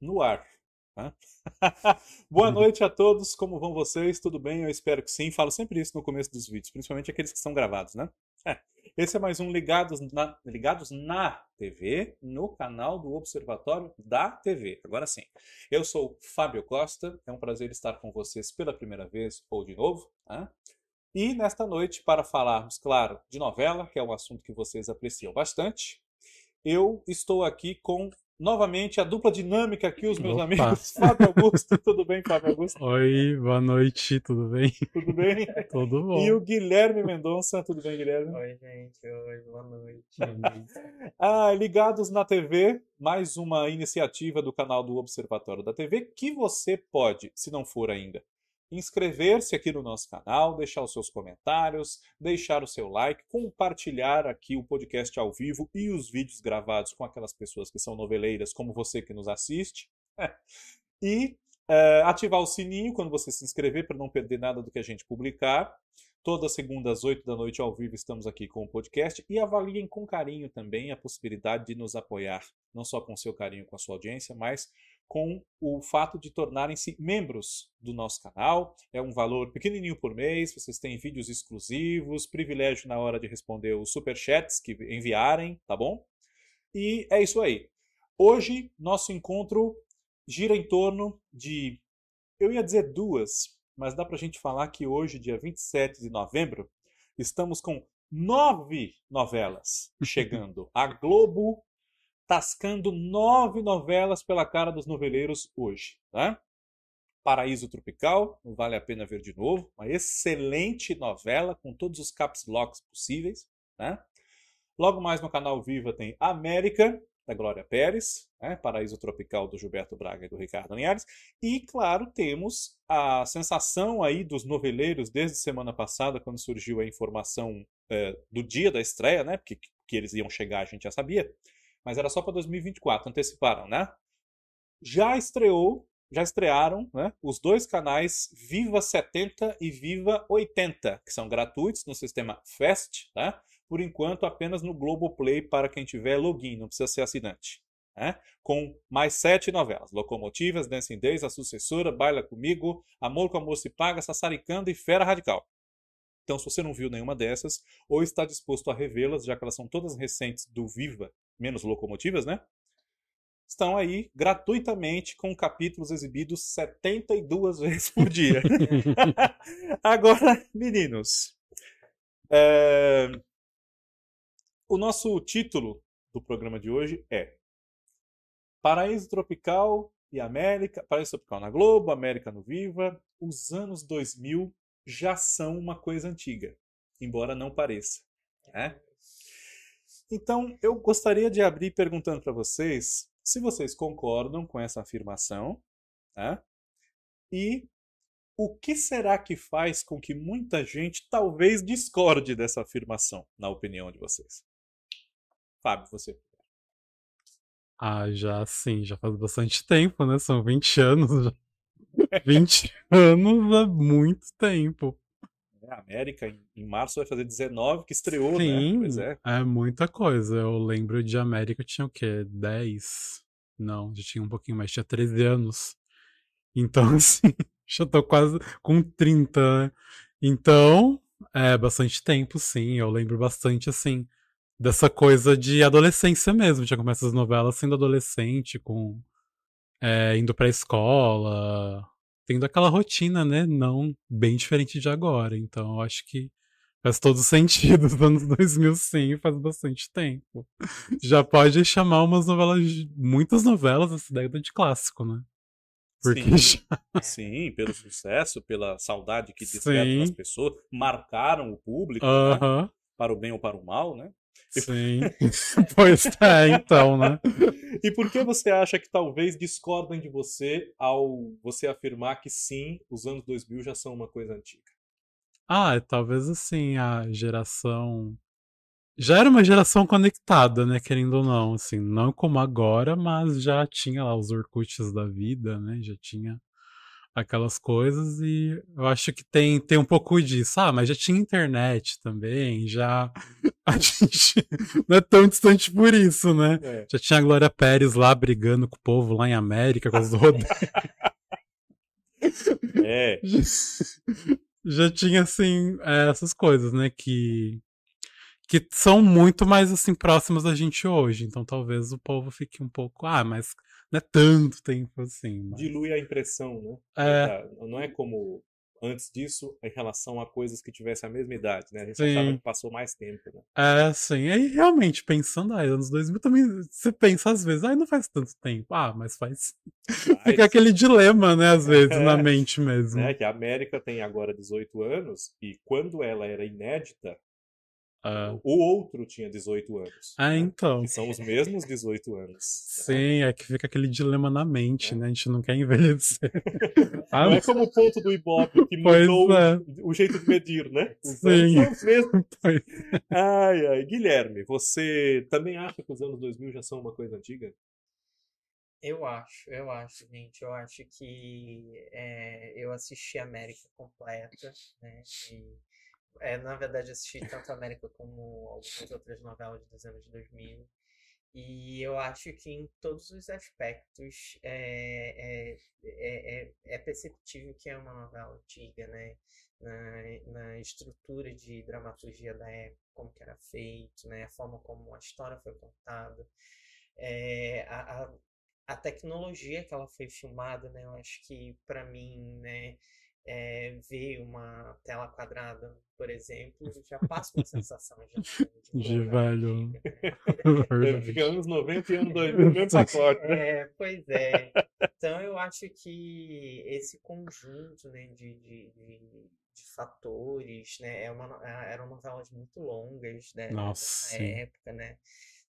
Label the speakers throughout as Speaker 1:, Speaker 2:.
Speaker 1: no ar. Né? Boa noite a todos, como vão vocês? Tudo bem? Eu espero que sim. Falo sempre isso no começo dos vídeos, principalmente aqueles que são gravados, né? É. Esse é mais um Ligados na, Ligados na TV, no canal do Observatório da TV. Agora sim. Eu sou Fábio Costa, é um prazer estar com vocês pela primeira vez ou de novo. Né? E nesta noite, para falarmos, claro, de novela, que é um assunto que vocês apreciam bastante, eu estou aqui com novamente a dupla dinâmica aqui, os meus Opa. amigos. Fábio Augusto, tudo bem, Fábio Augusto?
Speaker 2: Oi, boa noite, tudo bem?
Speaker 1: Tudo bem?
Speaker 2: tudo bom.
Speaker 1: E o Guilherme Mendonça, tudo bem, Guilherme?
Speaker 3: Oi, gente, oi, boa noite.
Speaker 1: ah, ligados na TV, mais uma iniciativa do canal do Observatório da TV que você pode, se não for ainda, inscrever-se aqui no nosso canal, deixar os seus comentários, deixar o seu like, compartilhar aqui o podcast ao vivo e os vídeos gravados com aquelas pessoas que são noveleiras, como você que nos assiste. e é, ativar o sininho quando você se inscrever para não perder nada do que a gente publicar. Toda segunda às 8 da noite ao vivo estamos aqui com o podcast e avaliem com carinho também a possibilidade de nos apoiar, não só com seu carinho com a sua audiência, mas com o fato de tornarem-se membros do nosso canal. É um valor pequenininho por mês, vocês têm vídeos exclusivos, privilégio na hora de responder os superchats que enviarem, tá bom? E é isso aí. Hoje, nosso encontro gira em torno de, eu ia dizer duas, mas dá pra gente falar que hoje, dia 27 de novembro, estamos com nove novelas chegando. A Globo tascando nove novelas pela cara dos noveleiros hoje. Né? Paraíso Tropical, não vale a pena ver de novo, uma excelente novela com todos os caps locks possíveis. Né? Logo mais no canal Viva tem América, da Glória Pérez, né? Paraíso Tropical do Gilberto Braga e do Ricardo Linhares. E, claro, temos a sensação aí dos noveleiros desde semana passada, quando surgiu a informação é, do dia da estreia, né? Porque que eles iam chegar a gente já sabia mas era só para 2024, anteciparam, né? Já estreou, já estrearam, né, os dois canais Viva 70 e Viva 80, que são gratuitos no sistema Fast, tá? Por enquanto apenas no Globoplay para quem tiver login, não precisa ser assinante. Né? Com mais sete novelas: Locomotivas, Dancing Days, A Sucessora, Baila Comigo, Amor com Amor se Paga, Sassaricando e Fera Radical. Então, se você não viu nenhuma dessas, ou está disposto a revê-las, já que elas são todas recentes do Viva, menos locomotivas, né? Estão aí gratuitamente com capítulos exibidos 72 vezes por dia. Agora, meninos, é... o nosso título do programa de hoje é Paraíso Tropical e América, Paraíso Tropical na Globo, América no Viva, os anos 2000 já são uma coisa antiga, embora não pareça. Né? Então, eu gostaria de abrir perguntando para vocês se vocês concordam com essa afirmação né? e o que será que faz com que muita gente talvez discorde dessa afirmação, na opinião de vocês? Fábio, você.
Speaker 2: Ah, já sim, já faz bastante tempo, né? São 20 anos já. 20 anos é muito tempo.
Speaker 1: É, a América, em, em, março, vai fazer 19, que estreou, né?
Speaker 2: Sim,
Speaker 1: né?
Speaker 2: Pois é. É muita coisa. Eu lembro de América, tinha o quê? 10? Não, já tinha um pouquinho mais, tinha 13 anos. Então, assim, já tô quase com 30, né? Então, é bastante tempo, sim. Eu lembro bastante, assim, dessa coisa de adolescência mesmo. Já começa as novelas sendo adolescente, com é, indo pra escola, tendo aquela rotina, né? Não bem diferente de agora. Então eu acho que faz todo sentido. Os anos 2000, sim, faz bastante tempo. Já pode chamar umas novelas, muitas novelas dessa década de clássico, né?
Speaker 1: Porque sim, já... sim, pelo sucesso, pela saudade que despertam as pessoas, marcaram o público uh -huh. né? para o bem ou para o mal, né?
Speaker 2: Sim. pois é, então, né?
Speaker 1: E por que você acha que talvez discordem de você ao você afirmar que sim, os anos 2000 já são uma coisa antiga?
Speaker 2: Ah, talvez assim, a geração. Já era uma geração conectada, né? Querendo ou não, assim, não como agora, mas já tinha lá os Orkuts da vida, né? Já tinha aquelas coisas e eu acho que tem, tem um pouco disso. Ah, mas já tinha internet também, já a gente não é tão distante por isso, né?
Speaker 1: É.
Speaker 2: Já tinha a Glória Pérez lá brigando com o povo lá em América, com os rodeios.
Speaker 1: É,
Speaker 2: já, já tinha, assim, é, essas coisas, né, que, que são muito mais, assim, próximas da gente hoje. Então talvez o povo fique um pouco, ah, mas não é tanto tempo assim. Mas...
Speaker 1: dilui a impressão, né?
Speaker 2: É.
Speaker 1: Da- Não é como antes disso em relação a coisas que tivessem a mesma idade, né? A gente
Speaker 2: Sim.
Speaker 1: achava que passou mais tempo, né?
Speaker 2: É, sim. Aí realmente, pensando, ah, anos 2000 também, você pensa às vezes, ah, não faz tanto tempo. Ah, mas faz. Fica aquele dilema, né, às vezes, na mente mesmo.
Speaker 1: né, que a América tem agora 18 anos e quando ela era inédita,
Speaker 2: Ah,
Speaker 1: o outro tinha 18 anos.
Speaker 2: ah,
Speaker 1: né?
Speaker 2: então.
Speaker 1: Que são os mesmos 18 anos. né?
Speaker 2: Sim, é que fica aquele dilema na mente, né? A gente não quer envelhecer. Ah,
Speaker 1: Não é como o ponto do Ibope que mudou
Speaker 2: é.
Speaker 1: o jeito de medir, né? Os
Speaker 2: Sim.
Speaker 1: são os mesmos.
Speaker 2: pois-
Speaker 1: Ai, ai. Guilherme, você também acha que os anos 2000 já são uma coisa antiga?
Speaker 3: Eu acho, eu acho, gente. Eu acho que é, eu assisti América completa, né? E, é, na verdade, assisti tanto América como algumas outras novelas dos anos 2000. E eu acho que em todos os aspectos é, é, é, é, é perceptível que é uma novela antiga, né? Na, na estrutura de dramaturgia da época, como que era feito, né? A forma como a história foi contada. É, a, a, a tecnologia que ela foi filmada, né? Eu acho que para mim, né? É, ver uma tela quadrada, por exemplo, já passa uma sensação de,
Speaker 2: De velho.
Speaker 3: antiga, né?
Speaker 1: Fica
Speaker 2: Verdade.
Speaker 1: anos 90 e anos 2000 no mesmo pacote, né?
Speaker 3: É, pois é. Então eu acho que esse conjunto, né, de, de, de, de fatores, né, é uma, é- eram novelas muito longas, né,
Speaker 2: Nossa,
Speaker 3: nessa época, né.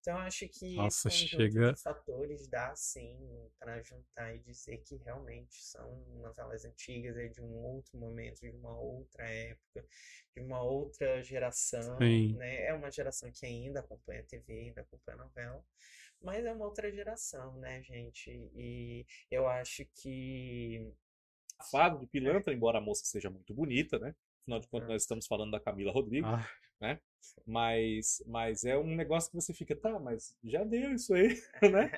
Speaker 3: Então eu acho que
Speaker 2: Nossa,
Speaker 3: esse
Speaker 2: chega-
Speaker 3: de fatores dá sim para juntar e dizer que realmente são novelas antigas, é de um outro momento, de uma outra época, de uma outra geração,
Speaker 2: Sim.
Speaker 3: né. É uma geração que ainda acompanha a TV, ainda acompanha a novela. Mas é uma outra geração, né, gente? E eu acho que.
Speaker 1: Fado de pilantra, embora a moça seja muito bonita, né? Afinal de contas,
Speaker 3: É.
Speaker 1: nós estamos falando da Camila Rodrigues,
Speaker 2: Ah,
Speaker 1: mas, mas é um negócio que você fica, tá, mas já deu isso aí, né?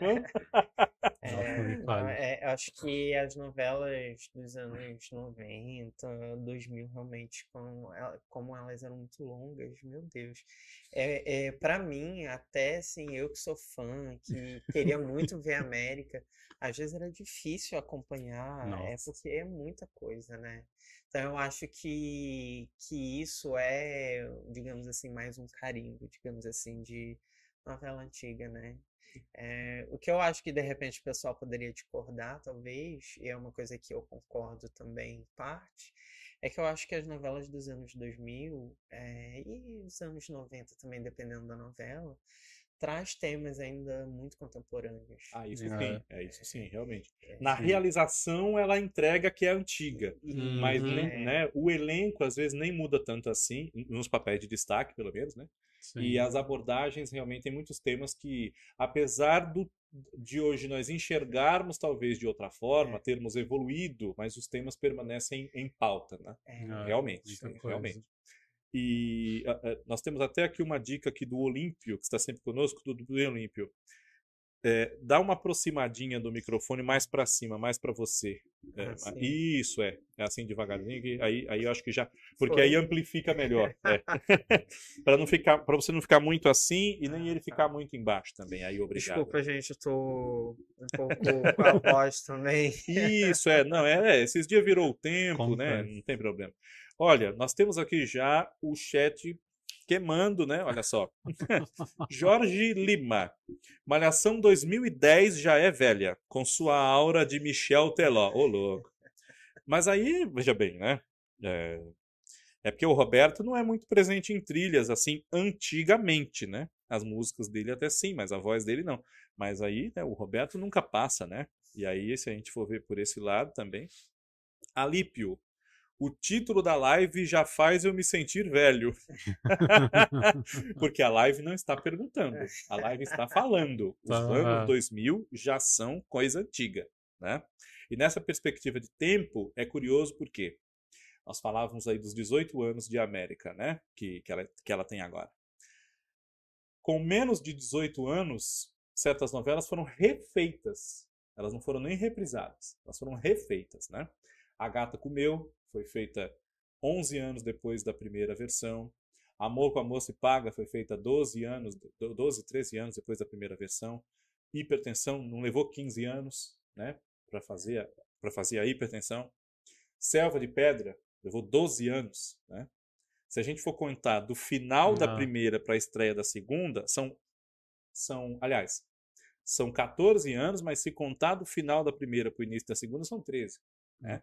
Speaker 3: É, é, eu acho que as novelas dos anos 90, 2000, realmente, como, como elas eram muito longas, meu Deus. É, é, para mim, até assim, eu que sou fã, que queria muito ver a América, às vezes era difícil acompanhar, é
Speaker 2: Nossa.
Speaker 3: porque é muita coisa, né? Então eu acho que, que isso é, digamos assim, mais um carimbo, digamos assim, de novela antiga, né? É, o que eu acho que de repente o pessoal poderia discordar, talvez, e é uma coisa que eu concordo também em parte, é que eu acho que as novelas dos anos 2000 é, e os anos 90 também, dependendo da novela, traz temas ainda muito contemporâneos.
Speaker 1: Ah, isso
Speaker 2: É.
Speaker 1: sim, é isso sim, realmente.
Speaker 3: É,
Speaker 1: Na
Speaker 2: Sim.
Speaker 1: realização, ela entrega que é antiga. Mas
Speaker 2: Uhum.
Speaker 1: nem-
Speaker 3: é,
Speaker 1: né, o elenco às vezes nem muda tanto assim, nos papéis de destaque, pelo menos, né? E
Speaker 2: sim.
Speaker 1: as abordagens realmente tem muitos temas que, apesar do, de hoje nós enxergarmos talvez de outra forma,
Speaker 3: É.
Speaker 1: termos evoluído, mas os temas permanecem em pauta, né?
Speaker 3: é,
Speaker 1: realmente,
Speaker 2: coisa.
Speaker 1: realmente. E ah, ah, nós temos até aqui uma dica aqui do Olímpio, que está sempre conosco, do, do Olímpio. É, dá uma aproximadinha do microfone mais para cima, mais para você. É,
Speaker 3: Ah, sim.
Speaker 1: isso é, é assim devagarzinho, que aí, aí eu acho que já, porque
Speaker 3: Foi.
Speaker 1: aí amplifica melhor. para não ficar, para você não ficar muito assim e nem ele ficar muito embaixo também. Aí obrigado.
Speaker 3: Desculpa, gente, eu tô um pouco com a voz também.
Speaker 1: Isso, é, não, é, é, esses dias virou o tempo, né? Não tem problema. Olha, nós temos aqui já o chat queimando, né? Olha só. Jorge Lima. Malhação 2010 já é velha, com sua aura de Michel Teló. Ô, louco. Mas aí, veja bem, né? É, é porque o Roberto não é muito presente em trilhas, assim, antigamente, né? As músicas dele até sim, mas a voz dele não. Mas aí, né, o Roberto nunca passa, né? E aí, se a gente for ver por esse lado também. Alípio. O título da live já faz eu me sentir velho. Porque a live não está perguntando, a live está falando. Os anos 2000 já são coisa antiga, né? E nessa perspectiva de tempo, é curioso porque nós falávamos aí dos 18 anos de América, né? Que, que, ela, que ela tem agora. Com menos de 18 anos, certas novelas foram refeitas. Elas não foram nem reprisadas, elas foram refeitas, né? A Gata Comeu foi feita 11 anos depois da primeira versão. Amor com Amor se Paga foi feita 12 anos, 12, 13 anos depois da primeira versão. Hipertensão não levou 15 anos, né, para fazer para fazer a hipertensão. Selva de Pedra levou 12 anos, né? Se a gente for contar do final da primeira para a estreia da segunda, são são, aliás, são 14 anos, mas se contar do final da primeira para o início da segunda, são 13. Né?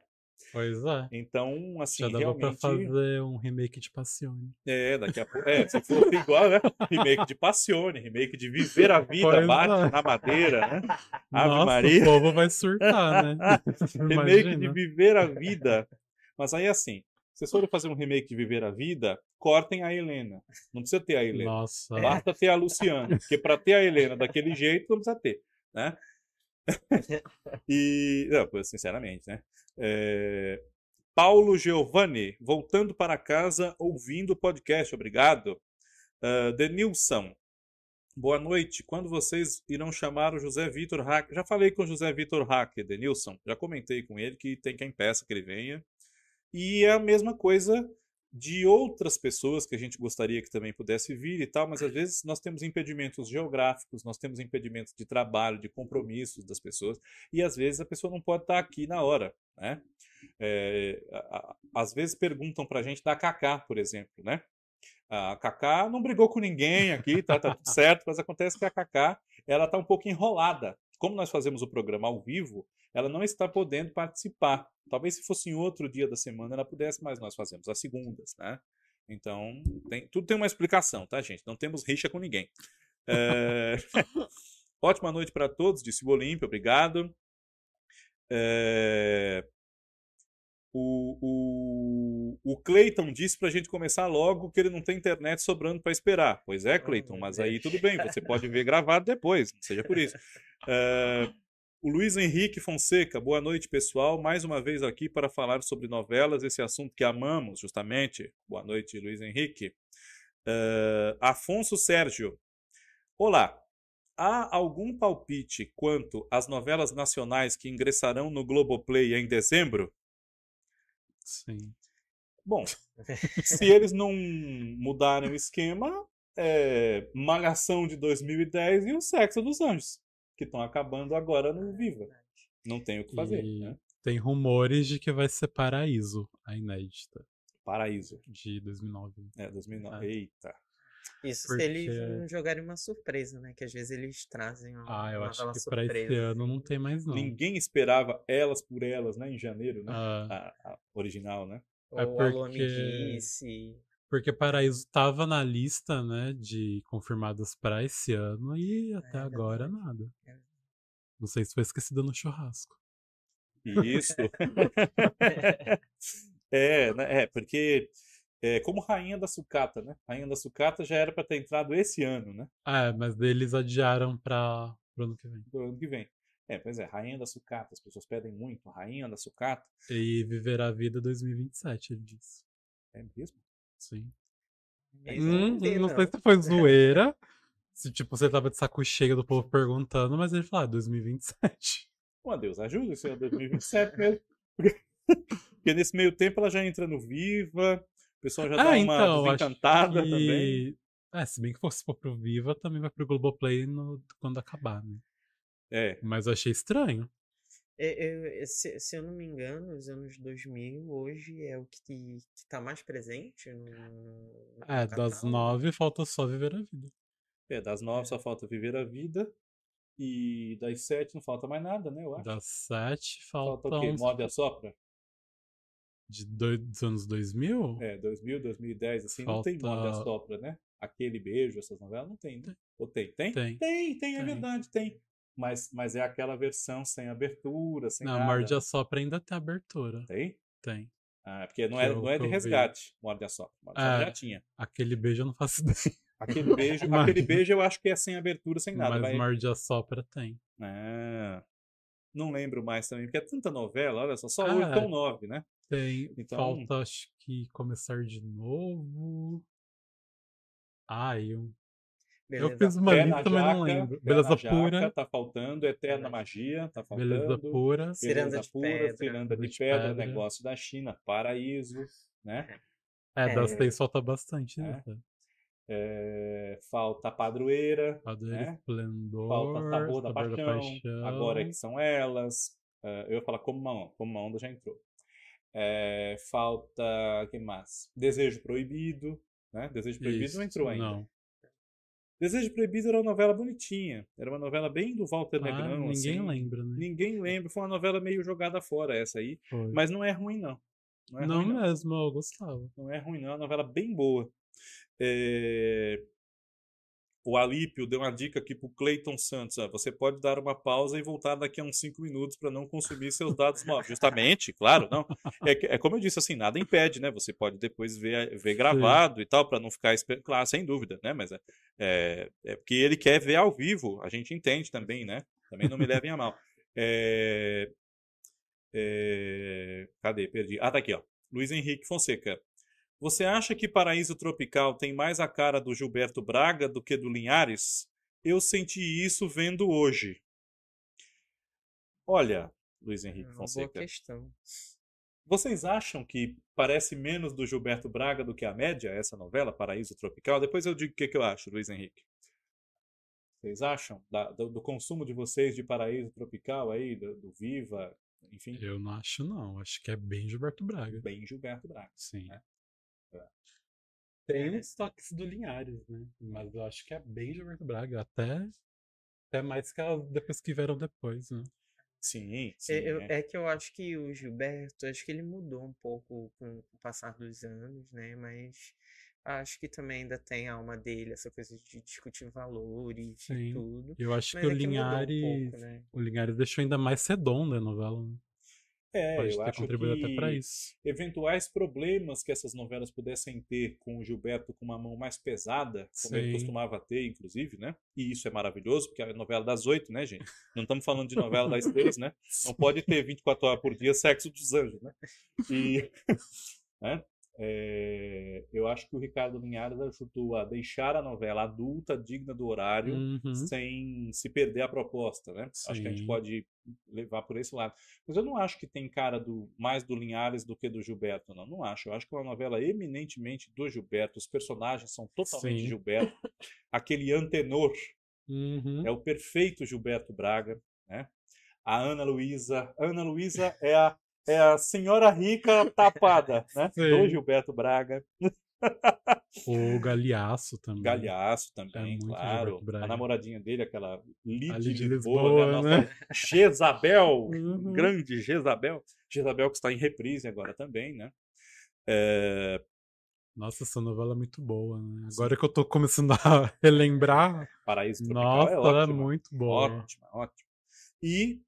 Speaker 2: Pois é.
Speaker 1: Então, assim,
Speaker 2: Já dava
Speaker 1: realmente...
Speaker 2: pra fazer um remake de Passione.
Speaker 1: É, daqui a pouco. É, se for igual, né? Remake de Passione, remake de Viver a Vida, pois bate é. na madeira, né?
Speaker 2: Ave Nossa, Maria. o povo vai surtar, né?
Speaker 1: remake de Viver a Vida. Mas aí, assim, se vocês forem fazer um remake de Viver a Vida, cortem a Helena. Não precisa ter a Helena.
Speaker 2: Nossa.
Speaker 1: Basta ter a Luciana. Porque para ter a Helena daquele jeito, não precisa ter, né? e, não, sinceramente, né? É... Paulo Giovanni, voltando para casa, ouvindo o podcast, obrigado. Uh, Denilson, boa noite. Quando vocês irão chamar o José Vitor Hack? Já falei com o José Vitor Hack, Denilson. Já comentei com ele que tem quem peça que ele venha. E é a mesma coisa de outras pessoas que a gente gostaria que também pudesse vir e tal, mas às vezes nós temos impedimentos geográficos, nós temos impedimentos de trabalho, de compromissos das pessoas, e às vezes a pessoa não pode estar aqui na hora, né? É, às vezes perguntam para a gente da Kaká, por exemplo, né? A Kaká não brigou com ninguém aqui, tá, tá tudo certo, mas acontece que a Kaká ela tá um pouco enrolada. Como nós fazemos o programa ao vivo, ela não está podendo participar. Talvez se fosse em outro dia da semana ela pudesse, mas nós fazemos às segundas, né? Então, tem, tudo tem uma explicação, tá, gente? Não temos rixa com ninguém. É... Ótima noite para todos, disse o Olímpio, obrigado. É... O, o, o Cleiton disse para a gente começar logo que ele não tem internet sobrando para esperar. Pois é, Cleiton, mas aí tudo bem, você pode ver gravado depois, seja por isso. É... O Luiz Henrique Fonseca, boa noite, pessoal. Mais uma vez aqui para falar sobre novelas, esse assunto que amamos, justamente. Boa noite, Luiz Henrique. Uh, Afonso Sérgio. Olá. Há algum palpite quanto às novelas nacionais que ingressarão no Globoplay em dezembro?
Speaker 2: Sim.
Speaker 1: Bom, se eles não mudarem o esquema, é Malhação de 2010 e o Sexo dos Anjos que estão acabando agora no Viva. Não tem o que fazer. E né?
Speaker 2: Tem rumores de que vai ser Paraíso, a inédita.
Speaker 1: Paraíso.
Speaker 2: De 2009.
Speaker 1: É, 2009. É. Eita.
Speaker 3: Isso Porque... se eles jogarem uma surpresa, né? Que às vezes eles trazem uma
Speaker 2: Ah, eu
Speaker 3: uma
Speaker 2: acho que
Speaker 3: surpresa.
Speaker 2: pra esse ano não tem mais não.
Speaker 1: Ninguém esperava Elas por Elas, né? Em janeiro, né? Ah. A, a, original, né?
Speaker 3: Ou é porque... Disse.
Speaker 2: Porque Paraíso estava na lista, né, de confirmadas para esse ano e até é, agora nada. É. Não sei se foi esquecida no churrasco.
Speaker 1: Isso. é, né, é, porque é, como Rainha da Sucata, né? Rainha da Sucata já era para ter entrado esse ano, né?
Speaker 2: É, mas eles adiaram para o ano que vem.
Speaker 1: Pro ano que vem. É, pois é, Rainha da Sucata, as pessoas pedem muito, Rainha da Sucata.
Speaker 2: E Viver a Vida 2027, ele disse.
Speaker 1: É mesmo?
Speaker 2: Sim. Hum, não sei se foi zoeira. se tipo, você tava de saco cheio do povo perguntando, mas ele falou, ah, 2027.
Speaker 1: Pô, Deus ajuda, isso é 2027 mesmo. Porque nesse meio tempo ela já entra no Viva, o pessoal já ah, dá uma então, desencantada que... também.
Speaker 2: É, se bem que fosse for pro Viva, também vai pro Globoplay no... quando acabar, né?
Speaker 1: É.
Speaker 2: Mas eu achei estranho.
Speaker 3: É, é, se, se, eu não me engano, os anos 2000 hoje é o que, está mais presente no, no
Speaker 2: É, das nove falta só Viver a Vida.
Speaker 1: É, das nove é. só falta Viver a Vida. E das sete não falta mais nada, né? Eu acho.
Speaker 2: Das sete falta.
Speaker 1: Falta o quê? Morde a sopra?
Speaker 2: De dois, dos anos 2000?
Speaker 1: É, 2000, 2010, assim, falta... não tem Morde a sopra, né? Aquele beijo, essas novelas, não tem, né? Ou tem? Tem?
Speaker 2: Tem,
Speaker 1: tem, tem é verdade, tem mas, mas é aquela versão sem abertura, sem
Speaker 2: não,
Speaker 1: nada.
Speaker 2: Não, Morde a Sopra ainda tem abertura.
Speaker 1: Tem?
Speaker 2: Tem.
Speaker 1: Ah, porque não, é, não é de resgate, Morde a Sopra. Morde é, já tinha.
Speaker 2: Aquele beijo eu não faço ideia.
Speaker 1: Aquele beijo, mas, aquele beijo eu acho que é sem abertura, sem nada.
Speaker 2: Mas
Speaker 1: vai...
Speaker 2: Morde a Sopra tem.
Speaker 1: Ah. Não lembro mais também, porque é tanta novela, olha só, só
Speaker 2: Ah,
Speaker 1: oito ou nove, né?
Speaker 2: Tem.
Speaker 1: Então-
Speaker 2: Falta, acho que começar de novo. Ah, eu. Eu
Speaker 3: Beleza.
Speaker 2: fiz uma
Speaker 1: Pé
Speaker 2: lista, mas não lembro. Beleza
Speaker 1: jaca,
Speaker 2: pura.
Speaker 1: Tá faltando, Eterna Magia, tá faltando.
Speaker 2: Beleza pura.
Speaker 3: Ciranda
Speaker 1: Beleza
Speaker 3: de
Speaker 1: pura,
Speaker 3: pedra.
Speaker 1: Ciranda de
Speaker 2: de
Speaker 1: pedra,
Speaker 2: pedra.
Speaker 1: negócio da China, paraíso, né?
Speaker 2: É, das
Speaker 3: É.
Speaker 2: três falta bastante, né?
Speaker 1: É, falta a padroeira,
Speaker 2: Padre
Speaker 1: né?
Speaker 2: Esplendor.
Speaker 1: falta sabor da paixão, agora é que são elas. É, eu ia falar como uma onda, como uma onda já entrou. É, falta, que mais? Desejo Proibido, né? Desejo Proibido
Speaker 2: Isso,
Speaker 1: não entrou ainda.
Speaker 2: Não.
Speaker 1: Desejo Proibido era uma novela bonitinha, era uma novela bem do Walter
Speaker 2: Ah,
Speaker 1: Negrão,
Speaker 2: ninguém
Speaker 1: assim.
Speaker 2: lembra, né?
Speaker 1: Ninguém lembra, foi uma novela meio jogada fora essa aí,
Speaker 2: Foi.
Speaker 1: mas não é ruim não. Não é
Speaker 2: não
Speaker 1: ruim, não.
Speaker 2: mesmo, eu gostava.
Speaker 1: Não é ruim, não. É uma novela bem boa. É, O Alípio deu uma dica aqui pro Clayton Santos. ó, Você pode dar uma pausa e voltar daqui a uns 5 minutos para não consumir seus dados móveis. Justamente, claro, não. É, é como eu disse, assim, nada impede, né? Você pode depois ver, ver gravado e tal, para não ficar. esper- Claro, sem dúvida, né? Mas é, é, é porque ele quer ver ao vivo. A gente entende também, né? Também não me levem a mal. É, é, Cadê? Perdi. Ah, tá aqui, ó. Luiz Henrique Fonseca. Você acha que Paraíso Tropical tem mais a cara do Gilberto Braga do que do Linhares? Eu senti isso vendo hoje. Olha, Luiz
Speaker 3: É
Speaker 1: Henrique
Speaker 3: uma boa
Speaker 1: Fonseca,
Speaker 3: questão.
Speaker 1: vocês acham que parece menos do Gilberto Braga do que a média, essa novela, Paraíso Tropical? Depois eu digo o que, que eu acho, Luiz Henrique. Vocês acham? Da- do, do consumo de vocês de Paraíso Tropical aí, do, do Viva, enfim,
Speaker 2: Eu não acho, não. Acho que é bem Gilberto Braga.
Speaker 1: bem Gilberto Braga.
Speaker 2: Sim.
Speaker 1: né? É.
Speaker 2: Tem uns toques do Linhares, né? Mas eu acho que é bem Gilberto Braga. Até, até mais que as depois que vieram depois, né?
Speaker 1: Sim, sim.
Speaker 3: É, eu-
Speaker 1: é.
Speaker 3: é que eu acho que o Gilberto, acho que ele mudou um pouco com o passar dos anos, né? Mas acho que também ainda tem a alma dele, essa coisa de discutir valores
Speaker 2: Sim.
Speaker 3: e tudo.
Speaker 2: Eu acho
Speaker 3: Mas
Speaker 2: que o
Speaker 3: é que um
Speaker 2: Linhares.
Speaker 3: pouco, né?
Speaker 2: O Linhares deixou ainda mais redonda a novela. Né?
Speaker 1: É,
Speaker 2: Pode
Speaker 1: eu
Speaker 2: ter
Speaker 1: acho
Speaker 2: contribuído
Speaker 1: que
Speaker 2: até pra isso.
Speaker 1: eventuais problemas que essas novelas pudessem ter com o Gilberto com uma mão mais pesada, como ele
Speaker 2: Sim.
Speaker 1: costumava ter, inclusive, né? E isso é maravilhoso, porque é a novela das oito, né, gente? Não estamos falando de novela das três, né? Não pode ter 24 horas por dia sexo dos anjos, né? E, né? É, eu acho que o Ricardo Linhares ajudou a deixar a novela adulta, digna do horário,
Speaker 2: Uhum.
Speaker 1: sem se perder a proposta, né? Acho que a gente
Speaker 2: Sim.
Speaker 1: pode levar por esse lado. Mas eu não acho que tem cara do mais do Linhares do que do Gilberto, não. Não acho. Eu acho que é uma novela eminentemente do Gilberto. Os personagens são totalmente
Speaker 2: Sim.
Speaker 1: Gilberto. Aquele antenor
Speaker 2: Uhum.
Speaker 1: é o perfeito Gilberto Braga, né? A Ana Luísa. Ana Luísa é a, é a senhora rica tapada, né? Do
Speaker 2: Sim.
Speaker 1: Gilberto Braga.
Speaker 2: O Galhaço também.
Speaker 1: Galhaço também,
Speaker 2: muito
Speaker 1: claro. A namoradinha dele, aquela Lid de Lisboa, né?
Speaker 2: Lisboa,
Speaker 1: nossa Jezabel,
Speaker 2: Uhum.
Speaker 1: grande Jezabel. Jezabel que está em reprise agora também, né? É,
Speaker 2: Nossa, essa novela é muito boa, né? Agora que eu tô começando a relembrar,
Speaker 1: Paraíso Tropical
Speaker 2: nossa,
Speaker 1: é
Speaker 2: ela é muito boa.
Speaker 1: Ótima, ótima. E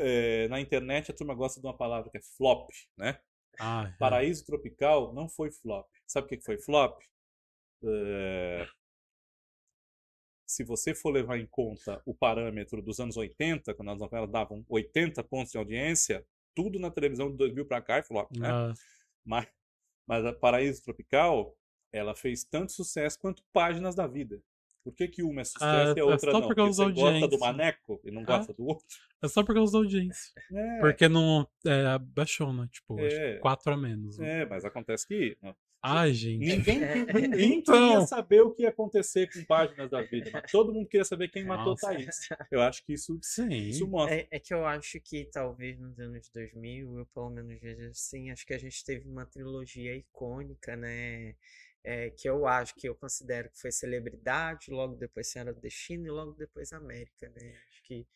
Speaker 1: é, na internet a turma gosta de uma palavra que é flop, né?
Speaker 2: Ah, é.
Speaker 1: Paraíso Tropical não foi flop. Sabe o que foi flop? É, Se você for levar em conta o parâmetro dos anos 80, quando as novelas davam 80 pontos de audiência, tudo na televisão de 2000 para cá é flop, né?
Speaker 2: Ah,
Speaker 1: Mas, mas a Paraíso Tropical, ela fez tanto sucesso quanto Páginas da Vida. Por que, que uma é sucesso
Speaker 2: Ah,
Speaker 1: e a
Speaker 2: é
Speaker 1: outra
Speaker 2: só
Speaker 1: não?
Speaker 2: por
Speaker 1: Porque
Speaker 2: causa
Speaker 1: você
Speaker 2: da
Speaker 1: gosta do maneco e não
Speaker 2: Ah.
Speaker 1: gosta do outro?
Speaker 2: é só por causa da audiência.
Speaker 1: É,
Speaker 2: Porque não. É, baixou, né? Tipo, acho
Speaker 1: É.
Speaker 2: que 4 a menos. né?
Speaker 1: é, mas acontece que ó,
Speaker 2: Ai, gente.
Speaker 1: ninguém,
Speaker 3: É.
Speaker 1: ninguém
Speaker 2: Então.
Speaker 1: queria saber o que ia acontecer com Páginas da Vida. Mas todo mundo queria saber quem matou
Speaker 2: Nossa.
Speaker 1: Thaís. Eu acho que isso,
Speaker 2: Sim.
Speaker 1: isso mostra.
Speaker 3: É, é que eu acho que talvez nos anos 2000, eu pelo menos vejo assim, acho que a gente teve uma trilogia icônica, né? É, que eu acho, que eu considero que foi Celebridade, logo depois Senhora do Destino e logo depois América, né? Acho que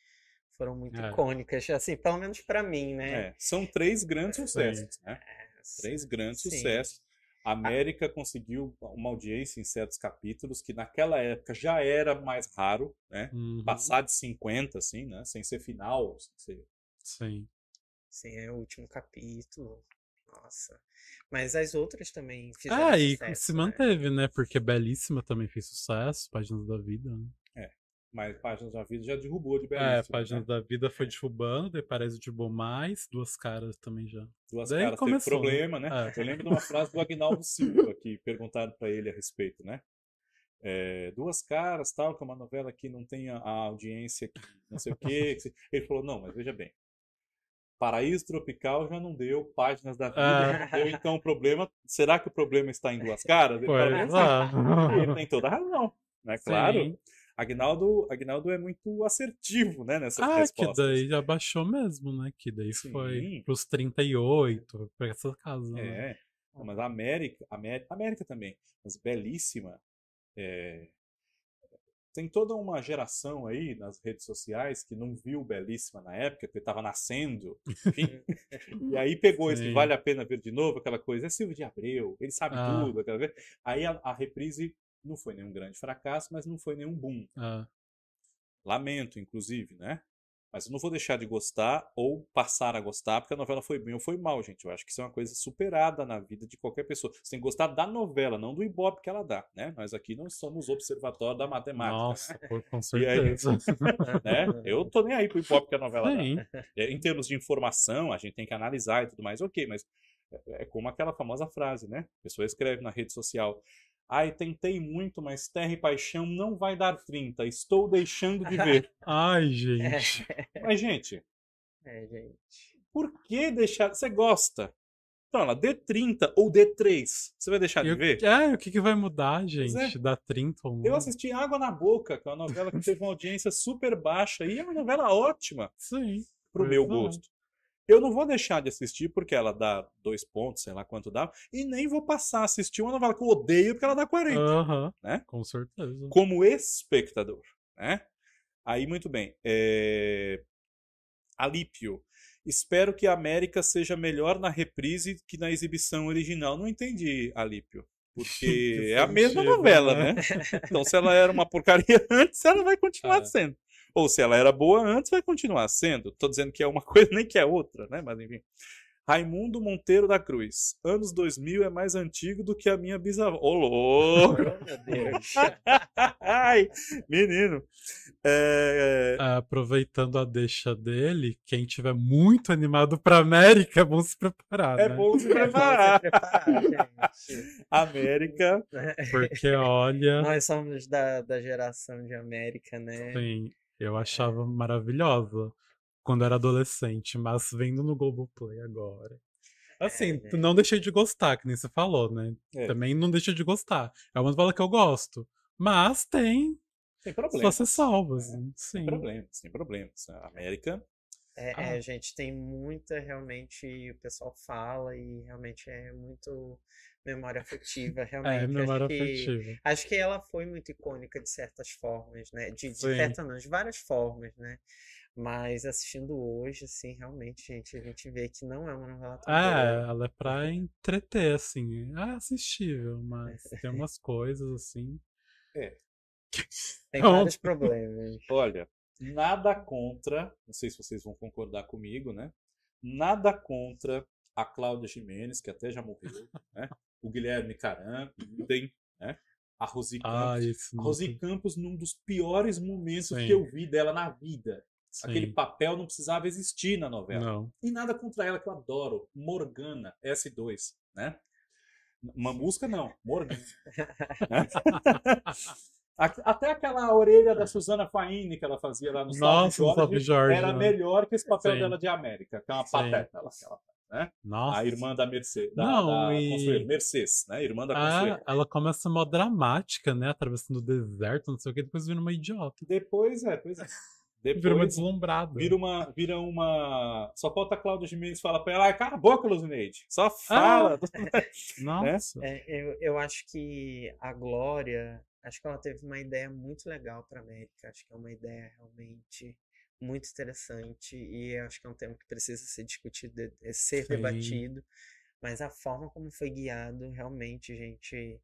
Speaker 3: foram muito
Speaker 2: É.
Speaker 3: icônicas, assim, pelo menos pra mim, né?
Speaker 1: É, são três grandes sucessos, né?
Speaker 3: É,
Speaker 1: Três grandes
Speaker 3: Sim.
Speaker 1: sucessos. A América conseguiu uma audiência em certos capítulos que naquela época já era mais raro, né?
Speaker 2: Uhum.
Speaker 1: Passar de 50, assim, né? Sem ser final, sem ser...
Speaker 2: Sim.
Speaker 3: Sim, é o último capítulo. Nossa. Mas as outras também fizeram
Speaker 2: Ah, e
Speaker 3: sucesso,
Speaker 2: se
Speaker 3: né?
Speaker 2: manteve, né? Porque Belíssima também fez sucesso, Páginas da Vida. Né?
Speaker 1: Mas Páginas da Vida já derrubou de
Speaker 2: É,
Speaker 1: belíssimo.
Speaker 2: Páginas
Speaker 1: né?
Speaker 2: da Vida foi derrubando, daí parece derrubou mais, duas caras também já.
Speaker 1: Duas
Speaker 2: Daí
Speaker 1: caras
Speaker 2: começou,
Speaker 1: teve problema, né?
Speaker 2: É.
Speaker 1: Eu lembro de uma frase do Agnaldo Silva que perguntaram pra ele a respeito, né? É, duas caras, tal, que é uma novela que não tem a, a audiência que não sei o quê. que se- Ele falou, não, mas veja bem. Paraíso Tropical já não deu, Páginas da Vida
Speaker 2: Ah.
Speaker 1: não deu, então o problema, será que o problema está em duas caras? Ele
Speaker 2: é.
Speaker 1: Tem toda a razão, né? Claro. Agnaldo, Agnaldo é muito assertivo, né, nessas
Speaker 2: Ah, que daí já baixou mesmo, né? Que daí
Speaker 1: Sim.
Speaker 2: foi pros 38, pra essa casa. né?
Speaker 1: É, Não, mas a América, América, América também, mas belíssima. é, tem toda uma geração aí nas redes sociais que não viu Belíssima na época, porque estava nascendo, enfim. e aí pegou esse
Speaker 2: Sim.
Speaker 1: Vale a Pena Ver de Novo, aquela coisa, é Silvio de Abreu, ele sabe
Speaker 2: Ah.
Speaker 1: tudo, aquela coisa. Aí a, a reprise não foi nenhum grande fracasso, mas não foi nenhum boom.
Speaker 2: Ah,
Speaker 1: Lamento, inclusive, né? Mas eu não vou deixar de gostar ou passar a gostar porque a novela foi bem ou foi mal, gente. Eu acho que isso é uma coisa superada na vida de qualquer pessoa. Você tem que gostar da novela, não do ibope que ela dá, né? Nós aqui não somos observatório da matemática,
Speaker 2: nossa, pô, com
Speaker 1: E aí?
Speaker 2: certeza.
Speaker 1: né? Eu tô nem aí pro ibope que a novela
Speaker 2: Sim.
Speaker 1: dá. É, Em termos de informação, a gente tem que analisar e tudo mais, ok, mas é é como aquela famosa frase, né? A pessoa escreve na rede social. Ai, tentei muito, mas Terra e Paixão não vai dar 30. Estou deixando de ver.
Speaker 2: Ai, gente.
Speaker 1: Mas, gente,
Speaker 3: É, gente.
Speaker 1: por que deixar. Você gosta? Então, ela D30 ou D3. Você vai deixar
Speaker 2: E
Speaker 1: de ver?
Speaker 2: É, o que, que vai mudar,
Speaker 1: é.
Speaker 2: gente? Dá 30 ou não?
Speaker 1: Eu assisti Água na Boca, que é uma novela que teve uma audiência super baixa e é uma novela ótima
Speaker 2: Sim.
Speaker 1: pro meu
Speaker 2: é.
Speaker 1: gosto. Eu não vou deixar de assistir porque ela dá dois pontos, sei lá quanto dá, e nem vou passar a assistir uma novela que eu odeio porque ela dá 40,
Speaker 2: Aham,
Speaker 1: né?
Speaker 2: com certeza.
Speaker 1: Como espectador, né? Aí, muito bem. É... Alípio. Espero que a América seja melhor na reprise que na exibição original. Não entendi, Alípio. Porque
Speaker 2: Que
Speaker 1: é a mesma novela,
Speaker 2: né?
Speaker 1: né? Então, se ela era uma porcaria antes, ela vai continuar
Speaker 2: É.
Speaker 1: sendo. Ou se ela era boa antes, vai continuar sendo. Tô dizendo que é uma coisa, nem que é outra, né? Mas enfim. Raimundo Monteiro da Cruz. Anos 2000 é mais antigo do que a minha bisavó. Ô, louco!
Speaker 3: Meu Deus.
Speaker 1: Ai, menino. É,
Speaker 2: Ah, Aproveitando a deixa dele, quem tiver muito animado pra América, é bom se preparar,
Speaker 1: é
Speaker 2: né?
Speaker 1: bom se
Speaker 3: É bom se
Speaker 1: preparar.
Speaker 3: preparar, gente.
Speaker 1: América.
Speaker 2: Porque, olha,
Speaker 3: Nós somos da, da geração de América, né?
Speaker 2: sim, eu achava maravilhosa quando era adolescente, mas vendo no Globoplay agora. Assim,
Speaker 3: É,
Speaker 2: tu não deixei de gostar, que nem você falou, né?
Speaker 1: É.
Speaker 2: Também não deixei de gostar. É uma novela que eu gosto. Mas tem
Speaker 1: Sem problema.
Speaker 2: suas ressalvas,
Speaker 1: É,
Speaker 2: né?
Speaker 1: Sem
Speaker 2: Sim.
Speaker 1: problemas, sem problemas. A América.
Speaker 3: É,
Speaker 2: Ah.
Speaker 3: é, gente, tem muita, realmente, o pessoal fala e realmente é muito memória afetiva, realmente.
Speaker 2: É,
Speaker 3: acho
Speaker 2: memória
Speaker 3: que-
Speaker 2: afetiva.
Speaker 3: Acho que ela foi muito icônica de certas formas, né? De, de não, de várias formas, né? Mas assistindo hoje, assim, realmente, gente, a gente vê que não é uma novela tão
Speaker 2: É, ela é pra entreter, assim. É assistível, mas tem umas coisas assim.
Speaker 3: Tem
Speaker 2: Não.
Speaker 3: vários problemas.
Speaker 1: Olha, nada contra. Não sei se vocês vão concordar comigo, né? Nada contra a Cláudia Jimenez, que até já morreu, né? O Guilherme Caram, idem, né? A Rosi
Speaker 2: Ah,
Speaker 1: Campos.
Speaker 2: isso.
Speaker 1: A Rosi Campos, num dos piores momentos
Speaker 2: Sim.
Speaker 1: que eu vi dela na vida. Aquele
Speaker 2: Sim.
Speaker 1: papel não precisava existir na novela.
Speaker 2: Não.
Speaker 1: E nada contra ela, que eu adoro. Morgana, S2, né? Uma música não, Morgana. Até aquela orelha da Suzana Faini que ela fazia lá no
Speaker 2: Nossa, no Salve Jorge,
Speaker 1: era
Speaker 2: né?
Speaker 1: melhor que esse papel
Speaker 2: Sim.
Speaker 1: dela de América, que é uma
Speaker 2: Sim.
Speaker 1: pateta que ela faz.
Speaker 2: Nossa.
Speaker 1: A irmã da Mercedes, da,
Speaker 2: Não,
Speaker 1: da
Speaker 2: e-
Speaker 1: Mercedes, né? Irmã da
Speaker 2: Ah, ela começa mó dramática, né? Atravessando o deserto, não sei o que, depois vira uma idiota.
Speaker 1: Depois, é, pois é.
Speaker 2: Vira uma
Speaker 1: Depois
Speaker 2: deslumbrada.
Speaker 1: vira uma, vira uma. Só falta a Cláudia Gimenez falar pra ela, "Ai, cala a boca, Luzineide. Só fala.
Speaker 2: Nossa.
Speaker 3: É, eu, eu acho que a Glória, acho que ela teve uma ideia muito legal para América. Acho que é uma ideia realmente muito interessante e acho que é um tema que precisa ser discutido, eh, ser
Speaker 2: Sim.
Speaker 3: debatido. Mas a forma como foi guiado, realmente, gente.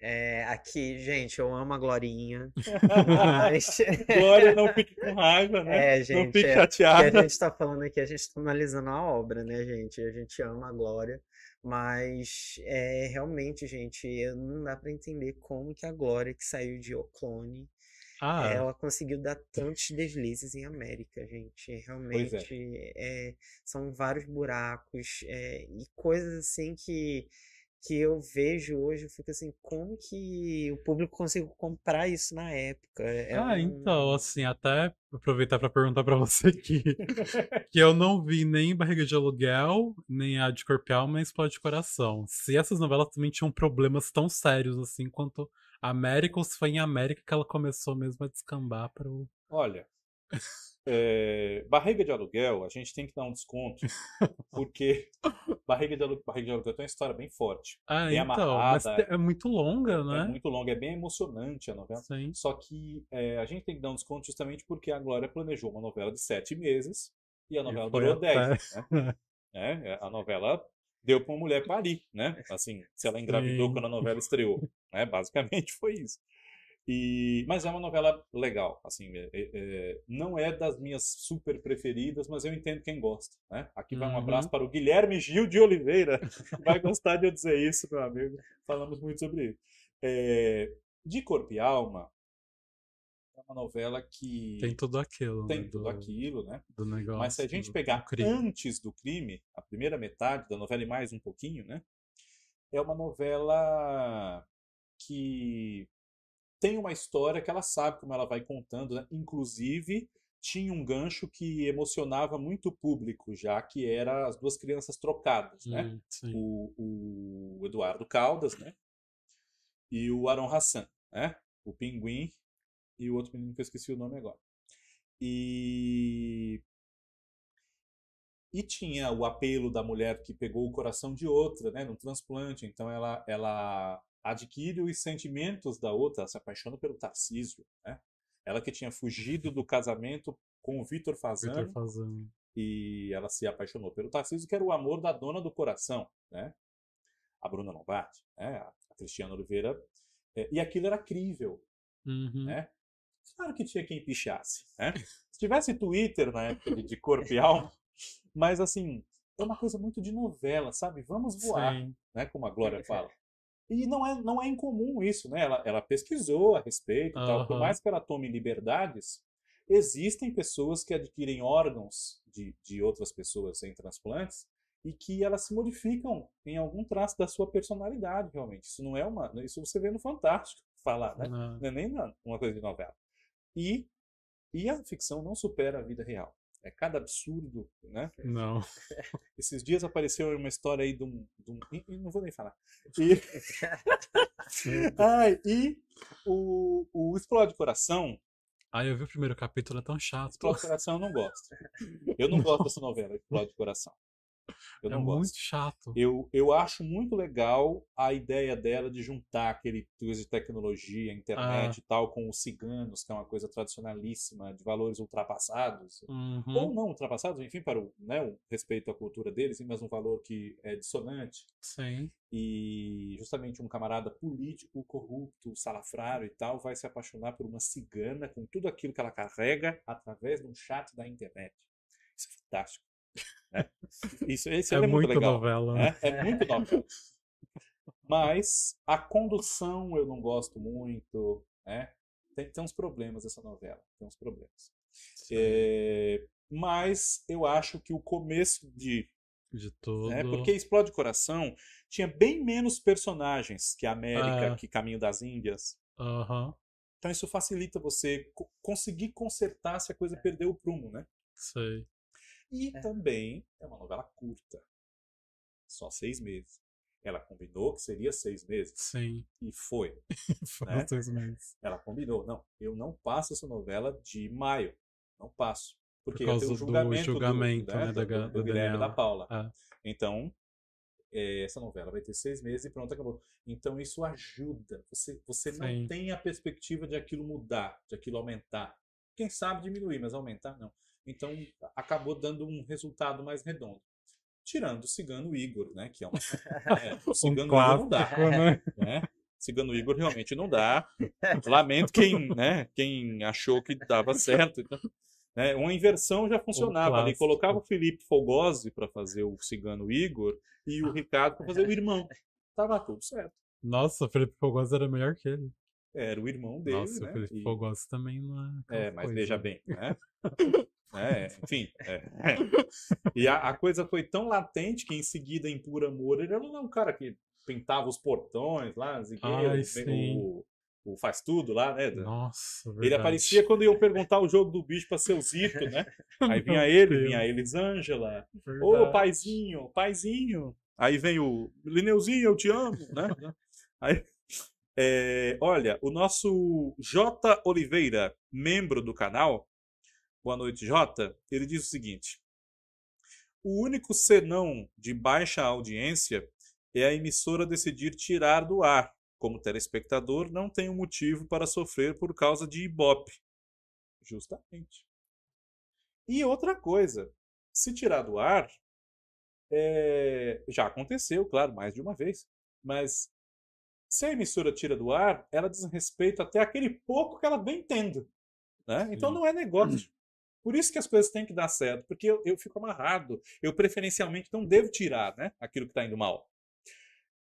Speaker 3: é, aqui, gente, eu amo a Glorinha, mas
Speaker 1: Glória, não fique com raiva, né?
Speaker 3: é,
Speaker 1: não
Speaker 3: gente,
Speaker 1: fique
Speaker 3: é,
Speaker 1: chateada.
Speaker 3: a gente tá falando aqui, a gente tá analisando a obra, né, gente? A gente ama a Glória, mas é realmente, gente, não dá pra entender como que a Glória que saiu de O Clone
Speaker 2: Ah,
Speaker 3: Ela conseguiu dar tantos deslizes em América, gente. Realmente é, são vários buracos é, e coisas assim que, que eu vejo hoje, eu fico assim, como que o público conseguiu comprar isso na época? É
Speaker 2: ah,
Speaker 3: um-
Speaker 2: então, assim, até aproveitar pra perguntar pra você aqui, que eu não vi nem Barriga de Aluguel, nem a de Corpo Alma, nem Explode Coração. Se essas novelas também tinham problemas tão sérios assim quanto América, ou se foi em América que ela começou mesmo a descambar pro...
Speaker 1: Olha, é, barriga de aluguel, a gente tem que dar um desconto, porque barriga de aluguel, barriga de aluguel tem uma história bem forte.
Speaker 2: Ah,
Speaker 1: Bem
Speaker 2: então,
Speaker 1: amarrada,
Speaker 2: é muito longa,
Speaker 1: É
Speaker 2: né?
Speaker 1: muito longa, é bem emocionante a novela.
Speaker 2: Sim.
Speaker 1: Só que é, a gente tem que dar um desconto justamente porque a Glória planejou uma novela de sete meses e a novela
Speaker 2: foi
Speaker 1: durou
Speaker 2: até.
Speaker 1: dez. Né? É, a novela deu para uma mulher parir, né? Assim, se ela engravidou
Speaker 2: Sim.
Speaker 1: quando a novela estreou, né? Basicamente foi isso. E, mas é uma novela legal, assim, é- é- é, não é das minhas super preferidas, mas eu entendo quem gosta, né? Aqui vai um
Speaker 2: Uhum.
Speaker 1: abraço para o Guilherme Gil de Oliveira, vai gostar de eu dizer isso, meu amigo. Falamos muito sobre isso. É, de Corpo e Alma, é uma novela que
Speaker 2: Tem tudo aquilo, né?
Speaker 1: tem tudo
Speaker 2: do,
Speaker 1: aquilo, né?
Speaker 2: do negócio.
Speaker 1: Mas se a gente pegar
Speaker 2: crime.
Speaker 1: antes do crime, a primeira metade da novela e mais um pouquinho, né? É uma novela que tem uma história que ela sabe como ela vai contando, né? Inclusive, tinha um gancho que emocionava muito o público, já que era as duas crianças trocadas, né?
Speaker 2: Hum.
Speaker 1: O, o Eduardo Caldas, né? E o Aaron Hassan, né? O Pinguim e o outro menino que eu esqueci o nome agora. E e tinha o apelo da mulher que pegou o coração de outra, né, num transplante. Então ela, ela adquire os sentimentos da outra, se apaixona pelo Tarcísio, né? Ela que tinha fugido do casamento com o Vitor Fazano
Speaker 2: fazendo.
Speaker 1: e ela se apaixonou pelo Tarcísio, que era o amor da dona do coração, né? A Bruna Lombardi, né? A Cristiana Oliveira. É, E aquilo era crível,
Speaker 2: Uhum.
Speaker 1: né? Claro que tinha quem pichasse, né? Se tivesse Twitter na época de, de corpo e alma, mas assim, é uma coisa muito de novela, sabe? Vamos voar,
Speaker 2: Sim.
Speaker 1: né? Como a Glória fala. E não é, não é incomum isso, né? Ela, ela pesquisou a respeito e tal. Por mais que ela tome liberdades, existem pessoas que adquirem órgãos de, de outras pessoas em transplantes e que elas se modificam em algum traço da sua personalidade, realmente. Isso não é uma. Isso você vê no Fantástico falar, né?
Speaker 2: Ah,
Speaker 1: Não é nem uma coisa de novela. E, e a ficção não supera a vida real. É cada absurdo, né?
Speaker 2: Não.
Speaker 1: Esses dias apareceu uma história aí de um. de um- não vou nem falar. E, Ai, e o, o Explode Coração.
Speaker 2: Ah, eu vi o primeiro capítulo, é tão chato.
Speaker 1: Explode Coração eu não gosto. Eu não gosto dessa novela, Explode Coração. Eu
Speaker 2: é
Speaker 1: não
Speaker 2: muito
Speaker 1: gosto.
Speaker 2: chato.
Speaker 1: Eu, eu acho muito legal a ideia dela de juntar aquele coisa de tecnologia, internet
Speaker 2: Ah.
Speaker 1: e tal, com os ciganos, que é uma coisa tradicionalíssima, de valores ultrapassados.
Speaker 2: Uhum.
Speaker 1: Ou não ultrapassados, enfim, para o, né, o respeito à cultura deles, mas um valor que é dissonante.
Speaker 2: Sim.
Speaker 1: E justamente um camarada político, corrupto, salafrário e tal, vai se apaixonar por uma cigana com tudo aquilo que ela carrega através de um chat da internet. Isso é fantástico. Né? Isso, esse
Speaker 2: É,
Speaker 1: é,
Speaker 2: muito
Speaker 1: legal.
Speaker 2: novela, né?
Speaker 1: né? É muito novela. Mas a condução eu não gosto muito. Né? Tem, tem uns problemas essa novela. Tem uns problemas. É, mas eu acho que o começo de
Speaker 2: De tudo.
Speaker 1: né? Porque Explode Coração tinha bem menos personagens que América,
Speaker 2: Ah.
Speaker 1: que Caminho das Índias.
Speaker 2: Aham.
Speaker 1: Então isso facilita você co- conseguir consertar se a coisa perdeu o prumo, né?
Speaker 2: Sei.
Speaker 1: E
Speaker 3: É.
Speaker 1: também é uma novela curta. Só seis meses. Ela combinou que seria seis meses.
Speaker 2: Sim.
Speaker 1: E foi.
Speaker 2: Foram
Speaker 1: Né?
Speaker 2: seis meses.
Speaker 1: Ela combinou. Não, eu não passo essa novela de maio. Não passo. Porque
Speaker 2: Por causa do
Speaker 1: julgamento,
Speaker 2: julgamento, né,
Speaker 1: do,
Speaker 2: da
Speaker 1: do, do
Speaker 2: da
Speaker 1: Guilherme da. Paula.
Speaker 2: Ah.
Speaker 1: Então, é, essa novela vai ter seis meses e pronto, acabou. Então, isso ajuda. Você, você não tem a perspectiva de aquilo mudar, de aquilo aumentar. Quem sabe diminuir, mas aumentar não. Então, acabou dando um resultado mais redondo. Tirando o Cigano Igor, né? Que é, uma, é o
Speaker 2: Um
Speaker 1: Cigano Igor não dá.
Speaker 2: clássico, né?
Speaker 1: Né? Cigano Igor realmente não dá. Lamento quem, né, quem achou que dava certo. Então, né, uma inversão já funcionava ali.
Speaker 2: clássico.
Speaker 1: Colocava o Felipe Fogosi para fazer o Cigano Igor e o Ricardo para fazer o irmão. Tava tudo certo.
Speaker 2: Nossa, o Felipe Fogosi era melhor que ele.
Speaker 1: Era o irmão dele,
Speaker 2: Nossa, o
Speaker 1: né?
Speaker 2: Felipe
Speaker 1: E-
Speaker 2: Fogossi também não é.
Speaker 1: É, mas
Speaker 2: coisa,
Speaker 1: veja
Speaker 2: né?
Speaker 1: bem, né? É, enfim. é. E a, a coisa foi tão latente que em seguida, em Puro Amor, ele não é um cara que pintava os portões lá, Zigueiro,
Speaker 2: sim.
Speaker 1: o, o faz tudo lá, né?
Speaker 2: Nossa,
Speaker 1: Ele
Speaker 2: verdade.
Speaker 1: aparecia quando iam perguntar o jogo do bicho pra seu Zito, né? Aí vinha ele,
Speaker 2: Deus,
Speaker 1: vinha a Elisângela. Ô,
Speaker 2: verdade.
Speaker 1: paizinho, paizinho. Aí vem o Lineuzinho, eu te amo, né? Aí, é, olha, o nosso J. Oliveira, membro do canal, boa noite, J. Ele diz o seguinte: o único senão de baixa audiência é a emissora decidir tirar do ar. Como telespectador, não tenho motivo para sofrer por causa de Ibope. Justamente. E outra coisa, se tirar do ar, é, já aconteceu, claro, mais de uma vez, mas se a emissora tira do ar, ela diz respeito até aquele pouco que ela vem tendo. Né? Então
Speaker 2: Sim.
Speaker 1: não é negócio. Por isso que as coisas têm que dar certo, porque eu, eu fico amarrado. Eu preferencialmente não devo tirar né, aquilo que está indo mal.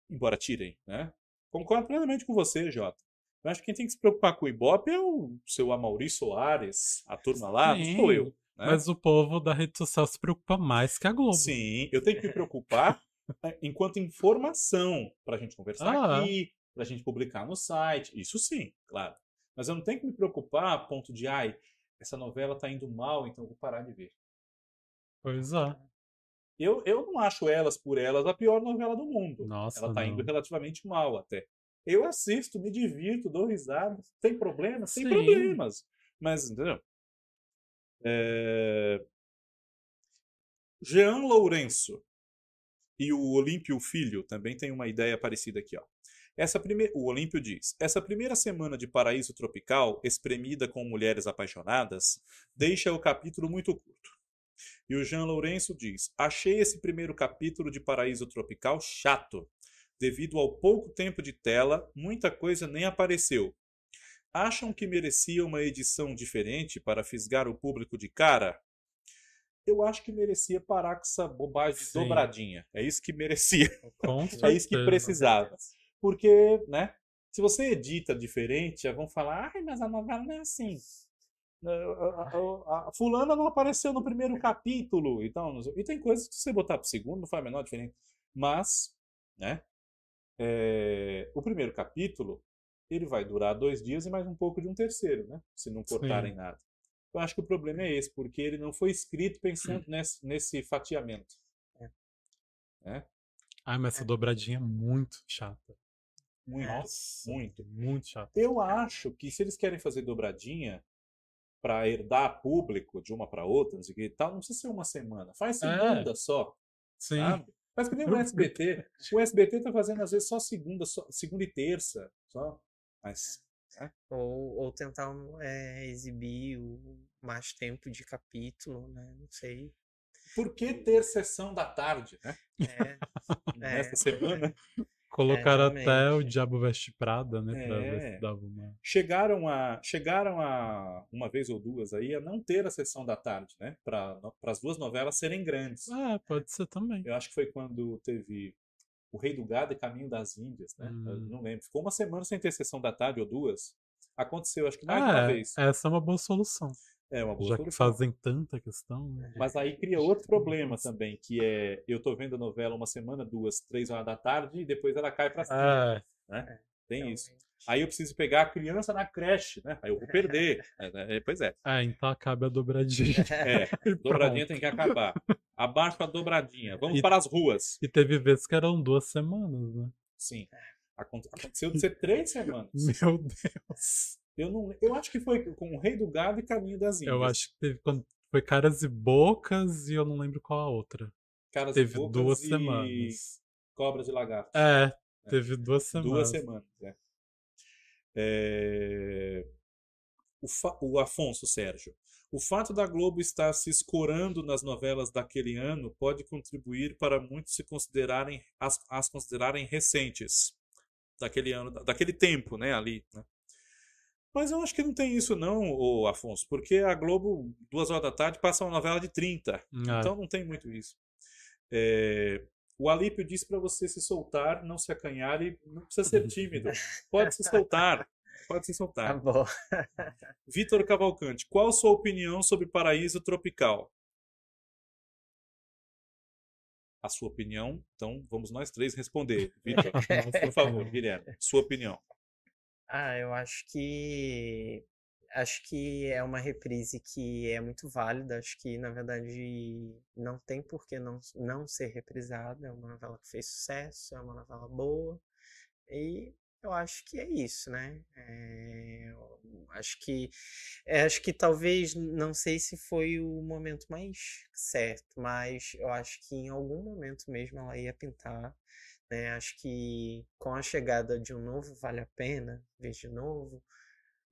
Speaker 1: Embora tirem. Né? Concordo plenamente com você, Jota. Eu acho que quem tem que se preocupar com o Ibope é o seu Amaury Soares, a turma lá, não sou
Speaker 2: Sim,
Speaker 1: eu. né?
Speaker 2: Mas o povo da rede social se preocupa mais que a Globo.
Speaker 1: Sim, eu tenho que me preocupar né, enquanto informação para a gente conversar
Speaker 2: Ah.
Speaker 1: aqui, para a gente publicar no site. Isso sim, claro. Mas eu não tenho que me preocupar a ponto de, ai, essa novela tá indo mal, então eu vou parar de ver.
Speaker 2: Pois é.
Speaker 1: Eu, eu não acho Elas por Elas a pior novela do mundo.
Speaker 2: Nossa,
Speaker 1: Ela tá
Speaker 2: não.
Speaker 1: indo relativamente mal até. Eu assisto, me divirto, dou risada. Tem problemas? Tem problemas. Mas, entendeu? É... Jean Lourenço e o Olímpio Filho também tem uma ideia parecida aqui. Ó. Essa prime... O Olímpio diz: Essa primeira semana de Paraíso Tropical, espremida com mulheres apaixonadas, deixa o capítulo muito curto. E o Jean Lourenço diz: Achei esse primeiro capítulo de Paraíso Tropical chato. Devido ao pouco tempo de tela, muita coisa nem apareceu. Acham que merecia uma edição diferente para fisgar o público de cara? Eu acho que merecia parar com essa bobagem
Speaker 2: Sim.
Speaker 1: dobradinha. É isso que merecia. É isso que precisava. Porque, né? Se você edita diferente, já vão falar, ai, mas a novela não é assim. A, a- fulana não apareceu no primeiro capítulo. Então, e tem coisas que se você botar pro segundo não faz a menor diferença. Mas, né? é, o primeiro capítulo, ele vai durar dois dias e mais um pouco de um terceiro, né? Se não cortarem nada. Eu acho que o problema é esse, porque ele não foi escrito pensando nesse, nesse fatiamento.
Speaker 2: Ai, mas essa dobradinha é muito chata.
Speaker 1: Muito,
Speaker 2: Nossa,
Speaker 1: muito.
Speaker 2: Muito chata.
Speaker 1: Eu acho que se eles querem fazer dobradinha para herdar público de uma para outra, não sei o que e tal, não precisa ser uma semana. Faz
Speaker 2: É.
Speaker 1: segunda só,
Speaker 2: Sim.
Speaker 1: sabe? Faz que nem o SBT. O SBT tá fazendo às vezes só segunda, só, segunda e terça, só. Mas
Speaker 3: Ou, ou tentar é, exibir o mais tempo de capítulo, né? Não sei.
Speaker 1: por que ter sessão da tarde, né?
Speaker 3: É, é,
Speaker 1: Nessa semana.
Speaker 2: Colocaram até o. Diabo Veste Prada, né? Pra ver
Speaker 1: É.
Speaker 2: se dava uma.
Speaker 1: Chegaram a, chegaram a, uma vez ou duas aí, a não ter a sessão da tarde, né? Para as duas novelas serem grandes.
Speaker 2: Ah, pode ser também.
Speaker 1: Eu acho que foi quando teve O Rei do Gado e Caminho das Índias, né?
Speaker 2: Hum.
Speaker 1: não lembro. Ficou uma semana sem ter sessão da tarde ou duas. Aconteceu, acho que mais de uma
Speaker 2: Ah,
Speaker 1: vez.
Speaker 2: é, essa é uma boa solução.
Speaker 1: É uma boa
Speaker 2: Já que
Speaker 1: solução.
Speaker 2: fazem tanta questão. né?
Speaker 1: Mas aí cria outro problema também, que é eu tô vendo a novela uma semana, duas, três horas da tarde e depois ela cai pra cima.
Speaker 2: É,
Speaker 1: Tem isso.
Speaker 3: realmente.
Speaker 1: Aí eu preciso pegar a criança na creche, né? Aí eu vou perder. É, é, pois é.
Speaker 2: é, então acaba a dobradinha.
Speaker 1: É, dobradinha tem que acabar. Abaixo a dobradinha. Vamos
Speaker 2: E-
Speaker 1: para as ruas.
Speaker 2: E teve vezes que eram duas semanas, né?
Speaker 1: Sim. Aconte- Aconteceu de ser três semanas.
Speaker 2: Meu Deus.
Speaker 1: Eu, não, eu acho que foi com o Rei do Gado e Caminho das Índias.
Speaker 2: Eu acho que teve quando foi Caras e Bocas e eu não lembro qual a outra.
Speaker 1: Caras e
Speaker 2: Teve
Speaker 1: Bocas
Speaker 2: duas
Speaker 1: e
Speaker 2: semanas.
Speaker 1: Cobras de Lagarto.
Speaker 2: É, teve duas semanas.
Speaker 1: Duas semanas, é. É, O, fa- o Afonso Sérgio. O fato da Globo estar se escorando nas novelas daquele ano pode contribuir para muitos se considerarem as, as considerarem recentes daquele ano, daquele tempo, né, ali, né? Mas eu acho que não tem isso não, ô Afonso, porque a Globo, duas horas da tarde, passa uma novela de 30.
Speaker 2: Ah,
Speaker 1: Então não tem muito isso. É, o Alípio disse para você se soltar, não se acanhar e não precisa ser tímido. Pode se soltar. pode se
Speaker 3: Tá
Speaker 1: soltar.
Speaker 3: bom.
Speaker 1: Vitor Cavalcante, qual sua opinião sobre Paraíso Tropical? A sua opinião, então vamos nós três responder. Vitor, por favor, Guilherme, sua opinião.
Speaker 3: Ah, eu acho que acho que é uma reprise que é muito válida. Acho que na verdade não tem por que não não ser reprisada. É uma novela que fez sucesso, é uma novela boa e eu acho que é isso, né? É, acho que é, acho que talvez não sei se foi o momento mais certo, mas eu acho que em algum momento mesmo ela ia pintar né? Acho que com a chegada de um novo Vale a Pena, ver de novo,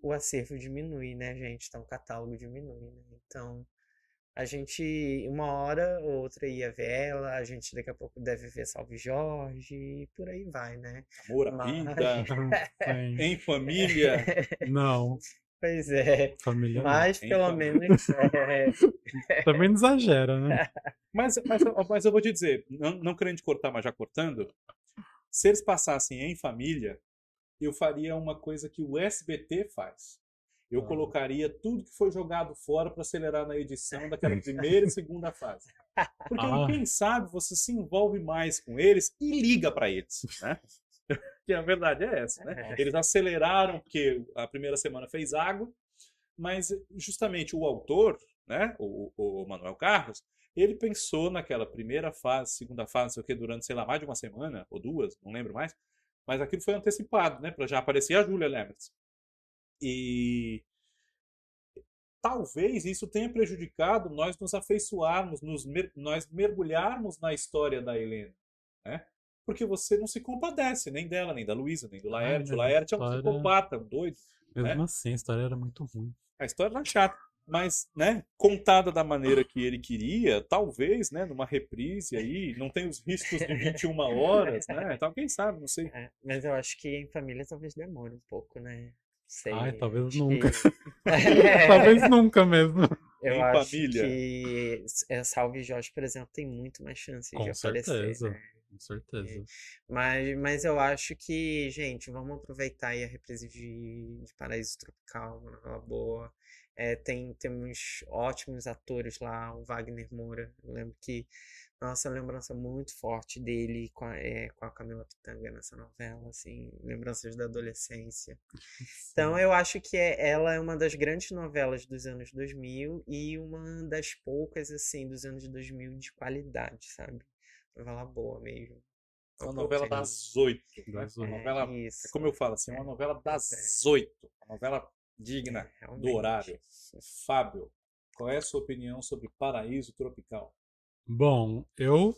Speaker 3: o acervo diminui, né, gente? Então o catálogo diminui, né? Então a gente, uma hora ou outra ia ver ela, a gente daqui a pouco deve ver Salve Jorge e por aí vai, né?
Speaker 1: Amor à
Speaker 3: Mas-
Speaker 1: vida, em família.
Speaker 2: Não,
Speaker 3: Pois é,
Speaker 2: família não.
Speaker 3: mas pelo
Speaker 1: família.
Speaker 3: menos é,
Speaker 2: Também não exagera, né?
Speaker 1: Mas, mas, mas eu vou te dizer, não, não querendo te cortar, mas já cortando, se eles passassem em família, eu faria uma coisa que o SBT faz. Eu
Speaker 2: Ah.
Speaker 1: colocaria tudo que foi jogado fora para acelerar na edição daquela primeira e segunda fase. Porque
Speaker 2: Ah.
Speaker 1: quem sabe você se envolve mais com eles e liga para eles, né? Que a verdade é essa, né? Eles aceleraram porque a primeira semana fez água, mas justamente o autor, né, o, o Manuel Carlos, ele pensou naquela primeira fase, segunda fase, não sei o que, durante, sei lá, mais de uma semana ou duas, não lembro mais, mas aquilo foi antecipado, né, para já aparecer a Júlia Lemertz. E talvez isso tenha prejudicado nós nos afeiçoarmos, nos mer- nós mergulharmos na história da Helena, né? Porque você não se compadece nem dela, nem da Luísa, nem do Laerte.
Speaker 2: mas
Speaker 1: o Laerte é um
Speaker 2: história-
Speaker 1: psicopata, um doido.
Speaker 2: Mesmo
Speaker 1: né?
Speaker 2: assim, a história era muito ruim.
Speaker 1: A história era chata, mas, né, contada da maneira que ele queria, talvez, né, numa reprise aí, não tem os riscos de 21 horas, né? Então, quem sabe, não sei.
Speaker 3: é, mas eu acho que em família talvez demore um pouco, né? Sei,
Speaker 2: Ai, talvez nunca.
Speaker 3: que-.
Speaker 2: Talvez nunca mesmo.
Speaker 3: Eu
Speaker 1: Em
Speaker 3: acho
Speaker 1: família.
Speaker 3: que é, Salve Jorge, por exemplo, tem muito mais chance de
Speaker 2: Com
Speaker 3: aparecer.
Speaker 2: certeza.
Speaker 3: né?
Speaker 2: Com certeza.
Speaker 3: Mas, mas eu acho que, gente, vamos aproveitar aí a reprise de, de Paraíso Tropical, uma novela boa. É, tem, temos ótimos atores lá, o Wagner Moura. Eu lembro que, nossa, lembrança muito forte dele com a, é, com a Camila Pitanga nessa novela, assim, lembranças da adolescência. Então eu acho que é- ela é uma das grandes novelas dos anos 2000 e uma das poucas, assim, dos anos 2000 de qualidade, sabe? Novela boa mesmo.
Speaker 1: É uma novela das oito.
Speaker 2: Das oito.
Speaker 1: novela,
Speaker 3: É
Speaker 1: é como eu falo assim, é uma novela das oito. Uma novela digna
Speaker 3: É,
Speaker 1: do horário. Fábio, qual é a sua opinião sobre Paraíso Tropical?
Speaker 2: Bom, eu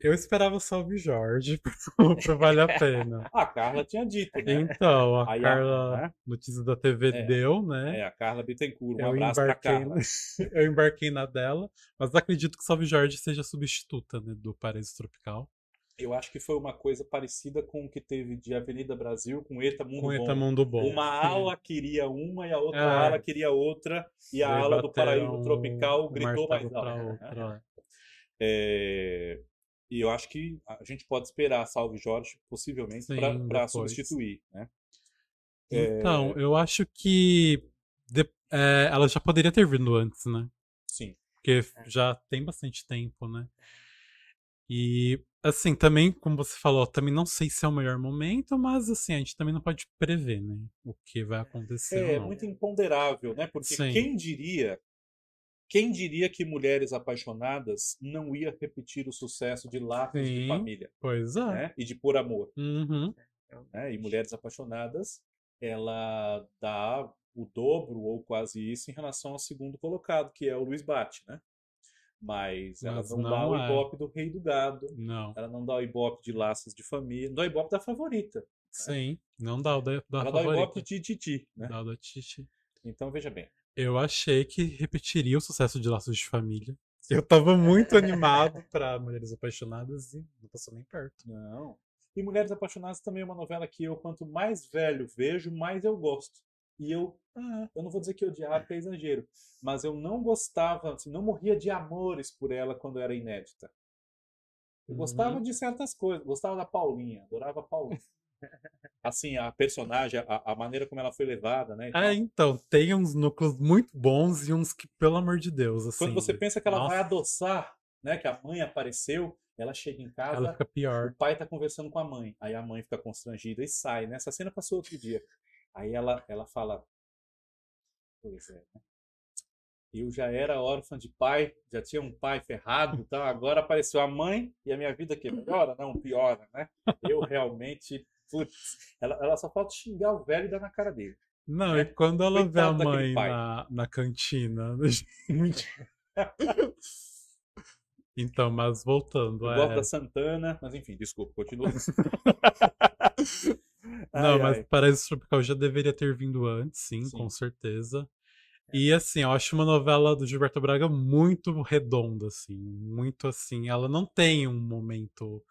Speaker 2: eu esperava o Salve Jorge pra Vale a Pena.
Speaker 1: A Carla tinha dito, né?
Speaker 2: Então, a
Speaker 1: Aí a-
Speaker 2: Carla,
Speaker 1: né?
Speaker 2: notícias da TV
Speaker 1: É.
Speaker 2: deu, né?
Speaker 1: É, a Carla Bittencourt. Um
Speaker 2: Eu
Speaker 1: abraço pra Carla.
Speaker 2: eu embarquei na dela, mas acredito que Salve Jorge seja substituta, né, do Paraíso Tropical.
Speaker 1: Eu acho que foi uma coisa parecida com o que teve de Avenida Brasil com Eta Mundo
Speaker 2: Com
Speaker 1: Bom.
Speaker 2: Eta Mundo Bom.
Speaker 1: Uma
Speaker 2: Sim.
Speaker 1: ala queria uma e a outra
Speaker 2: É.
Speaker 1: ala queria outra, e a ala do Paraíso Tropical gritou mais alto.
Speaker 2: outra,
Speaker 1: né? É, E eu acho que a gente pode esperar Salve Jorge, possivelmente, para substituir. Né?
Speaker 2: Então, eu acho que de- é, ela já poderia ter vindo antes, né?
Speaker 1: Sim.
Speaker 2: Porque já tem bastante tempo, né? E, assim, também, como você falou, também não sei se é o melhor momento, mas, assim, a gente também não pode prever, né? O que vai acontecer
Speaker 1: É muito imponderável, né? Porque
Speaker 2: Sim.
Speaker 1: quem diria, quem diria que Mulheres Apaixonadas não ia repetir o sucesso de Laços de
Speaker 2: Sim.
Speaker 1: Família,
Speaker 2: Pois é.
Speaker 1: né? E de Por Amor,
Speaker 2: Uhum.
Speaker 1: né? E Mulheres Apaixonadas, ela dá o dobro ou quase isso em relação ao segundo colocado, que é o Luiz Bate, né? Mas ela
Speaker 2: Mas
Speaker 1: não, dá
Speaker 2: não
Speaker 1: o
Speaker 2: é.
Speaker 1: ibope do Rei do Gado,
Speaker 2: Não.
Speaker 1: ela não dá o ibope de Laços de Família, não dá o ibope da favorita,
Speaker 2: Sim. Não dá o da, da
Speaker 1: ela dá o
Speaker 2: favorita.
Speaker 1: ibope de Titi, né?
Speaker 2: Dá o da Titi.
Speaker 1: Então veja bem.
Speaker 2: Eu achei que repetiria o sucesso de Laços de Família. Eu tava muito animado pra Mulheres Apaixonadas e não passou nem perto.
Speaker 1: Não. E Mulheres Apaixonadas também é uma novela que eu, quanto mais velho vejo, mais eu gosto. E eu, ah, eu não vou dizer que odiava, porque é exagero, mas eu não gostava, assim, não morria de amores por ela quando era inédita. Eu
Speaker 2: Uhum.
Speaker 1: gostava de certas coisas, gostava da Paulinha, adorava a Paulinha. Assim, a personagem, a, a maneira como ela foi levada, né? e tal.
Speaker 2: É, então, tem uns núcleos muito bons e uns que, pelo amor de Deus, assim.
Speaker 1: Quando você pensa que ela vai
Speaker 2: nossa.
Speaker 1: adoçar, né? Que a mãe apareceu, ela chega em casa,
Speaker 2: Ela fica pior.
Speaker 1: o pai tá conversando com a mãe. Aí a mãe fica constrangida e sai, né? Essa cena passou outro dia. Aí ela, ela fala. Pois é, né? Eu já era órfã de pai, já tinha um pai ferrado, então agora apareceu a mãe e a minha vida que melhora, não piora, né? Eu realmente, putz, ela, ela só falta xingar o velho e dar na cara dele.
Speaker 2: Não,
Speaker 1: É,
Speaker 2: e quando ela vê a
Speaker 1: coitado
Speaker 2: mãe na, na cantina. gente. então, mas voltando.
Speaker 1: Eu
Speaker 2: é-
Speaker 1: gosto da Santana, mas enfim, desculpa, continua.
Speaker 2: Não,
Speaker 1: Ai,
Speaker 2: mas
Speaker 1: ai.
Speaker 2: Paraíso Tropical já deveria ter vindo antes, sim,
Speaker 1: Sim.
Speaker 2: com certeza. E assim, eu acho uma novela do Gilberto Braga muito redonda, assim, muito assim. Ela não tem um momento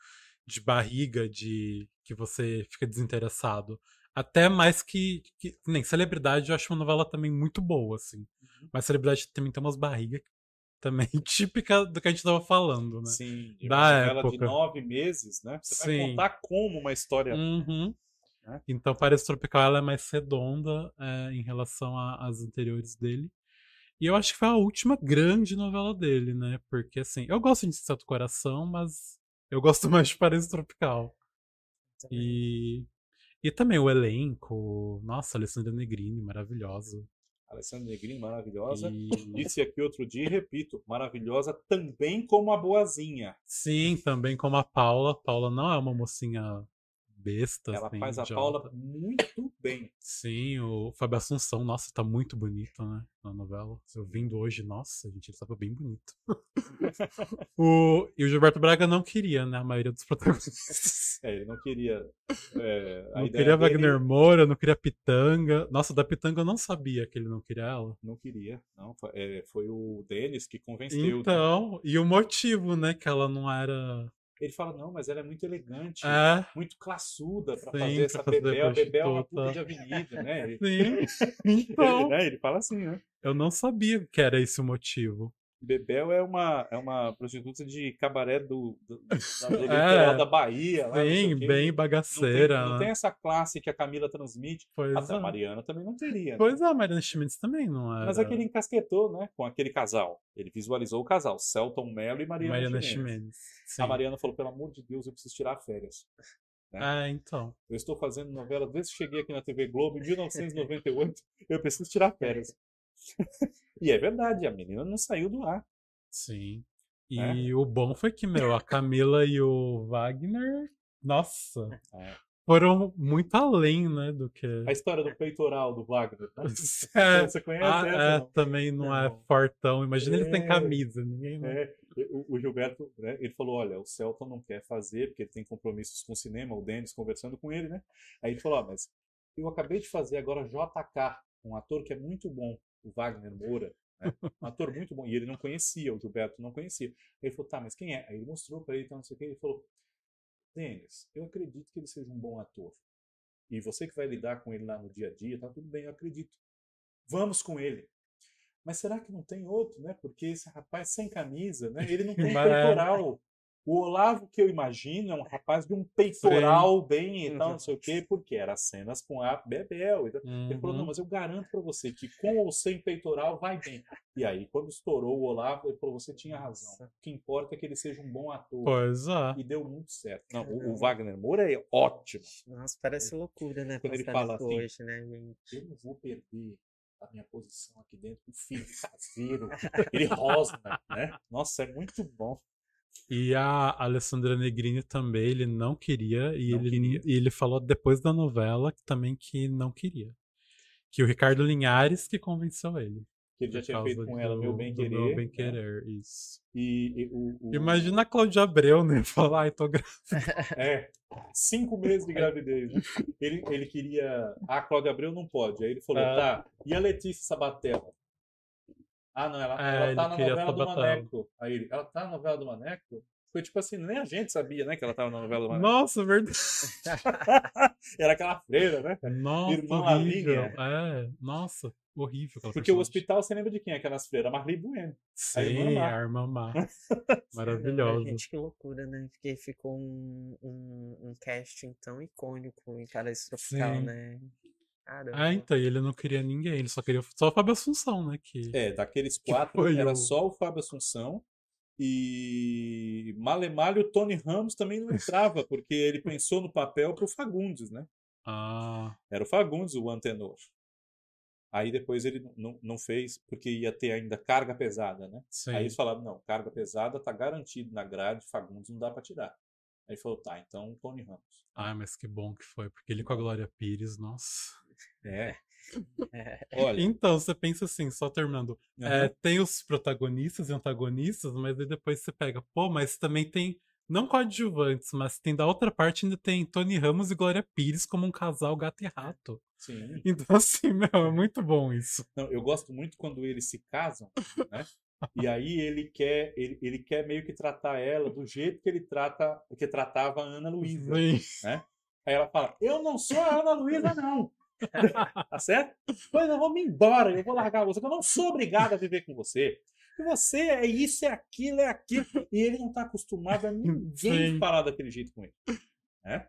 Speaker 2: de barriga de que você fica desinteressado. Até mais que, que nem Celebridade, eu acho uma novela também muito boa, assim.
Speaker 1: Uhum.
Speaker 2: Mas Celebridade também tem umas barrigas também típica do que a gente tava falando, né?
Speaker 1: Sim,
Speaker 2: Da
Speaker 1: uma novela de
Speaker 2: época.
Speaker 1: nove meses, né? Você vai
Speaker 2: Sim.
Speaker 1: contar como uma história.
Speaker 2: Uhum.
Speaker 1: né?
Speaker 2: Então, Paraíso Tropical ela é mais redonda é, em relação às anteriores dele. E eu acho que foi a última grande novela dele, né? Porque, assim, eu gosto de Santo Coração, mas eu gosto mais de Paraíso Tropical. E, e também o elenco. Nossa, Alessandra Negrini, maravilhosa.
Speaker 1: Alessandra Negrini, maravilhosa.
Speaker 2: E...
Speaker 1: Disse aqui outro dia e repito, maravilhosa também como a boazinha.
Speaker 2: Sim, também como a Paula. Paula não é uma mocinha besta.
Speaker 1: Ela
Speaker 2: assim,
Speaker 1: faz a
Speaker 2: idiota.
Speaker 1: Paula muito bem.
Speaker 2: Sim, o Fábio Assunção, nossa, tá muito bonito, né? Na novela. Eu vindo hoje, nossa, gente, ele tava bem bonito. o, e o Gilberto Braga não queria, né? A maioria dos protagonistas.
Speaker 1: É, ele não queria. é,
Speaker 2: Não queria
Speaker 1: dele-
Speaker 2: Wagner Moura, não queria Pitanga. Nossa, da Pitanga eu não sabia que ele não queria ela.
Speaker 1: Não queria. Não, foi, é, foi o Denis que convenceu.
Speaker 2: Então, e o motivo, né? Que ela não era.
Speaker 1: Ele fala, não, mas ela é muito elegante,
Speaker 2: É,
Speaker 1: muito classuda
Speaker 2: Sim,
Speaker 1: fazer essa
Speaker 2: fazer
Speaker 1: Bebel. Bebel é uma puta de avenida, né? Ele,
Speaker 2: sim.
Speaker 1: ele,
Speaker 2: Então,
Speaker 1: né, ele fala assim, né?
Speaker 2: eu não sabia que era esse o motivo.
Speaker 1: Bebel é uma, é uma prostituta de cabaré do, do, da, do
Speaker 2: É.
Speaker 1: da Bahia. Lá,
Speaker 2: Sim, bem
Speaker 1: não tem,
Speaker 2: bagaceira.
Speaker 1: não
Speaker 2: né?
Speaker 1: tem essa classe que a Camila transmite.
Speaker 2: Pois
Speaker 1: Até a
Speaker 2: é.
Speaker 1: Mariana também não teria. né?
Speaker 2: Pois é, a Mariana Schmitz também não era.
Speaker 1: Mas é que ele encasquetou, né? Com aquele casal. Ele visualizou o casal, Celton Mello e Mariana,
Speaker 2: Mariana. Sim.
Speaker 1: A Mariana falou, pelo amor de Deus, eu preciso tirar férias.
Speaker 2: É, então.
Speaker 1: Eu estou fazendo novela desde que cheguei aqui na TV Globo em 1998. Eu preciso tirar férias. e é verdade, a menina não saiu do ar.
Speaker 2: Sim. E
Speaker 1: É.
Speaker 2: o bom foi que, meu, a Camila e o Wagner, nossa,
Speaker 1: É.
Speaker 2: foram muito além, né, do que.
Speaker 1: A história do peitoral do Wagner. né?
Speaker 2: É,
Speaker 1: Você conhece
Speaker 2: ah,
Speaker 1: essa?
Speaker 2: é,
Speaker 1: não?
Speaker 2: também não é
Speaker 1: Não.
Speaker 2: fortão. Imagina ele sem
Speaker 1: É.
Speaker 2: camisa, ninguém. né?
Speaker 1: É, o, o Gilberto, né, ele falou, olha, o Celton não quer fazer, porque ele tem compromissos com o cinema, o Denis conversando com ele, né? Aí ele falou, ó, mas eu acabei de fazer agora JK, um ator que é muito bom, o Wagner Moura, né? Um ator muito bom, e ele não conhecia, o Gilberto não conhecia. Aí ele falou, tá, mas quem é? Aí ele mostrou pra ele, então não sei o que, ele falou, Denis, eu acredito que ele seja um bom ator. E você que vai lidar com ele lá no dia a dia, tá tudo bem, eu acredito. Vamos com ele. Mas será que não tem outro, né? Porque esse rapaz sem camisa, né? Ele não tem
Speaker 2: é.
Speaker 1: O Olavo que eu imagino é um rapaz de um peitoral bem e tal, não sei o quê, porque era cenas com a Bebel. Então, Ele falou,
Speaker 2: Uhum.
Speaker 1: não, mas eu garanto pra você que com ou sem peitoral vai bem. E aí, quando estourou o Olavo, ele falou, você tinha razão. O que importa é que ele seja um bom ator.
Speaker 2: Pois é.
Speaker 1: E deu muito certo. Não, o, o. Wagner Moura é ótimo.
Speaker 3: Nossa, parece loucura, né?
Speaker 1: Quando ele fala assim,
Speaker 3: hoje, né, gente?
Speaker 1: Eu não vou perder a minha posição aqui dentro. O filho caseiro, ele rosna, né? Nossa, é muito bom.
Speaker 2: E a Alessandra Negrini também, ele não queria, e,
Speaker 1: Não
Speaker 2: ele,
Speaker 1: queria.
Speaker 2: ele falou depois da novela que também que não queria. Que o Ricardo Linhares que convenceu ele.
Speaker 1: Que ele já tinha feito com ela,
Speaker 2: do-
Speaker 1: meu bem querer.
Speaker 2: Meu bem
Speaker 1: né?
Speaker 2: querer, isso.
Speaker 1: E, e o, o-
Speaker 2: Imagina a Cláudia Abreu, né? Falar, ai, tô grávida.
Speaker 1: É, cinco meses de gravidez. né? Ele, ele queria. Ah, a Cláudia Abreu não pode. Aí ele falou,
Speaker 2: É.
Speaker 1: tá. E a Letícia Sabatella? Ah, não, ela,
Speaker 2: É,
Speaker 1: ela tá na novela do. Maneco. Aí ele, ela tá na novela do Maneco? Foi tipo assim, nem a gente sabia, né, que ela tava na novela do Maneco.
Speaker 2: Nossa, verdade.
Speaker 1: Era aquela freira, né?
Speaker 2: Nossa,
Speaker 1: Irmã
Speaker 2: horrível. É, nossa. horrível aquela
Speaker 1: Porque o
Speaker 2: personagem.
Speaker 1: hospital, você lembra de quem? Aquelas freiras? Marli Bueno.
Speaker 2: Sim,
Speaker 1: irmã
Speaker 2: a irmã má.
Speaker 3: Caramba,
Speaker 2: Maravilhosa.
Speaker 3: Gente, que loucura, né? Porque ficou um, um, um casting tão icônico em Paraíso Tropical,
Speaker 2: Sim.
Speaker 3: né? Caramba.
Speaker 2: Ah, então, e ele não queria ninguém, ele só queria só o Fábio Assunção, né? Que...
Speaker 1: É, daqueles
Speaker 2: Que
Speaker 1: quatro, era
Speaker 2: o-
Speaker 1: só o Fábio Assunção. E Malemalho, o Tony Ramos também não entrava, porque ele pensou no papel pro Fagundes, né?
Speaker 2: Ah,
Speaker 1: Era o Fagundes o antenor. Aí depois ele não, não fez, porque ia ter ainda carga pesada, né?
Speaker 2: sim.
Speaker 1: Aí eles falaram, não, carga pesada tá garantido na grade, Fagundes não dá pra tirar. Aí ele falou, tá, então Tony Ramos.
Speaker 2: Ai, mas que bom que foi, porque ele com a Glória Pires, nossa.
Speaker 1: É,
Speaker 3: É,
Speaker 1: olha.
Speaker 2: Então, você pensa assim, só terminando.
Speaker 1: aham,
Speaker 2: É, tem os protagonistas e antagonistas, mas aí depois você pega, pô, mas também tem, não coadjuvantes, mas tem da outra parte ainda tem Tony Ramos e Glória Pires como um casal gato e rato.
Speaker 1: sim.
Speaker 2: Então, assim, meu, é muito bom isso.
Speaker 1: Não, eu gosto muito quando eles se casam, né? E aí ele quer, ele, ele quer meio que tratar ela do jeito que ele trata, que tratava a Ana Luísa.
Speaker 2: Sim.
Speaker 1: Aí ela fala: Eu não sou a Ana Luísa, não. tá certo? Pois eu vou me embora, eu vou largar você, eu não sou obrigada a viver com você. E você é isso, é aquilo, é aquilo. E ele não tá acostumado a ninguém
Speaker 2: Sim.
Speaker 1: falar daquele jeito com ele. Né?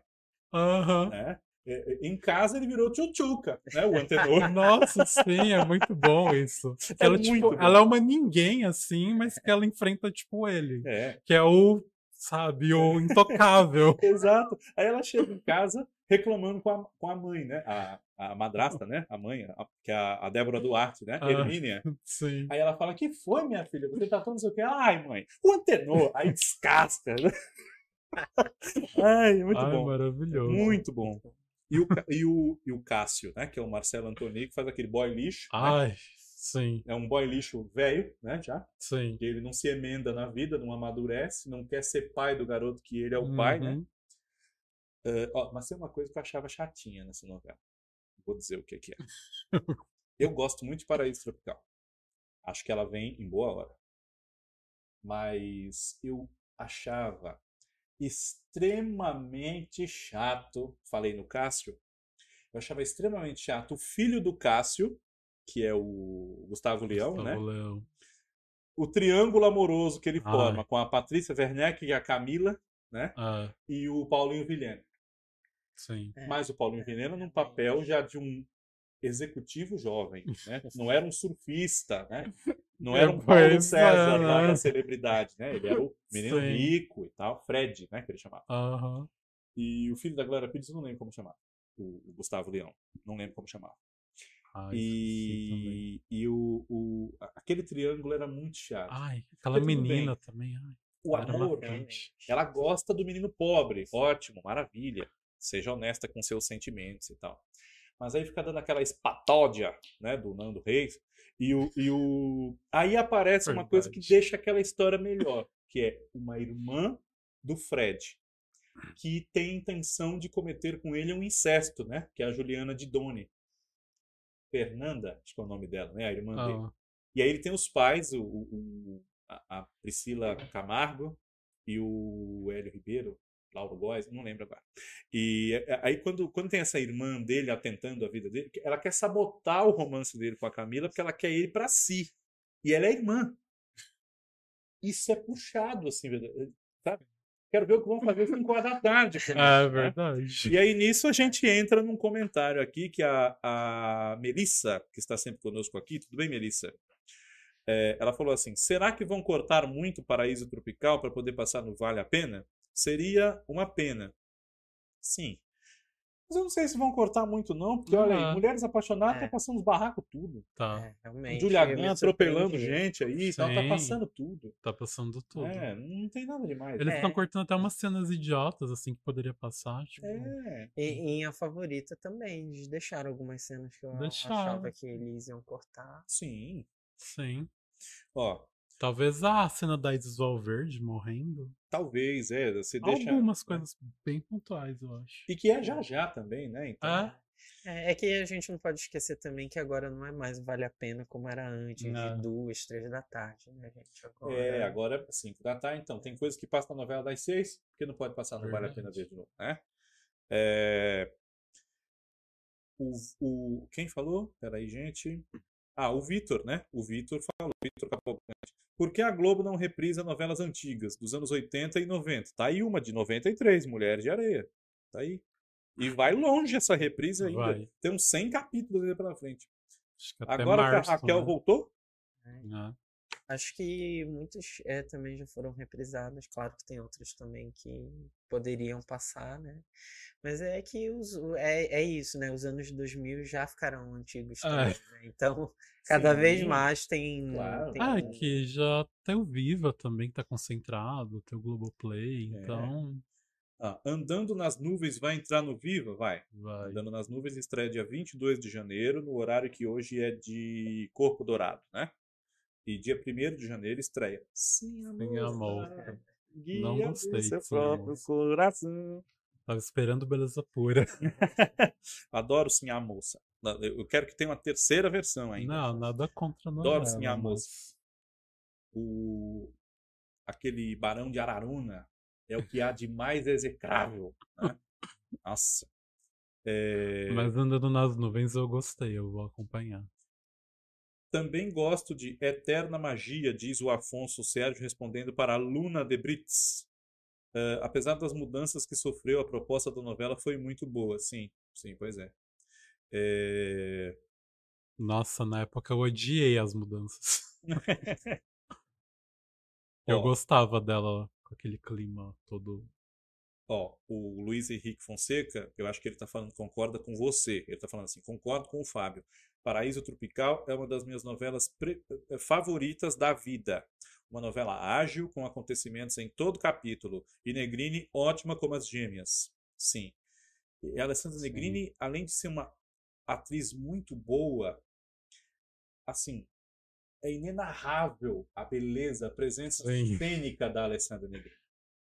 Speaker 1: É, é, Em casa ele virou tchutchuca, né? O antenor.
Speaker 2: Nossa, sim, é muito bom isso.
Speaker 1: É
Speaker 2: ela,
Speaker 1: muito
Speaker 2: tipo,
Speaker 1: bom.
Speaker 2: ela é uma ninguém, assim, mas que ela enfrenta, tipo, ele.
Speaker 1: É,
Speaker 2: Que é o, sabe, o intocável.
Speaker 1: exato. Aí ela chega em casa reclamando com a, com a mãe, né? A, a madrasta, né? A mãe, a- que é a, Débora Duarte, né?
Speaker 2: Ah.
Speaker 1: Hermínia.
Speaker 2: Sim.
Speaker 1: Aí ela fala: Que foi, minha filha? Você tá falando não sei o quê? Ai, mãe, o antenor. Aí descasca. né? Ai, muito
Speaker 2: Ai,
Speaker 1: bom.
Speaker 2: maravilhoso.
Speaker 1: Muito bom. E o, e, o, e o Cássio, né? Que é o Marcelo Antoni, que faz aquele boy lixo. né?
Speaker 2: Ai, sim,
Speaker 1: É um boy lixo velho, né? Já.
Speaker 2: sim.
Speaker 1: Que ele não se emenda na vida, não amadurece, não quer ser pai do garoto que ele é o pai, né? Eh, ó, mas tem uma coisa que eu achava chatinha nessa novela. Vou dizer o que, que é. Eu gosto muito de Paraíso Tropical. Acho que ela vem em boa hora. Mas eu achava extremamente chato. Falei no Cássio. Eu achava extremamente chato o filho do Cássio, que é o Gustavo Leão, né?
Speaker 2: Gustavo Leão.
Speaker 1: O triângulo amoroso que ele
Speaker 2: Ai.
Speaker 1: forma com a Patrícia Werneck e a Camila, né?
Speaker 2: Ah,
Speaker 1: E o Paulinho Vilhena.
Speaker 2: Sim.
Speaker 3: É.
Speaker 1: Mas o Paulinho Vilhena num papel já de um executivo jovem, né? Não era um surfista, né? Não era um Paulo César
Speaker 2: é,
Speaker 1: lá
Speaker 2: né?
Speaker 1: da celebridade, né? Ele era o menino
Speaker 2: Sim.
Speaker 1: rico e tal, Fred, né? Que ele chamava. E o filho da Glória Pires, eu não lembro como chamava. O, o Gustavo Leão. Não lembro como chamava.
Speaker 2: Ai, também.
Speaker 1: E, e o, o, aquele triângulo era muito chato.
Speaker 2: Ai, aquela menina também. Ai,
Speaker 1: o amor, ela gosta do menino pobre. Ótimo, maravilha. Seja honesta com seus sentimentos e tal. Mas aí fica dando aquela espatódia, né, do Nando Reis. E o, e o... aí aparece uma coisa que
Speaker 2: Verdade.
Speaker 1: deixa aquela história melhor, que é uma irmã do Fred, que tem intenção de cometer com ele um incesto, né, que é a Juliana Didoni. Fernanda, acho que é o nome dela, né, a irmã dele.
Speaker 2: Ah,
Speaker 1: E aí ele tem os pais, o, o- a Priscila Camargo e o Hélio Ribeiro, Lauro Góes, não lembro agora. E é, aí quando, quando tem essa irmã dele atentando a vida dele, ela quer sabotar o romance dele com a Camila porque ela quer ele pra si. E ela é irmã. Isso é puxado, assim, sabe? Quero ver o que vão fazer às 5 horas da tarde. com
Speaker 2: é
Speaker 1: né?
Speaker 2: verdade.
Speaker 1: E aí nisso a gente entra num comentário aqui que a, a Melissa, que está sempre conosco aqui, tudo bem, Melissa? É, ela falou assim: será que vão cortar muito Paraíso Tropical para poder passar no Vale a Pena? Seria uma pena. Sim. Mas eu não sei se vão cortar muito, não, porque olha aí. Mulheres Apaixonadas
Speaker 3: É.
Speaker 1: tá passando os barracos tudo.
Speaker 2: Tá,
Speaker 3: É, realmente.
Speaker 1: Julia Gann atropelando gente aí, então tá passando tudo.
Speaker 2: tá passando tudo.
Speaker 1: É, não tem nada demais.
Speaker 2: Eles
Speaker 3: É.
Speaker 2: estão cortando até umas cenas idiotas, assim, que poderia passar. Tipo,
Speaker 1: É.
Speaker 3: E, e em A Favorita também, eles deixaram algumas cenas que eu
Speaker 2: Deixaram.
Speaker 3: achava que eles iam cortar.
Speaker 1: Sim.
Speaker 2: sim.
Speaker 1: Ó,
Speaker 2: Talvez a cena da Isis Valverde morrendo.
Speaker 1: talvez, é, você deixa.
Speaker 2: Algumas coisas bem pontuais, eu acho.
Speaker 1: E que é já já também, né? Então,
Speaker 2: É?
Speaker 3: É, é que a gente não pode esquecer também que agora não é mais Vale a Pena como era antes,
Speaker 2: Não.
Speaker 3: de duas, três da tarde, né, gente? Agora,
Speaker 1: É, agora 5 da tarde, então. Tem coisas que passam na novela das 6, porque não pode passar, não vale a pena ver de novo, né? É... O, o... Quem falou? Peraí, gente. Ah, o Vitor, né? O Vitor falou, Vitor Cavalcante. Por que a Globo não reprisa novelas antigas, dos anos 80 e 90? Tá aí uma de 93, Mulheres de Areia. Tá aí. E vai longe essa reprise ainda.
Speaker 2: Vai.
Speaker 1: Tem uns 100 capítulos ainda pela frente.
Speaker 2: Acho que até
Speaker 1: Agora
Speaker 2: março,
Speaker 1: que a Raquel
Speaker 2: né?
Speaker 1: voltou,
Speaker 2: É.
Speaker 3: Acho que muitas é, também já foram reprisadas. Claro que tem outras também que poderiam passar, né? Mas é que os, o- é, é isso, né? Os anos 2000 já ficaram antigos também, né? Então, cada vez
Speaker 1: Sim,
Speaker 3: mais tem,
Speaker 1: claro.
Speaker 3: tem
Speaker 2: Ah, é que já tem o Viva também que tá concentrado, tem o Globoplay,
Speaker 1: É.
Speaker 2: então
Speaker 1: ah, Andando nas Nuvens vai entrar no Viva? Vai.
Speaker 2: vai.
Speaker 1: Andando nas Nuvens estreia dia 22 de janeiro, no horário que hoje é de Corpo Dourado, né? E dia 1 de janeiro estreia. Sim, amor. Guia
Speaker 2: Não gostei
Speaker 1: seu
Speaker 2: Sim, Amor.
Speaker 1: próprio coração.
Speaker 2: Tava esperando beleza pura.
Speaker 1: Adoro Sim, a moça. Eu quero que tenha uma terceira versão ainda.
Speaker 2: Não, nada contra não.
Speaker 1: Adoro Sim, a moça. O... Aquele Barão de Araruna é o que há de mais execrável. Né? Nossa. É...
Speaker 2: Mas andando nas nuvens eu gostei, eu vou acompanhar.
Speaker 1: Também gosto de Eterna Magia, diz o Afonso Sérgio, respondendo para a Luna de Brits. Eh, apesar das mudanças que sofreu, a proposta da novela foi muito boa. Sim, sim, pois é. Eh,
Speaker 2: Nossa, na época eu odiei as mudanças. Eu
Speaker 1: Ó.
Speaker 2: gostava dela com aquele clima todo.
Speaker 1: Ó, o Luiz Henrique Fonseca, eu acho que ele está falando, concorda com você. Ele está falando assim, concordo com o Fábio. Paraíso Tropical é uma das minhas novelas eh, favoritas da vida. Uma novela ágil, com acontecimentos em todo capítulo. E Negrini, ótima como as gêmeas. Sim. E Alessandra
Speaker 2: Sim.
Speaker 1: Negrini, além de ser uma atriz muito boa, assim, é inenarrável a beleza, a presença
Speaker 2: Sim.
Speaker 1: cênica da Alessandra Negrini.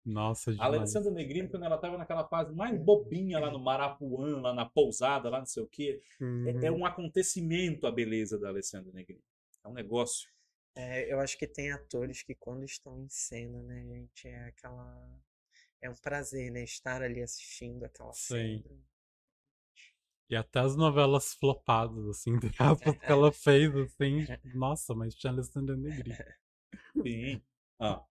Speaker 2: Nossa,
Speaker 1: A
Speaker 2: demais.
Speaker 1: Alessandra Negrini, quando ela estava naquela fase mais bobinha lá no Marapuã, lá na pousada, lá não sei o quê, é, é
Speaker 2: Uhum.
Speaker 1: um acontecimento a beleza da Alessandra Negrini. É um negócio.
Speaker 3: É, eu acho que tem atores que quando estão em cena, né, gente, é aquela. É um prazer, né? Estar ali assistindo aquela
Speaker 2: Sim.
Speaker 3: cena.
Speaker 2: E até as novelas flopadas, assim, aspas, que ela fez, assim. Nossa, mas tinha Alessandra Negri.
Speaker 1: Sim. Ah.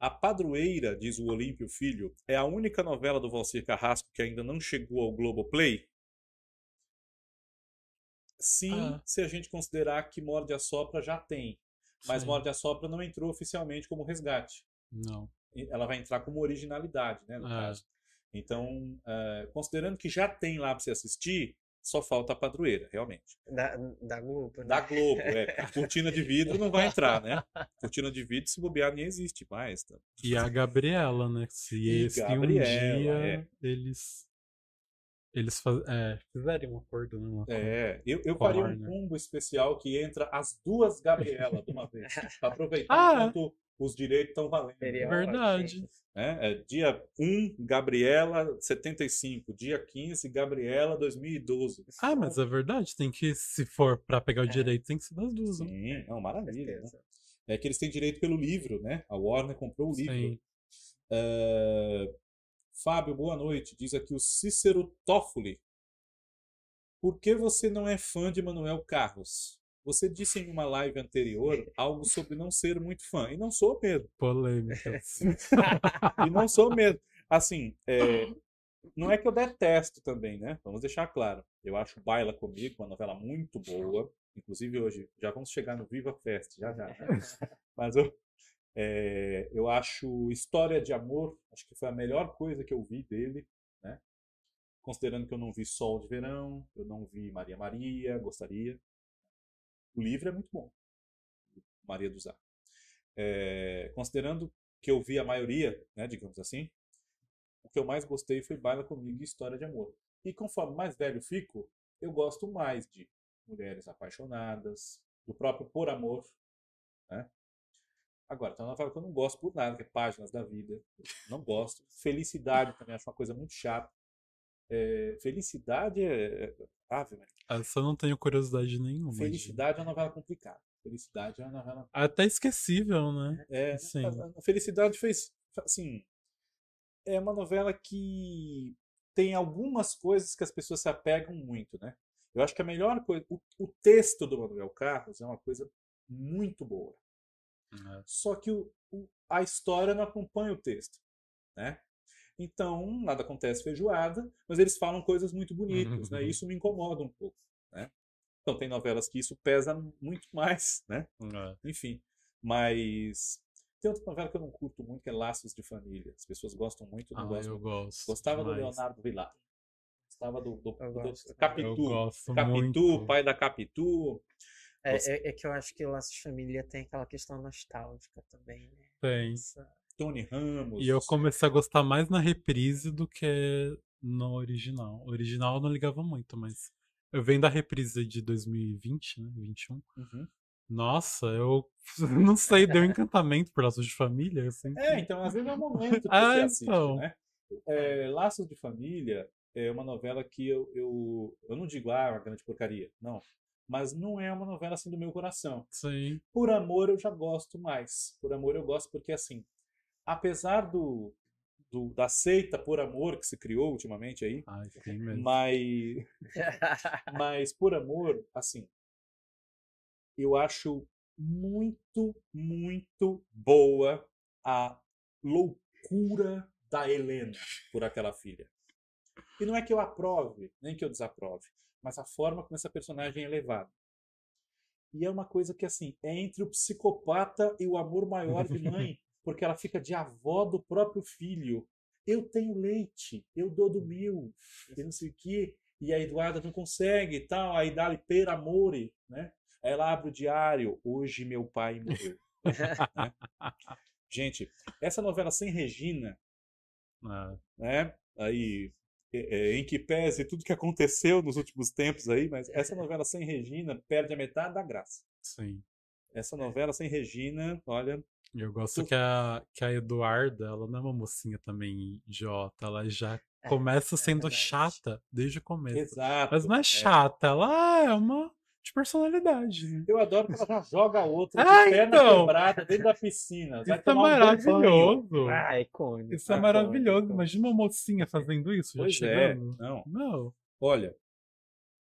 Speaker 1: A Padroeira, diz o Olímpio Filho, é a única novela do Valcir Carrasco que ainda não chegou ao Globoplay? Sim,
Speaker 2: Ah.
Speaker 1: se a gente considerar que Morde a Sopra já tem. Mas
Speaker 2: Sim.
Speaker 1: Morde a Sopra não entrou oficialmente como resgate.
Speaker 2: Não.
Speaker 1: ela vai entrar como originalidade, né, no
Speaker 2: É.
Speaker 1: caso. Então, eh, considerando que já tem lá para você assistir, só falta a padroeira, realmente.
Speaker 3: Da, da Globo, né?
Speaker 1: Da Globo, é. A cortina de vidro não vai entrar, né? Cortina de vidro, se bobear, nem existe mais. Tá?
Speaker 2: E a Gabriela, né? Se,
Speaker 1: E
Speaker 2: se um
Speaker 1: Gabriela,
Speaker 2: dia
Speaker 1: é.
Speaker 2: eles. Eles faz... é, fizerem um acordo, né? uma.
Speaker 1: É, eu, eu faria um
Speaker 2: Warner.
Speaker 1: combo especial que entra as duas Gabriela de uma vez. Para aproveitar
Speaker 2: Ah.
Speaker 1: enquanto os direitos estão valendo.
Speaker 3: Seria
Speaker 2: Verdade.
Speaker 1: né? É, dia 1, Gabriela 75. Dia 15, Gabriela 2012.
Speaker 2: Ah, mas é verdade, tem que, se for pra pegar o
Speaker 3: É.
Speaker 2: direito, tem que ser das duas. né?
Speaker 1: Sim, não,
Speaker 3: Com
Speaker 1: maravilha. né? É que eles têm direito pelo livro, né? A Warner comprou o livro.
Speaker 2: Sim.
Speaker 1: É, Fábio, boa noite. Diz aqui o Cícero Toffoli. Por que você não é fã de Manuel Carlos? Você disse em uma live anterior algo sobre não ser muito fã. E não sou mesmo.
Speaker 2: Polêmicas.
Speaker 1: E não sou mesmo. Assim, é, não é que eu detesto também, né? Vamos deixar claro. Eu acho Baila Comigo uma novela muito boa. Inclusive hoje, já vamos chegar no Viva Fest, já já. Mas eu, é, eu acho História de Amor, acho que foi a melhor coisa que eu vi dele, né? Considerando que eu não vi Sol de Verão, eu não vi Maria Maria, gostaria. O livro é muito bom. Maria do Zá. É, considerando que eu vi a maioria, né, digamos assim, o que eu mais gostei foi Baila Comigo e História de Amor. E conforme mais velho fico, eu gosto mais de Mulheres Apaixonadas, do próprio Por Amor, né? Agora, tem uma novela que eu não gosto por nada, que é Páginas da Vida. Não gosto. Felicidade também acho uma coisa muito chata. É, felicidade é. é- Ave, Maria.
Speaker 2: Essa eu não tenho curiosidade nenhuma. de-
Speaker 1: Felicidade é uma novela complicada. Felicidade é uma novela.
Speaker 2: Até esquecível, né?
Speaker 1: É,
Speaker 2: Sim.
Speaker 1: a, Felicidade fez. Assim. É uma novela que tem algumas coisas que as pessoas se apegam muito, né? Eu acho que a melhor coisa. O, o texto do Manuel Carlos é uma coisa muito boa.
Speaker 2: É.
Speaker 1: Só que o, o- a história não acompanha o texto, né? Então, nada acontece feijoada, mas eles falam coisas muito bonitas, né? Isso me incomoda um pouco, né? Então, tem novelas que isso pesa muito mais, né?
Speaker 2: É.
Speaker 1: Enfim, mas tem outra novela que eu não curto muito, que é Laços de Família. As pessoas gostam muito, não
Speaker 2: Ah,
Speaker 1: gosto
Speaker 2: eu gosto.
Speaker 1: Gostava do. Leonardo Vilar. Gostava do, do, do
Speaker 3: gosto.
Speaker 1: Capitu. Capitu,
Speaker 2: muito.
Speaker 1: pai da Capitu.
Speaker 3: É, é, é que eu acho que o Laços de Família tem aquela questão nostálgica também, né?
Speaker 2: Tem.
Speaker 3: Essa-
Speaker 1: Tony Ramos.
Speaker 2: E eu comecei a gostar mais na reprise do que no original. O original eu não ligava muito, mas eu venho da reprise de 2020, né? 21.
Speaker 1: Uhum.
Speaker 2: Nossa, eu não sei, deu encantamento por laços de família, assim.
Speaker 1: É, então às vezes é o momento que
Speaker 2: Ah,
Speaker 1: você assiste,
Speaker 2: então.
Speaker 1: né? É, Laços de Família é uma novela que eu, eu, eu não digo, ah, é uma grande porcaria, não. Mas não é uma novela assim do meu coração.
Speaker 2: Sim.
Speaker 1: Por Amor eu já gosto mais. Por Amor eu gosto porque, assim, apesar do, do- da seita Por Amor que se criou ultimamente aí,
Speaker 2: sim mesmo.
Speaker 1: mas, mas Por Amor, assim, eu acho muito, muito boa a loucura da Helena por aquela filha. E não é que eu aprove, nem que eu desaprove, mas a forma como essa personagem é levada. E é uma coisa que, assim, é entre o psicopata e o amor maior de mãe, porque ela fica de avó do próprio filho. Eu tenho leite, eu dou do meu, e não sei o quê. E a Eduarda não consegue e tal, aí dá-lhe per amore, né? Aí ela abre o diário, hoje meu pai morreu. né? Gente, essa novela sem Regina,
Speaker 2: É,
Speaker 1: né? Aí, é, é, em que pese tudo que aconteceu nos últimos tempos aí, mas essa novela sem Regina perde a metade da graça.
Speaker 2: sim.
Speaker 1: Essa novela sem Regina, olha,
Speaker 2: Eu gosto que a, que a Eduarda, ela não é uma mocinha também idiota, ela já
Speaker 3: É,
Speaker 2: começa
Speaker 3: é
Speaker 2: sendo
Speaker 3: verdade.
Speaker 2: chata desde o começo.
Speaker 1: exato.
Speaker 2: Mas não é chata, ela é uma de personalidade.
Speaker 1: Eu adoro que ela já joga outra de
Speaker 2: Ah,
Speaker 1: perna
Speaker 2: então.
Speaker 1: quebrada dentro da piscina.
Speaker 2: Isso é
Speaker 1: tomar um
Speaker 2: maravilhoso.
Speaker 3: Ah, é icônico.
Speaker 2: Isso é
Speaker 1: Ah,
Speaker 2: maravilhoso. Imagina uma mocinha fazendo isso, já
Speaker 1: Pois é,
Speaker 2: chegando.
Speaker 1: não.
Speaker 2: Não.
Speaker 1: Olha,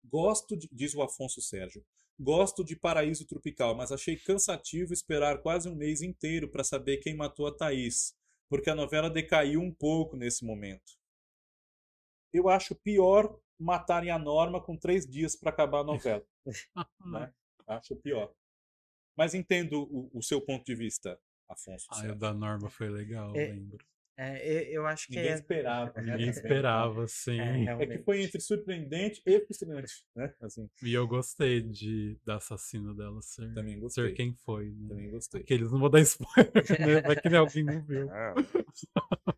Speaker 1: gosto de, diz o Afonso Sérgio, gosto de Paraíso Tropical, mas achei cansativo esperar quase um mês inteiro para saber quem matou a Thaís, porque a novela decaiu um pouco nesse momento. Eu acho pior matarem a Norma com três dias para acabar a novela. né? Acho pior. Mas entendo o, o seu ponto de vista, Afonso.
Speaker 2: Ah, o
Speaker 1: Sérgio.
Speaker 2: da Norma foi legal,
Speaker 3: É,
Speaker 2: lembro.
Speaker 3: É, eu, eu acho que
Speaker 1: Ninguém
Speaker 3: é,
Speaker 1: esperava. né,
Speaker 2: Ninguém
Speaker 1: também.
Speaker 2: esperava, assim.
Speaker 3: é,
Speaker 1: É que foi entre surpreendente e frustrante, né? Assim,
Speaker 2: E eu gostei de, da assassina dela ser,
Speaker 1: também gostei.
Speaker 2: ser quem foi, né?
Speaker 1: Também gostei.
Speaker 2: Aqueles não vou dar spoiler, né? Vai que alguém não viu.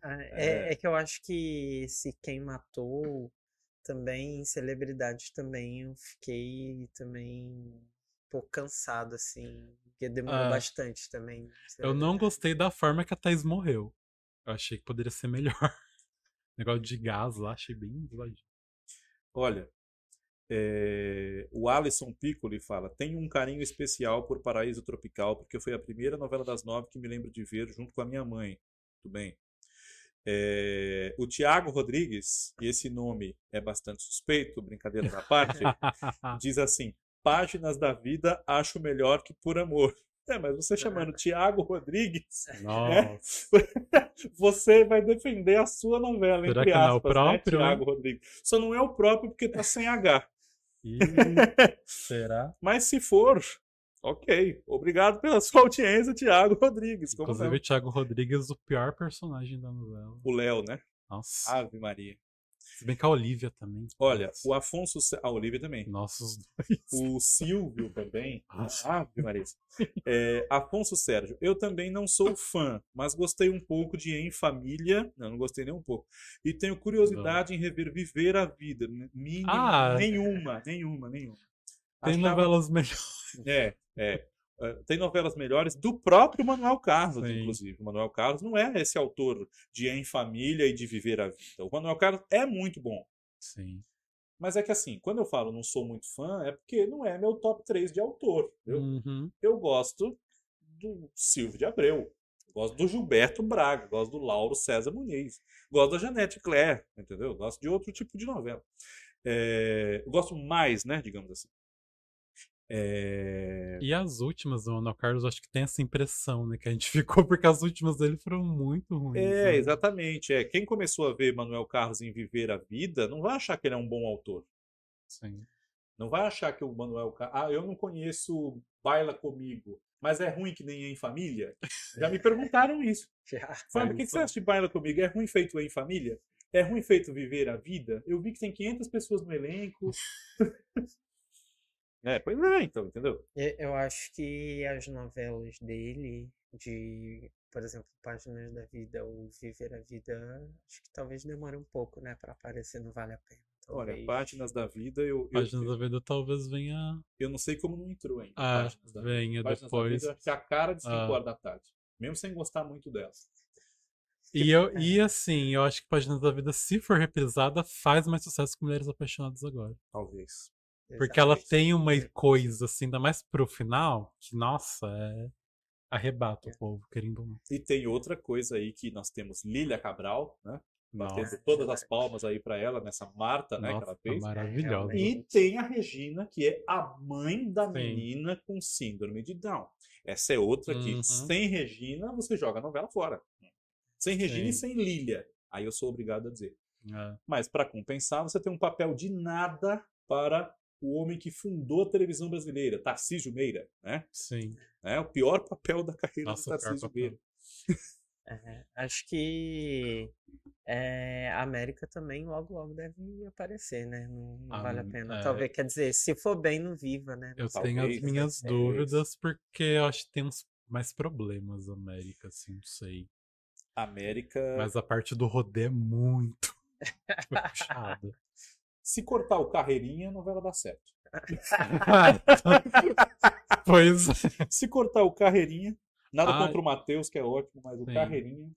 Speaker 1: Ah,
Speaker 3: É, é que eu acho que esse Quem Matou também, celebridade também, eu fiquei também um pouco cansado, assim, porque demorou
Speaker 2: Ah,
Speaker 3: bastante também.
Speaker 2: Eu não gostei da forma que a Thaís morreu. Eu achei que poderia ser melhor. Negócio de gás lá, achei bem.
Speaker 1: Olha, é, o Alisson Piccoli fala: tenho um carinho especial por Paraíso Tropical, porque foi a primeira novela das nove que me lembro de ver junto com a minha mãe. Tudo bem. É, o Tiago Rodrigues, e esse nome é bastante suspeito, brincadeira da parte, diz assim: Páginas da Vida acho melhor que Por Amor. É, mas você chamando Tiago Rodrigues,
Speaker 2: Nossa.
Speaker 1: você vai defender a sua novela,
Speaker 2: Será
Speaker 1: entre
Speaker 2: que não é o
Speaker 1: aspas,
Speaker 2: próprio,
Speaker 1: né? Tiago Rodrigues. Só não é o próprio porque tá sem H.
Speaker 2: Será?
Speaker 1: Mas se for, ok. Obrigado pela sua audiência, Tiago Rodrigues.
Speaker 2: Inclusive,
Speaker 1: não?
Speaker 2: o Thiago Rodrigues, o pior personagem da novela.
Speaker 1: O Léo, né?
Speaker 2: Nossa.
Speaker 1: Ave Maria.
Speaker 2: Se bem que a Olivia também.
Speaker 1: Olha, o Afonso. A Olivia também.
Speaker 2: Nossa, os dois.
Speaker 1: O Silvio também. Ave Maria. É, Afonso Sérgio. Eu também não sou fã, mas gostei um pouco de Em Família. Não, não gostei nem um pouco. E tenho curiosidade em rever Viver a Vida. Mínima,
Speaker 2: Ah.
Speaker 1: nenhuma, nenhuma, nenhuma.
Speaker 2: Tem
Speaker 1: Achava-
Speaker 2: novelas melhores.
Speaker 1: É, é. Tem novelas melhores do próprio Manuel Carlos,
Speaker 2: Sim.
Speaker 1: inclusive. O Manuel Carlos não é esse autor de Em Família e de Viver a Vida. O Manuel Carlos é muito bom.
Speaker 2: Sim.
Speaker 1: Mas é que assim, quando eu falo não sou muito fã, é porque não é meu top 3 de autor. Eu,
Speaker 2: Uhum.
Speaker 1: eu gosto do Silvio de Abreu. Gosto do Gilberto Braga, gosto do Lauro César Muniz, gosto da Janete Claire, entendeu? Gosto de outro tipo de novela. É, gosto mais, né, digamos assim. É,
Speaker 2: E as últimas do Manuel Carlos, acho que tem essa impressão, né? Que a gente ficou, porque as últimas dele foram muito ruins.
Speaker 1: É,
Speaker 2: né?
Speaker 1: exatamente. É. Quem começou a ver Manuel Carlos em Viver a Vida não vai achar que ele é um bom autor.
Speaker 2: Sim.
Speaker 1: Não vai achar que o Manuel Carlos. Ah, eu não conheço Baila Comigo, mas é ruim que nem em família? Já me perguntaram isso. Fábio, o que, que você acha de Baila Comigo? É ruim feito em família? É ruim feito Viver a Vida? Eu vi que tem 500 pessoas no elenco. é, pois é, então, entendeu?
Speaker 3: Eu acho que as novelas dele, de, por exemplo, Páginas da Vida ou Viver a Vida, acho que talvez demore um pouco, né, para aparecer no Vale a Pena.
Speaker 1: Olha,
Speaker 3: Talvez.
Speaker 1: Páginas da Vida, eu, eu,
Speaker 2: Páginas da Vida talvez venha.
Speaker 1: eu não sei como não entrou ainda.
Speaker 2: Ah,
Speaker 1: Páginas da Vida.
Speaker 2: venha
Speaker 1: Páginas da
Speaker 2: depois.
Speaker 1: Vida, que é a cara de 5
Speaker 2: Ah.
Speaker 1: horas da tarde. Mesmo sem gostar muito dela.
Speaker 2: E, eu,
Speaker 1: É.
Speaker 2: e assim, eu acho que Páginas da Vida, se for reprisada, faz mais sucesso que Mulheres Apaixonadas agora.
Speaker 1: Talvez.
Speaker 2: Porque ela tem uma coisa, assim, ainda mais pro final, que, nossa, é. Arrebata
Speaker 1: É.
Speaker 2: o povo, querendo não.
Speaker 1: E tem outra coisa aí que nós temos Lília Cabral, né? Batendo todas as palmas aí pra ela nessa Marta, né, que
Speaker 2: nossa,
Speaker 1: ela fez.
Speaker 2: maravilhosa.
Speaker 1: E tem a Regina, que é a mãe da
Speaker 2: Sim.
Speaker 1: menina com síndrome de Down. Essa é outra que,
Speaker 2: Uhum.
Speaker 1: sem Regina, você joga a novela fora. Sem Regina e
Speaker 2: Sim.
Speaker 1: sem Lília. Aí eu sou obrigado a dizer.
Speaker 2: É.
Speaker 1: Mas, para compensar, você tem um papel de nada para o homem que fundou a televisão brasileira, Tarcísio Meira. Né?
Speaker 2: Sim.
Speaker 1: É o pior papel da carreira
Speaker 2: Nossa,
Speaker 1: do Tarcísio. Meira.
Speaker 3: É, acho que é, a América também logo logo deve aparecer, né? Não, não
Speaker 2: Ah,
Speaker 3: vale a pena.
Speaker 2: é.
Speaker 3: Talvez, quer dizer, se for bem no Viva, né?
Speaker 2: Eu
Speaker 1: Talvez,
Speaker 2: tenho as minhas
Speaker 1: é,
Speaker 2: dúvidas, porque eu acho que tem uns mais problemas, América, assim, não sei.
Speaker 1: América.
Speaker 2: Mas a parte do rodê é muito puxada.
Speaker 1: Se cortar o Carreirinha, a novela dá certo.
Speaker 2: pois é.
Speaker 1: Se cortar o Carreirinha, nada
Speaker 2: Ah,
Speaker 1: contra o Matheus, que é ótimo, mas o
Speaker 2: sim.
Speaker 1: Carreirinha.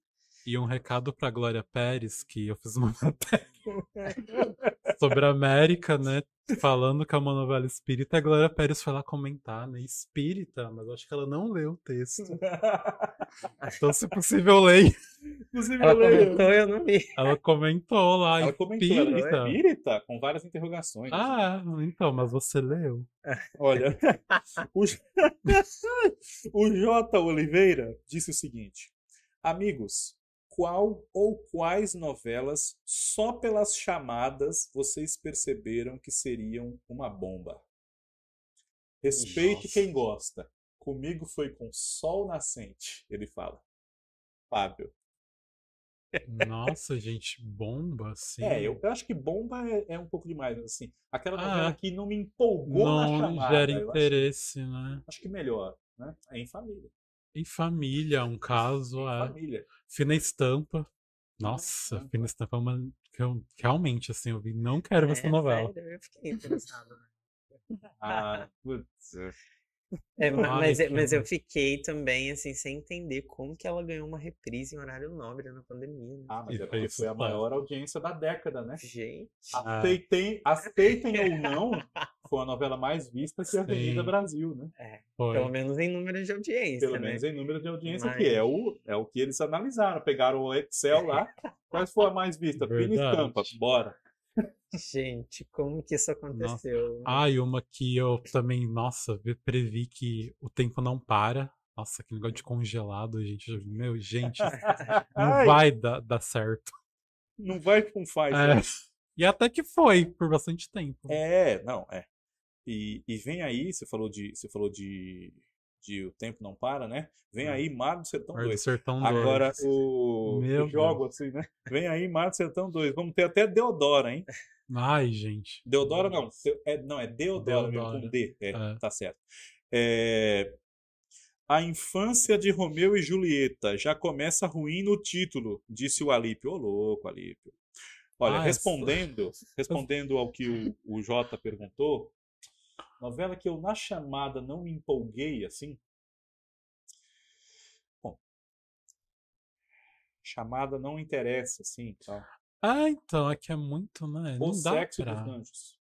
Speaker 2: E um recado pra Glória Pérez, que eu fiz uma matéria sobre a América, né? Falando que é uma novela espírita, a Glória Pérez foi lá comentar, né? Espírita, mas eu acho que ela não leu o texto. Então, se possível, leia.
Speaker 1: Inclusive,
Speaker 3: Ela
Speaker 1: eu leio.
Speaker 3: comentou, eu não vi.
Speaker 2: Ela comentou lá,
Speaker 1: Ela comentou, ela é
Speaker 2: espírita.
Speaker 1: espírita, com várias interrogações.
Speaker 2: Ah, então, mas você leu.
Speaker 1: Olha, o, J- o J. Oliveira disse o seguinte: Amigos, qual ou quais novelas só pelas chamadas vocês perceberam que seriam uma bomba? Respeite
Speaker 3: Nossa.
Speaker 1: quem gosta. Comigo foi com Sol Nascente, ele fala. Fábio.
Speaker 2: Nossa, gente, bomba, assim.
Speaker 1: É, eu, eu acho que bomba é, é um pouco demais, mas, assim. Aquela
Speaker 2: Ah,
Speaker 1: novela que não me empolgou na
Speaker 2: não
Speaker 1: chamada.
Speaker 2: gera
Speaker 1: eu acho-
Speaker 2: interesse, né?
Speaker 1: Acho que melhor, né? É em família.
Speaker 2: Em família, um caso,
Speaker 1: Em
Speaker 2: é.
Speaker 1: família.
Speaker 2: Fina Estampa. Nossa,
Speaker 1: Estampa.
Speaker 2: Fina Estampa é uma. que eu- realmente, assim, eu vi, não quero ver essa
Speaker 3: É,
Speaker 2: novela.
Speaker 3: sério, eu fiquei interessado, né?
Speaker 1: Ah, putz.
Speaker 3: É, mas,
Speaker 2: que
Speaker 3: mas eu fiquei também, assim, sem entender como que ela ganhou uma reprise em horário nobre na pandemia, né?
Speaker 1: Ah, mas
Speaker 2: E
Speaker 1: é porque
Speaker 2: fez
Speaker 1: foi a maior audiência da década, né?
Speaker 3: Gente,
Speaker 2: Ah.
Speaker 1: Aceitem, aceitem ou não, foi a novela mais vista que a Avenida. Brasil, né?
Speaker 3: é,
Speaker 2: Foi.
Speaker 3: pelo menos em número de audiência,
Speaker 1: Pelo
Speaker 3: né?
Speaker 1: menos em número de audiência,
Speaker 3: Mas-
Speaker 1: que é o, é o que eles analisaram. Pegaram o Excel lá. Quais foi a mais vista? Fina
Speaker 2: Verdade.
Speaker 1: Estampa. Bora.
Speaker 3: Gente, como que isso aconteceu?
Speaker 2: Ah, e uma que eu também, nossa, vi- previ que o tempo não para. Nossa, que negócio de congelado, gente. Meu, gente, não
Speaker 1: Ai,
Speaker 2: vai dar, dar certo.
Speaker 1: Não vai com faz.
Speaker 2: É.
Speaker 1: né?
Speaker 2: E até que foi, por bastante tempo.
Speaker 1: É, não, é. E, e vem aí, você falou de, você falou de, de O Tempo Não Para, né? Vem
Speaker 2: É.
Speaker 1: aí Mar do Sertão
Speaker 2: Mar do
Speaker 1: 2.
Speaker 2: Sertão
Speaker 1: Agora,
Speaker 2: 2.
Speaker 1: o
Speaker 2: Meu
Speaker 1: eu jogo assim, né? Vem aí Mar do Sertão 2. Vamos ter até Deodora, hein?
Speaker 2: Ai, gente.
Speaker 1: Deodora não, é, não, é Deodora, mesmo,
Speaker 2: Deodora.
Speaker 1: com D. É,
Speaker 2: É.
Speaker 1: tá certo. É, a infância de Romeu e Julieta já começa ruim no título, disse o Alípio. Ô, louco, Alípio. Olha,
Speaker 2: Ah, essa-
Speaker 1: respondendo, respondendo ao que o, o Jota perguntou, novela que eu na chamada não me empolguei assim. Bom, chamada não interessa assim, tal.
Speaker 2: Ah, então, é que é muito, né?
Speaker 1: O
Speaker 2: Não dá
Speaker 1: sexo
Speaker 2: pra...
Speaker 1: dos anjos.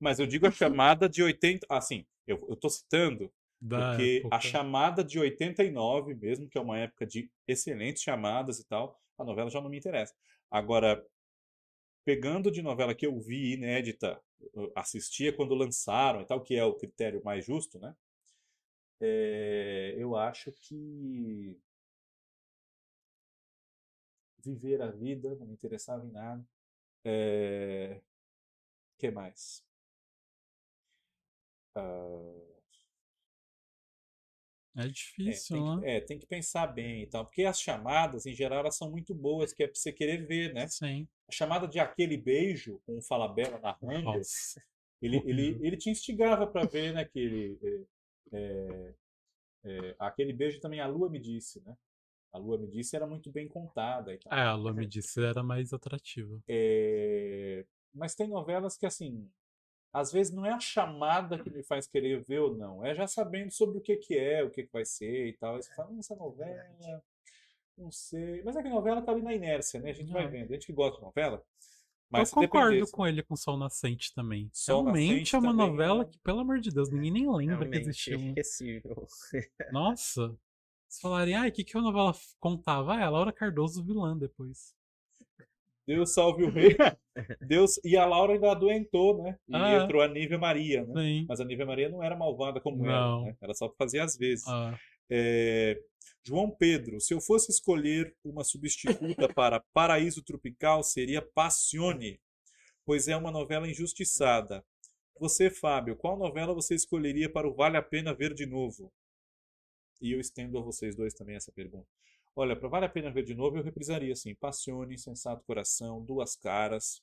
Speaker 1: Mas eu digo a chamada de 80. Assim, eu, eu tô citando
Speaker 2: da
Speaker 1: porque a
Speaker 2: época.
Speaker 1: chamada de 89, mesmo que é uma época de excelentes chamadas e tal, a novela já não me interessa. Agora, pegando de novela que eu vi inédita, assistia quando lançaram e tal, que é o critério mais justo, né? É, eu acho que viver a vida, não me interessava em nada. É... que mais? Uh...
Speaker 2: É difícil,
Speaker 1: é, tem
Speaker 2: né?
Speaker 1: Que, é, tem que pensar bem e tal. Porque as chamadas, em geral, elas são muito boas, que é pra você querer ver, né?
Speaker 2: Sim.
Speaker 1: A chamada de aquele beijo, com o Falabella narrando, Nossa. ele, ele, ele te instigava para ver, né? Que é, é, aquele beijo também a Lua me disse, né? A Lua me disse era muito bem contada. E tal.
Speaker 2: É, a Lua me disse era mais atrativa.
Speaker 1: É... Mas tem novelas que, assim, às vezes não é a chamada que me faz querer ver ou não, é já sabendo sobre o que, que é, o que, que vai ser e tal. Aí você fala, hum, essa novela, não sei. Mas é que a novela tá ali na inércia, né? A gente vai vendo. A gente que gosta de novela.
Speaker 2: Mas eu concordo dependesse... com ele com Sol Nascente também. Sol Realmente Nascente é uma também, novela né? que, pelo amor de Deus, ninguém nem lembra Realmente, que existiu.
Speaker 3: Esquecível.
Speaker 2: Nossa. Se falarem, ah, o que, que a novela contava? Ah, é a Laura Cardoso vilã depois.
Speaker 1: Deus salve o rei. Deus e a Laura ainda adoentou, né? E ah, entrou a Nívia Maria, né? Sim. Mas a Nívia Maria não era malvada como não. ela, né? Era só fazia às vezes. Ah. É... João Pedro, se eu fosse escolher uma substituta para Paraíso Tropical, seria Passione, pois é uma novela injustiçada. Você, Fábio, qual novela você escolheria para o Vale a Pena Ver de Novo? E eu estendo a vocês dois também essa pergunta. Olha, para Vale a Pena Ver de Novo, eu reprisaria assim: Passione, Sensato Coração, Duas Caras.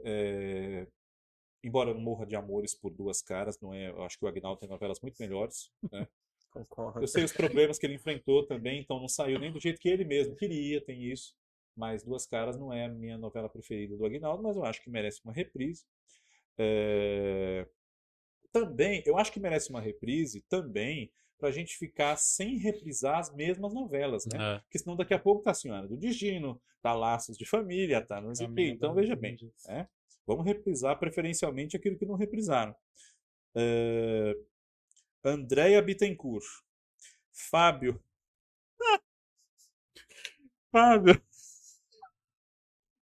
Speaker 1: É... Embora não morra de amores por Duas Caras, não é? Eu acho que o Agnaldo tem novelas muito melhores, né?
Speaker 3: Concordo.
Speaker 1: Eu sei os problemas que ele enfrentou também, então não saiu nem do jeito que ele mesmo queria, tem isso. Mas Duas Caras não é a minha novela preferida do Agnaldo, mas eu acho que merece uma reprise. É... Também, eu acho que merece uma reprise também para a gente ficar sem reprisar as mesmas novelas, né? É. Porque senão daqui a pouco tá a Senhora do Destino, tá Laços de Família, tá não sei o quê. Então veja bem, né? vamos reprisar preferencialmente aquilo que não reprisaram. Uh, Andréia Bittencourt. Fábio. Fábio.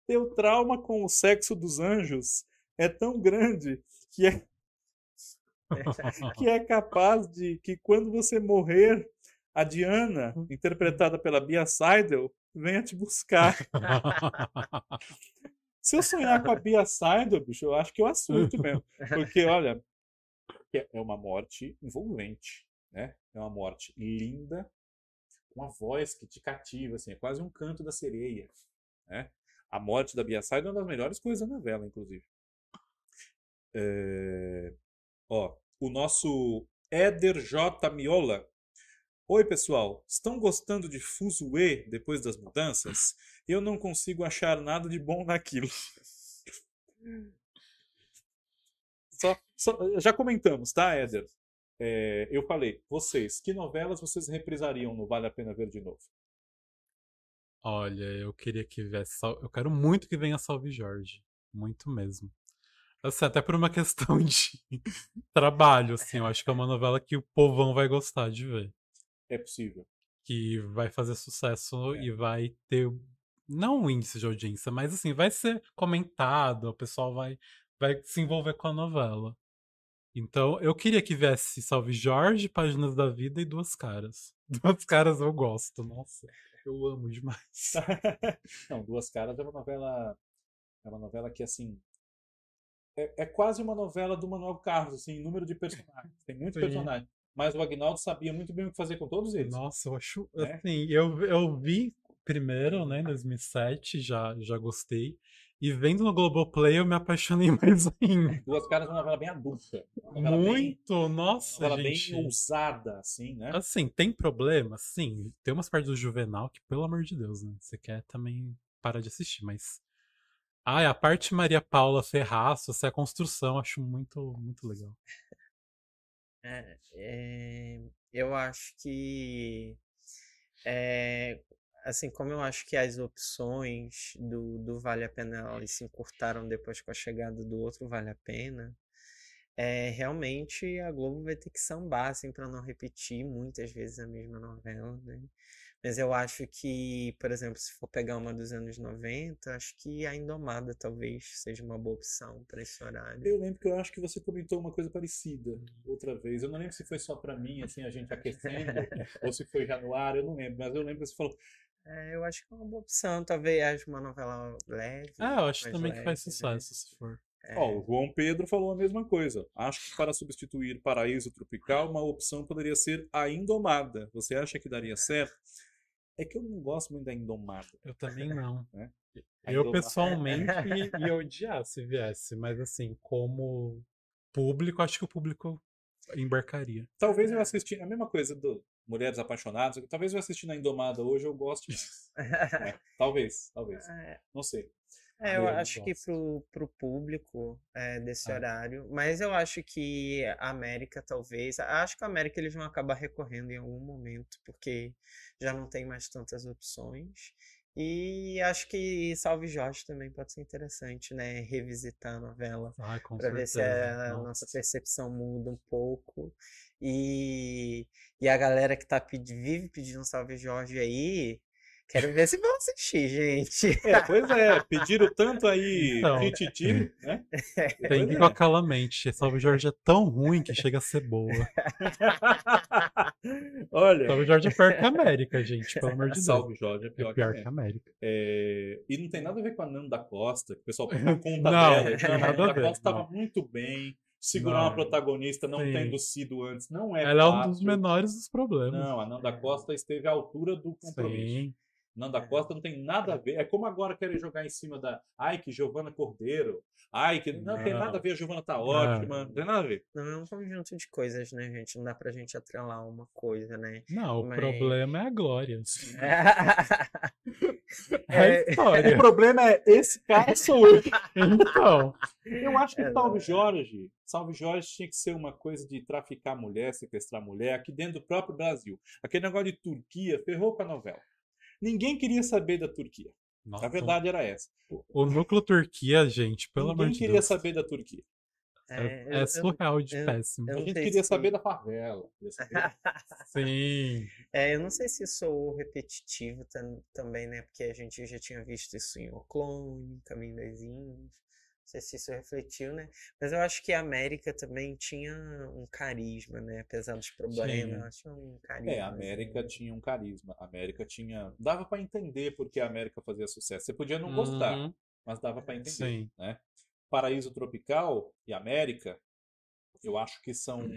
Speaker 1: Teu trauma com o sexo dos anjos é tão grande que é que é capaz de que quando você morrer, a Diana, interpretada pela Bia Seidel, venha te buscar. Se eu sonhar com a Bia Seidel, bicho, eu acho que eu assunto mesmo. Porque, olha, é uma morte envolvente, né? É uma morte linda, com uma voz que te cativa, assim, é quase um canto da sereia, né? A morte da Bia Seidel é uma das melhores coisas da novela, inclusive. É... Ó, o nosso Éder J. Miola. Oi, pessoal. Estão gostando de Fuzue depois das mudanças? Eu não consigo achar nada de bom naquilo. Só, só, já comentamos, tá, Éder? É, eu falei, vocês, que novelas vocês reprisariam no Vale a Pena Ver de Novo?
Speaker 2: Olha, eu queria que viesse. Eu quero muito que venha Salve Jorge. Muito mesmo. Assim, até por uma questão de trabalho, assim. Eu acho que é uma novela que o povão vai gostar de ver.
Speaker 1: É possível.
Speaker 2: Que vai fazer sucesso é. e vai ter. Não um índice de audiência, mas assim, vai ser comentado, o pessoal vai, vai se envolver com a novela. Então, eu queria que viesse Salve Jorge, Páginas da Vida e Duas Caras. Duas Caras eu gosto, nossa. Eu amo demais.
Speaker 1: Não, Duas Caras é uma novela. É uma novela que, assim, é, é, quase uma novela do Manuel Carlos, assim, número de personagens. Tem muitos Sim. personagens. Mas o Agnaldo sabia muito bem o que fazer com todos eles.
Speaker 2: Nossa, eu acho. Né? Assim, eu, eu vi primeiro, né, em 2007, já, já gostei. E vendo no Globoplay, eu me apaixonei mais ainda.
Speaker 1: Duas Caras é uma novela bem adulta.
Speaker 2: Muito, bem, nossa,
Speaker 1: uma novela
Speaker 2: gente.
Speaker 1: bem ousada, assim, né?
Speaker 2: Assim, tem problema? Sim. Tem umas partes do Juvenal que, pelo amor de Deus, né? Você quer também parar de assistir, mas ah, a parte Maria Paula Ferraço, essa construção, acho muito, muito legal.
Speaker 3: É, é, eu acho que é, assim como eu acho que as opções do, do Vale a Pena elas se encurtaram depois com a chegada do outro Vale a Pena, é, realmente a Globo vai ter que sambar assim, para não repetir muitas vezes a mesma novela, né? Mas eu acho que, por exemplo, se for pegar uma dos anos 90, acho que a Indomada talvez seja uma boa opção para esse horário.
Speaker 1: Eu lembro que eu acho que você comentou uma coisa parecida outra vez. Eu não lembro se foi só para mim, assim, a gente aquecendo, ou se foi já no ar, eu não lembro. Mas eu lembro que você falou,
Speaker 3: É, eu acho que é uma boa opção, talvez uma novela leve.
Speaker 2: Ah, eu acho também que faz
Speaker 3: leve, né?
Speaker 2: sucesso, se for.
Speaker 3: É,
Speaker 1: Ó, o João Pedro falou a mesma coisa. Acho que para substituir Paraíso Tropical, uma opção poderia ser a Indomada. Você acha que daria certo? É que eu não gosto muito da Indomada.
Speaker 2: Eu também não.
Speaker 1: É.
Speaker 2: Eu pessoalmente ia ia odiar se viesse, mas assim, como público, acho que o público embarcaria.
Speaker 1: Talvez eu assisti a mesma coisa do Mulheres Apaixonadas. Talvez eu assistindo a Indomada hoje eu goste disso. É, talvez, talvez.
Speaker 3: É,
Speaker 1: Não sei.
Speaker 3: É, eu acho que pro, pro público é, desse
Speaker 2: Ah.
Speaker 3: horário, mas eu acho que a América talvez, acho que a América eles vão acabar recorrendo em algum momento, porque já não tem mais tantas opções. E acho que Salve Jorge também pode ser interessante, né? Revisitar a novela
Speaker 2: Ah,
Speaker 3: para ver se a
Speaker 2: Nossa.
Speaker 3: nossa percepção muda um pouco. E, e a galera que tá pedi- vive pedindo Salve Jorge aí, quero ver se vão assistir, gente.
Speaker 1: É, pois é, pediram tanto aí
Speaker 2: Então.
Speaker 1: Tititi, né?
Speaker 2: Tem que ir com aquela mente. Salve Jorge é tão ruim que chega a ser boa.
Speaker 1: Olha,
Speaker 2: Salve Jorge é pior que a América, gente, pelo amor de Deus.
Speaker 1: Salve Jorge é
Speaker 2: É
Speaker 1: pior,
Speaker 2: pior
Speaker 1: que
Speaker 2: que
Speaker 1: a
Speaker 2: América.
Speaker 1: É, e não tem nada a ver com a Nanda Costa, que o pessoal toma conta
Speaker 2: Não,
Speaker 1: dela.
Speaker 2: não
Speaker 1: a
Speaker 2: nada a
Speaker 1: Nanda
Speaker 2: ver,
Speaker 1: Costa estava muito bem, segurar
Speaker 2: Não.
Speaker 1: uma protagonista não
Speaker 2: Sim.
Speaker 1: tendo sido antes, não é
Speaker 2: Ela é um
Speaker 1: fácil.
Speaker 2: dos menores dos problemas.
Speaker 1: Não, a Nanda Costa esteve à altura do compromisso.
Speaker 2: Sim.
Speaker 1: Nanda
Speaker 3: É.
Speaker 1: Costa não tem nada a ver. É como agora querem jogar em cima da. Ai, que Giovana Cordeiro. Ai, que. Não, tem
Speaker 2: Não.
Speaker 1: nada a ver, a Giovana tá ótima. Não tem nada a ver.
Speaker 3: Não é um conjunto de coisas, né, gente? Não dá pra gente atrelar uma coisa, né?
Speaker 2: Não, o
Speaker 3: Mas-
Speaker 2: problema é a Glória. É
Speaker 3: É,
Speaker 2: história.
Speaker 1: problema é esse cara sou eu.
Speaker 2: Então,
Speaker 1: Eu acho que
Speaker 3: É,
Speaker 1: Salve
Speaker 3: não.
Speaker 1: Jorge, Salve Jorge tinha que ser uma coisa de traficar mulher, sequestrar mulher aqui dentro do próprio Brasil. Aquele negócio de Turquia ferrou com a novela. Ninguém queria saber da Turquia.
Speaker 2: nossa,
Speaker 1: A verdade era essa.
Speaker 2: o núcleo Turquia, gente, pelo
Speaker 1: Ninguém
Speaker 2: amor de
Speaker 1: queria
Speaker 2: Deus.
Speaker 1: saber da Turquia.
Speaker 2: É,
Speaker 3: eu-
Speaker 2: é
Speaker 3: eu-
Speaker 2: surreal de
Speaker 3: eu-
Speaker 2: péssimo.
Speaker 3: eu
Speaker 1: A
Speaker 3: não
Speaker 1: gente
Speaker 3: sei
Speaker 1: queria
Speaker 3: se-
Speaker 1: saber da favela. queria saber-
Speaker 2: Sim.
Speaker 3: É, eu não sei se sou repetitivo tam- também, né? Porque a gente já tinha visto isso em O Clone, Caminho das Índias. Não sei se isso refletiu, né? Mas eu acho que a América também tinha um carisma, né? Apesar dos problemas, acho um carisma.
Speaker 1: É, a América tinha um carisma. A América tinha. Dava pra entender porque a América fazia sucesso. Você podia não gostar,
Speaker 2: Uhum,
Speaker 1: mas dava pra entender.
Speaker 2: Sim.
Speaker 1: né? Paraíso Tropical e América, eu acho que são,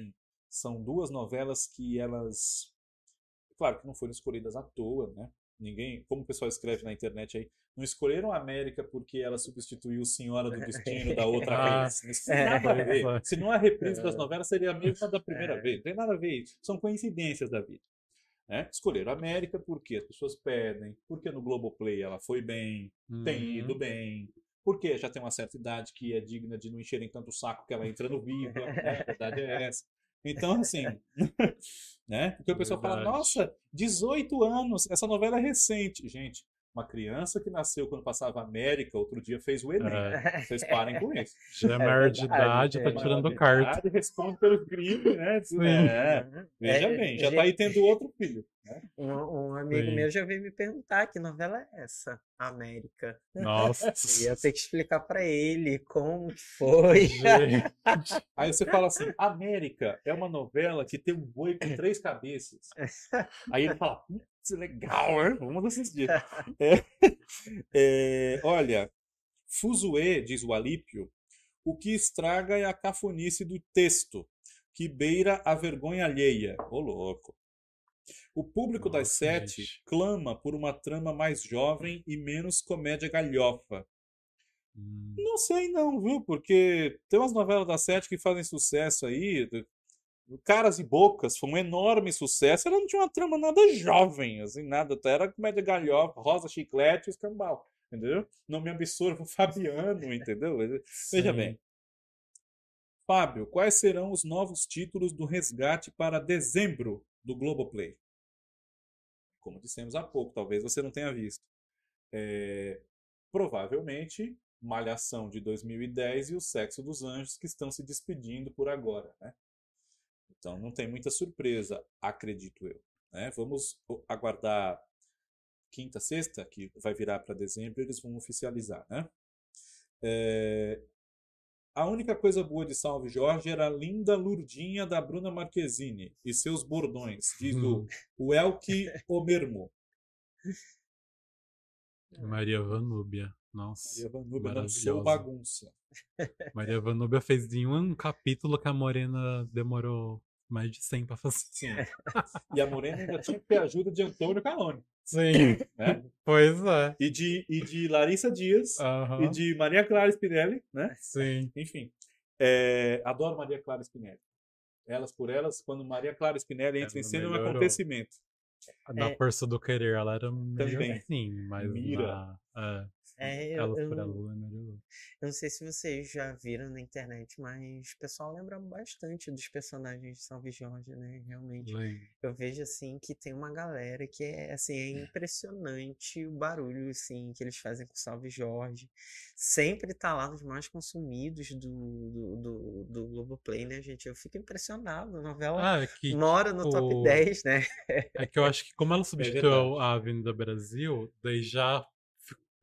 Speaker 1: são duas novelas que elas. Claro que não foram escolhidas à toa, né? Ninguém, como o pessoal escreve na internet aí, não escolheram a América porque ela substituiu Senhora do Destino da outra
Speaker 2: Ah,
Speaker 1: vez. Isso não tem nada a ver.
Speaker 2: é.
Speaker 1: Senão a reprise das novelas seria a mesma da primeira
Speaker 3: É.
Speaker 1: vez. Não tem nada a ver isso. São coincidências da vida. Né? Escolheram a América porque as pessoas pedem, porque no Globoplay ela foi bem, tem
Speaker 2: Uhum.
Speaker 1: ido bem, porque já tem uma certa idade que é digna de não encherem tanto o saco que ela entra no Viva, né? a verdade é essa. Então, assim, né? Porque o pessoal fala, nossa, 18 anos, essa novela é recente. Gente, uma criança que nasceu quando passava América, outro dia fez o Enem.
Speaker 2: É,
Speaker 1: Vocês parem com isso.
Speaker 2: já é
Speaker 3: É
Speaker 2: maior de
Speaker 3: verdade,
Speaker 2: idade, tá
Speaker 3: é.
Speaker 2: tirando
Speaker 1: Maior de
Speaker 2: carta.
Speaker 1: idade, Responde pelos crimes, né?
Speaker 2: Sim.
Speaker 1: É, veja
Speaker 3: É,
Speaker 1: bem, já
Speaker 3: gente-
Speaker 1: tá aí tendo outro filho. né?
Speaker 3: Um, um amigo
Speaker 2: Sim.
Speaker 3: meu já veio me perguntar que novela é essa, América.
Speaker 2: Nossa.
Speaker 3: E eu tenho que explicar pra ele como que foi.
Speaker 2: Gente,
Speaker 1: Aí você fala assim, América é uma novela que tem um boi com três cabeças. Aí ele fala, putz, legal, hein? vamos assistir. É, é, olha, Fuzue, diz o Alípio, o que estraga é a cafonice do texto, que beira a vergonha alheia. Ô louco. O público das
Speaker 2: Nossa,
Speaker 1: sete
Speaker 2: gente.
Speaker 1: clama por uma trama mais jovem e menos comédia galhofa.
Speaker 2: Hum,
Speaker 1: Não sei não, viu? Porque tem umas novelas da Sete que fazem sucesso aí. Caras e Bocas foi um enorme sucesso. Ela não tinha uma trama nada jovem, assim, nada. Era comédia galhofa, rosa, chiclete e escambau. Entendeu? Não me absorva Fabiano, entendeu? Veja bem. Fábio, quais serão os novos títulos do resgate para dezembro do Globoplay? Como dissemos há pouco, talvez você não tenha visto. É, provavelmente, Malhação de 2010 e O Sexo dos Anjos, que estão se despedindo por agora. Né? Então não tem muita surpresa, acredito eu. né? Vamos aguardar quinta, sexta, que vai virar para dezembro, eles vão oficializar, né? É, a única coisa boa de Salve Jorge era a linda lurdinha da Bruna Marquezine e seus bordões, diz o,
Speaker 2: Hum.
Speaker 1: o Elke Omermo.
Speaker 2: Maria Vanúbia. Nossa.
Speaker 1: Maria Vanúbia lançou bagunça.
Speaker 2: Maria Vanúbia fez em um capítulo que a Morena demorou mais de 100 pra fazer.
Speaker 1: Sim. E a Morena ainda tinha que ter a ajuda de Antônio Calone,
Speaker 2: Sim.
Speaker 1: né?
Speaker 2: Pois é.
Speaker 1: E de, e de Larissa Dias, e de Maria Clara Spinelli, né?
Speaker 2: Sim.
Speaker 1: Enfim, é, adoro Maria Clara Spinelli. Elas por elas, quando Maria Clara Spinelli entra em cena, é um acontecimento.
Speaker 2: Na
Speaker 3: É.
Speaker 2: força do querer, ela era
Speaker 1: Também.
Speaker 2: sim, mas
Speaker 1: Mira.
Speaker 2: na,
Speaker 3: É,
Speaker 2: é,
Speaker 3: eu, eu,
Speaker 2: melhorou.
Speaker 3: eu não sei se vocês já viram na internet, mas o pessoal lembra bastante dos personagens de Salve Jorge, né? Realmente. Eu vejo assim que tem uma galera que é assim, é impressionante o barulho assim que eles fazem com o Salve Jorge. Sempre tá lá nos mais consumidos do, do, do, do Globoplay, né, gente? Eu fico impressionado. A novela
Speaker 2: Ah, é que,
Speaker 3: mora no top
Speaker 2: tipo,
Speaker 3: 10, né?
Speaker 2: é que eu acho que como ela substituiu
Speaker 1: verdade.
Speaker 2: a Avenida Brasil, daí já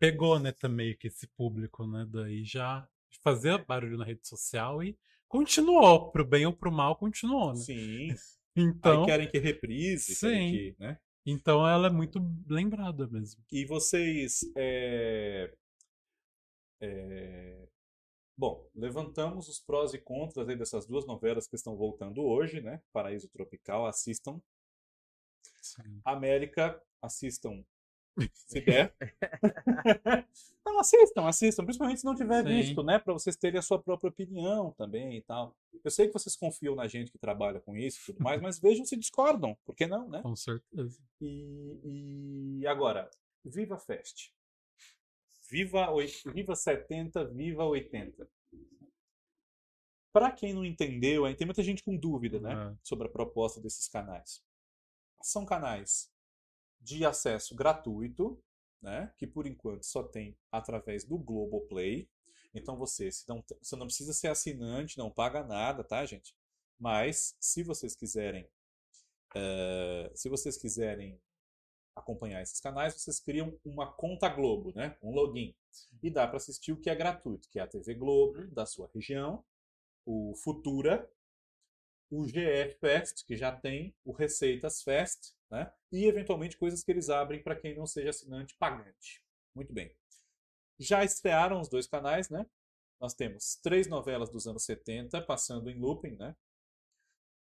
Speaker 2: pegou, né, também que esse público, né, daí já fazia barulho na rede social e continuou, pro bem ou pro mal, continuou, né?
Speaker 1: Sim.
Speaker 2: Então,
Speaker 1: Aí querem que reprise, querem
Speaker 2: Sim.
Speaker 1: que, né?
Speaker 2: então ela é muito lembrada mesmo.
Speaker 1: E vocês. é, é, Bom, levantamos os prós e contras dessas duas novelas que estão voltando hoje, né? Paraíso Tropical, assistam.
Speaker 2: Sim.
Speaker 1: América, assistam. Se der. Não, assistam, assistam. Principalmente se não tiver
Speaker 2: Sim.
Speaker 1: visto, né? Para vocês terem a sua própria opinião também e tal. Eu sei que vocês confiam na gente que trabalha com isso e tudo mais, mas vejam se discordam. Por que não, né?
Speaker 2: Com certeza.
Speaker 1: E, e agora, Viva Fest. Viva, Viva 70, Viva 80. Para quem não entendeu, tem muita gente com dúvida né,
Speaker 2: É.
Speaker 1: sobre a proposta desses canais. São canais de acesso gratuito, né, que por enquanto só tem através do Globoplay. Então você, se não, você não precisa ser assinante, não paga nada, tá, gente? Mas se vocês quiserem eh, se vocês quiserem acompanhar esses canais, vocês criam uma conta Globo, né? Um login. E dá para assistir o que é gratuito, que é a TV Globo da sua região, o Futura, o GF Fest, que já tem, o Receitas Fest, né? E eventualmente coisas que eles abrem para quem não seja assinante pagante. Muito bem. Já estrearam os dois canais, né? Nós temos três novelas dos anos 70 passando em looping, né?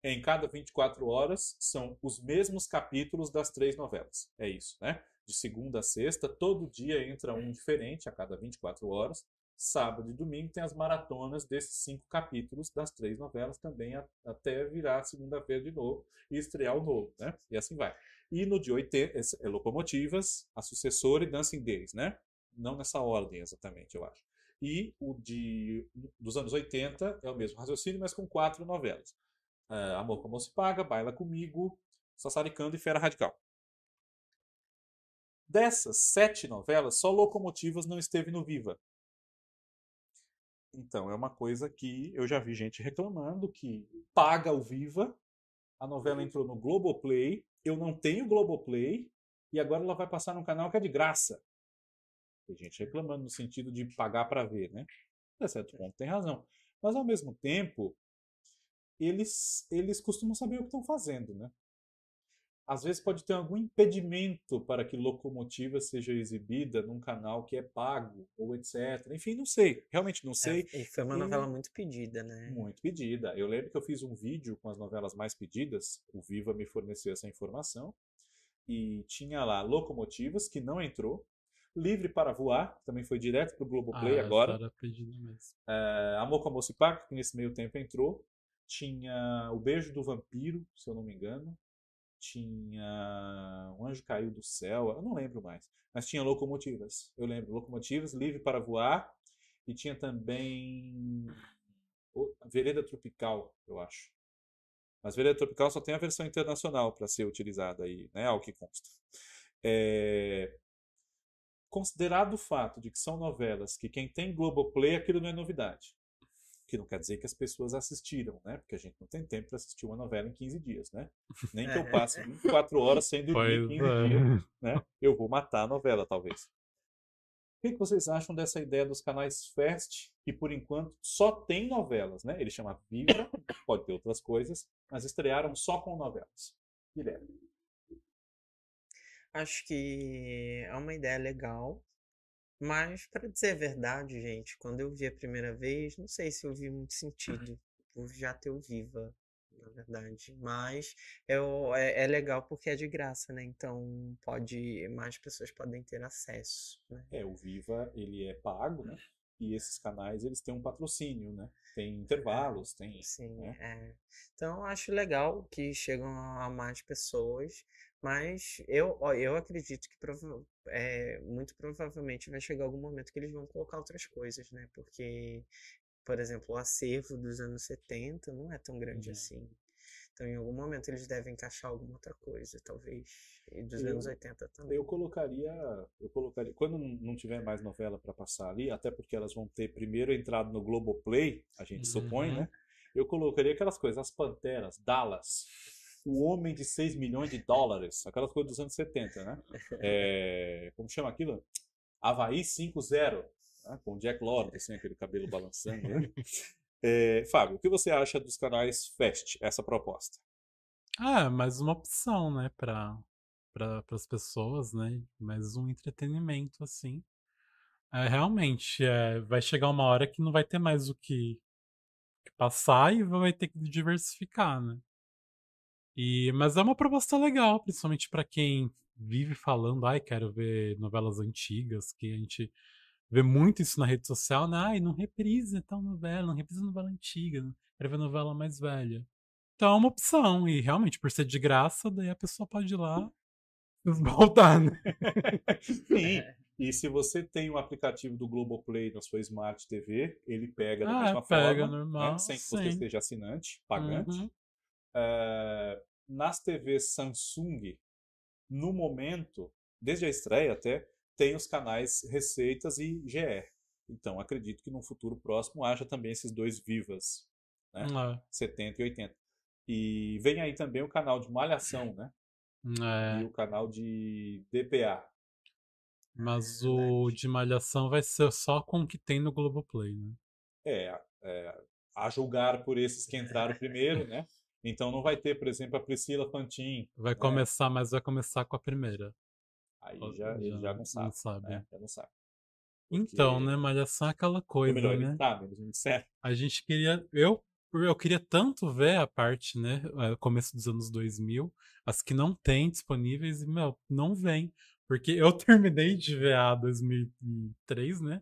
Speaker 1: em cada 24 horas são os mesmos capítulos das três novelas. É isso, né? De segunda a sexta, todo dia entra um diferente a cada 24 horas. Sábado e domingo tem as maratonas desses cinco capítulos das três novelas também a- até virar segunda-feira de novo e estrear o novo, né? E assim vai. E no dia 80, esse é Locomotivas, a sucessora e Dancing Days, né? Não nessa ordem exatamente, eu acho. E o de dos anos 80 é o mesmo raciocínio, mas com quatro novelas. Ah, Amor Como Se Paga, Baila Comigo, Sassaricando e Fera Radical. Dessas sete novelas, só Locomotivas não esteve no Viva. Então, é uma coisa que eu já vi gente reclamando que paga o Viva, a novela entrou no Globoplay, eu não tenho Globoplay, e agora ela vai passar num canal que é de graça. Tem gente reclamando no sentido de pagar para ver, né? Até certo ponto tem razão. Mas, ao mesmo tempo, eles, eles costumam saber o que estão fazendo, né? Às vezes pode ter algum impedimento para que Locomotiva seja exibida num canal que é pago, ou etc. Enfim, não sei. Realmente não sei.
Speaker 3: É, e foi uma
Speaker 1: E-
Speaker 3: novela muito pedida, né?
Speaker 1: Muito pedida. Eu lembro que eu fiz um vídeo com as novelas mais pedidas. O Viva me forneceu essa informação. E tinha lá Locomotivas, que não entrou. Livre para Voar, que também foi direto para o Globoplay
Speaker 2: Ah,
Speaker 1: agora.
Speaker 2: era pedida mesmo.
Speaker 1: É, Amor com a Moça e Paca, que nesse meio tempo entrou. Tinha O Beijo do Vampiro, se eu não me engano. Tinha Um Anjo Caiu do Céu, eu não lembro mais. Mas tinha Locomotivas. Eu lembro, Locomotivas, Livre para Voar. E tinha também Vereda Tropical, eu acho. Mas Vereda Tropical só tem a versão internacional para ser utilizada aí, né? Ao que consta. É, Considerado o fato de que são novelas que quem tem Globoplay, aquilo não é novidade. Que não quer dizer que as pessoas assistiram, né? Porque a gente não tem tempo para assistir uma novela em 15 dias, né? Nem que eu
Speaker 3: É.
Speaker 1: passe 24 horas sem dormir
Speaker 2: Pois
Speaker 1: 15
Speaker 2: é.
Speaker 1: dias, né? Eu vou matar a novela, talvez. O que, que vocês acham dessa ideia dos canais Fast, que por enquanto só tem novelas, né? Ele chama Viva, pode ter outras coisas, mas estrearam só com novelas. Guilherme.
Speaker 3: Acho que é uma ideia legal, mas para dizer a verdade, gente, quando eu vi a primeira vez, não sei se eu vi muito sentido por já ter o Viva, na verdade. Mas eu, é, é legal porque é de graça, né? Então pode, mais pessoas podem ter acesso, né?
Speaker 1: É, o Viva, ele é pago, né? E esses canais, eles têm um patrocínio, né? Tem intervalos, tem...
Speaker 3: Sim,
Speaker 1: né?
Speaker 3: é. Então acho legal que chegam a mais pessoas, mas eu, ó, eu acredito que prova- é, muito provavelmente vai chegar algum momento que eles vão colocar outras coisas, né? Porque, por exemplo, o acervo dos anos 70 não é tão grande
Speaker 1: Uhum.
Speaker 3: assim. Então, em algum momento eles devem encaixar alguma outra coisa, talvez. E dos
Speaker 1: Eu-
Speaker 3: anos 80 também.
Speaker 1: Eu colocaria, eu colocaria, quando não tiver mais novela para passar ali, até porque elas vão ter primeiro entrado no Globoplay, a gente supõe,
Speaker 2: Uhum.
Speaker 1: né? Eu colocaria aquelas coisas, as Panteras, Dallas, O Homem de 6 milhões de dólares, aquelas coisas dos anos 70, né? É, como chama aquilo? Havaí 5-0, né? com Jack Lord, assim, aquele cabelo balançando. Né? É, Fábio, o que você acha dos canais Fast, essa proposta?
Speaker 2: Ah, mais uma opção, né, para para as pessoas, né? Mais um entretenimento, assim. É, realmente, é, vai chegar uma hora que não vai ter mais o que, que passar e vai ter que diversificar, né? E, mas é uma proposta legal, principalmente para quem vive falando, ai, quero ver novelas antigas, que a gente vê muito isso na rede social, né? Ai, não reprisa tal novela, não reprisa novela antiga, quero ver novela mais velha. Então é uma opção, e realmente, por ser de graça, daí a pessoa pode ir lá e voltar, né?
Speaker 1: Sim. E se você tem o aplicativo do Globoplay na sua Smart TV, ele pega da
Speaker 2: Ah,
Speaker 1: mesma
Speaker 2: pega,
Speaker 1: forma, né,
Speaker 2: normal,
Speaker 1: sem que você
Speaker 2: sim.
Speaker 1: esteja assinante, pagante.
Speaker 2: Uhum.
Speaker 1: Eh, nas TVs Samsung, no momento, desde a estreia até, tem os canais Receitas e GE. Então, acredito que no futuro próximo haja também esses dois vivas, né?
Speaker 2: É,
Speaker 1: 70 e 80. E vem aí também o canal de Malhação, né?
Speaker 2: é,
Speaker 1: E o canal de DPA.
Speaker 2: mas
Speaker 3: É
Speaker 2: o de Malhação vai ser só com o que tem no Globoplay, né?
Speaker 1: É, é, a julgar por esses que entraram primeiro, né? Então não vai ter, por exemplo, a Priscila Fantin.
Speaker 2: Vai começar, mas vai começar com a primeira.
Speaker 1: Aí já, ele já não sabe.
Speaker 2: Não sabe.
Speaker 1: né? Já não sabe.
Speaker 2: Então, né, Malhação é aquela coisa,
Speaker 1: melhor,
Speaker 2: né?
Speaker 1: sabe, não disseram.
Speaker 2: A gente queria. Eu, eu queria tanto ver a parte, né? eh, Começo dos anos 2000, as que não tem disponíveis, e, meu, não vem. Porque eu terminei de ver a 2003, né?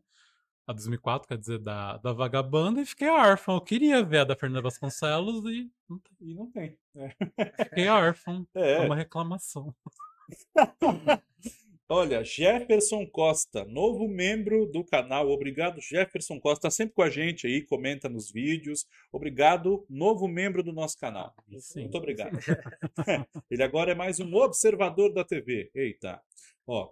Speaker 2: A 2004, quer dizer, da, da Vagabanda, e fiquei órfão. Eu queria ver a da Fernanda Vasconcelos e não tem.
Speaker 1: E não tem. né?
Speaker 2: fiquei órfão. É
Speaker 1: É.
Speaker 2: uma reclamação.
Speaker 1: Olha, Jefferson Costa, novo membro do canal. Obrigado, Jefferson Costa. Tá sempre com a gente aí, comenta nos vídeos. Obrigado, novo membro do nosso canal.
Speaker 2: Sim.
Speaker 1: Muito obrigado. Ele agora é mais um observador da TV. Eita. Ó,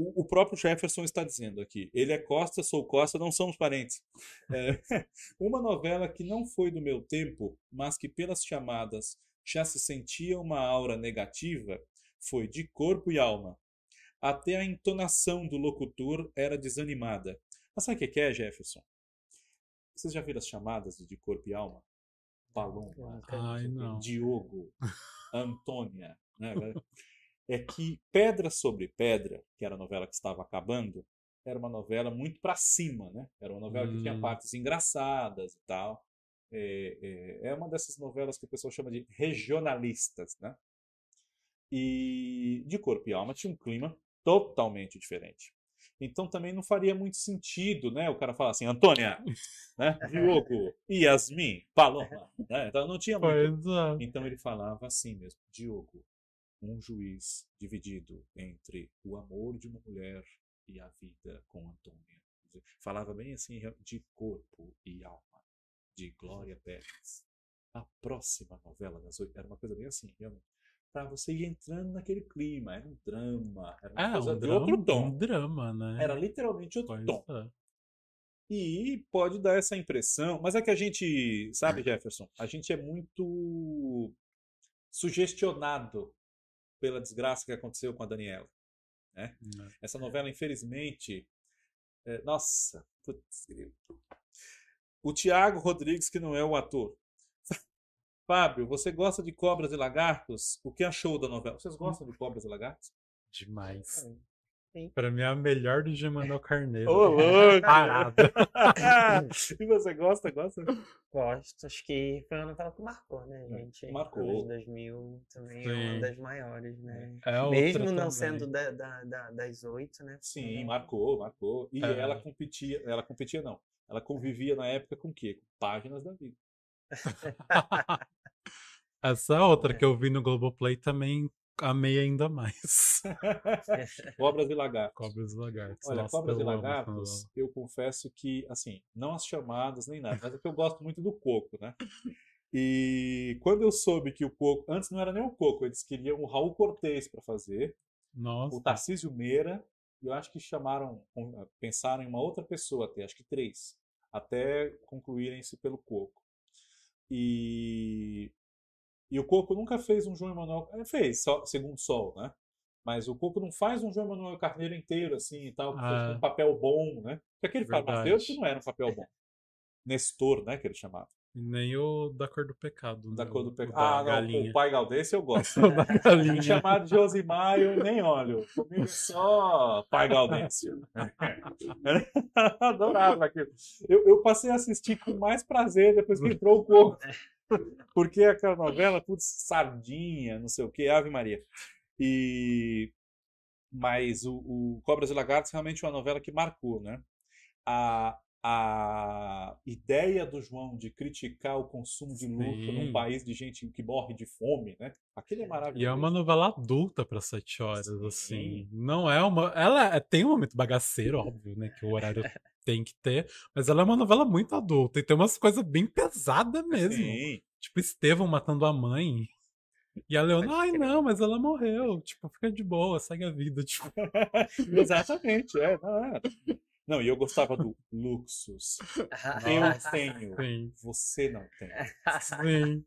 Speaker 1: o, o próprio Jefferson está dizendo aqui. Ele é Costa, sou Costa, não somos parentes. É, uma novela que não foi do meu tempo, mas que pelas chamadas já se sentia uma aura negativa, foi De Corpo e Alma. Até a entonação do locutor era desanimada. Mas sabe o que é, Jefferson? Vocês já viram as chamadas de Corpo e Alma? Paloma,
Speaker 2: Ai.
Speaker 1: Diogo, Antônia. Né? É que Pedra sobre Pedra, que era a novela que estava acabando, era uma novela muito para cima, né? Era uma novela que tinha
Speaker 2: Hum.
Speaker 1: partes engraçadas e tal. É, é, é uma dessas novelas que o pessoal chama de regionalistas, né? E de Corpo e Alma tinha um clima totalmente diferente. Então também não faria muito sentido, né? O cara falar assim, Antônia, né? Diogo, Yasmin, Paloma, né? Então não tinha muito.
Speaker 2: É.
Speaker 1: Então ele falava assim mesmo: Diogo, um juiz dividido entre o amor de uma mulher e a vida com Antônia. Falava bem assim, de corpo e alma, de Glória Pérez. A próxima novela das oito era uma coisa bem assim, realmente. Pra você ir entrando naquele clima, era um drama, era uma
Speaker 2: É,
Speaker 1: coisa
Speaker 2: um
Speaker 1: de
Speaker 2: drama,
Speaker 1: outro tom.
Speaker 2: um drama, né?
Speaker 1: Era literalmente outro
Speaker 2: Pois
Speaker 1: tom.
Speaker 2: é.
Speaker 1: E pode dar essa impressão, mas é que a gente, sabe, Jefferson, a gente é muito sugestionado pela desgraça que aconteceu com a Daniela. Né? Essa novela, infelizmente, é, nossa, putz, o Tiago Rodrigues, que não é o ator. Fábio, você gosta de Cobras e Lagartos? O que achou da novela? Vocês gostam de Cobras e Lagartos?
Speaker 2: Demais.
Speaker 3: É, Sim.
Speaker 2: Pra mim é a melhor do Gemanuel Carneiro.
Speaker 1: Ô, louco!
Speaker 2: Parada.
Speaker 1: e você gosta? Gosta?
Speaker 3: Gosto, acho que foi uma novela que marcou, né, gente?
Speaker 1: marcou.
Speaker 3: Anos 2000 também é
Speaker 2: Sim.
Speaker 3: uma das maiores, né?
Speaker 2: É
Speaker 3: Mesmo não
Speaker 2: também.
Speaker 3: sendo da, da, da- das oito, né?
Speaker 1: Sim, marcou, marcou. E
Speaker 2: É.
Speaker 1: ela competia, ela competia não. Ela convivia na época com o quê? Com páginas da vida.
Speaker 2: Essa outra que eu vi no Globoplay também amei ainda mais.
Speaker 1: Cobras e Lagartos.
Speaker 2: Cobras e Lagartos.
Speaker 1: Olha,
Speaker 2: Nossa,
Speaker 1: Cobras e Lagartos, eu confesso que, assim, não as chamadas nem nada, mas é que eu gosto muito do Coco, né? E quando eu soube que o Coco, antes não era nem o Coco, eles queriam o Raul Cortez para fazer,
Speaker 2: Nossa.
Speaker 1: o Tarcísio Meira, e eu acho que chamaram, pensaram em uma outra pessoa até, acho que três, até concluírem-se pelo Coco. E, e o Coco nunca fez um João Emanuel, é, fez, só, segundo Sol, né? Mas o Coco não faz um João Emanuel Carneiro inteiro assim e tal,
Speaker 2: Ah.
Speaker 1: um papel bom, né? Porque aquele farmacêutico não era um papel bom. Nestor, né, que ele chamava.
Speaker 2: Nem o da cor do pecado.
Speaker 1: Da
Speaker 2: né?
Speaker 1: cor do pecado. Ah, não,
Speaker 2: galinha.
Speaker 1: o pai Galdês eu gosto.
Speaker 2: O da
Speaker 1: Me
Speaker 2: galinha.
Speaker 1: chamar de Josimar, eu nem olho. Comigo é só pai Gaudêncio. Adorava aquilo. Eu, eu passei a assistir com mais prazer depois que entrou o Coco. Porque aquela novela, putz, sardinha, não sei o que, Ave Maria. E... Mas o, o Cobras e Lagartos realmente é uma novela que marcou, né? A, a ideia do João de criticar o consumo de num
Speaker 2: Sim.
Speaker 1: país de gente que morre de fome, né? Aquele é maravilhoso.
Speaker 2: E é uma novela adulta pra sete horas,
Speaker 1: Sim.
Speaker 2: assim. Não é uma. Ela é- tem um momento bagaceiro, óbvio, né? Que o horário tem que ter. Mas ela é uma novela muito adulta e tem umas coisas bem pesadas mesmo.
Speaker 1: Sim.
Speaker 2: Tipo, Estevão matando a mãe. E a Leona, ai não, mas ela morreu. Tipo, fica de boa, segue a vida. Tipo,
Speaker 1: Exatamente, é. Não, é. Não, e eu gostava do Luxus. Eu tenho,
Speaker 2: sim,
Speaker 1: você não tem.
Speaker 2: sim.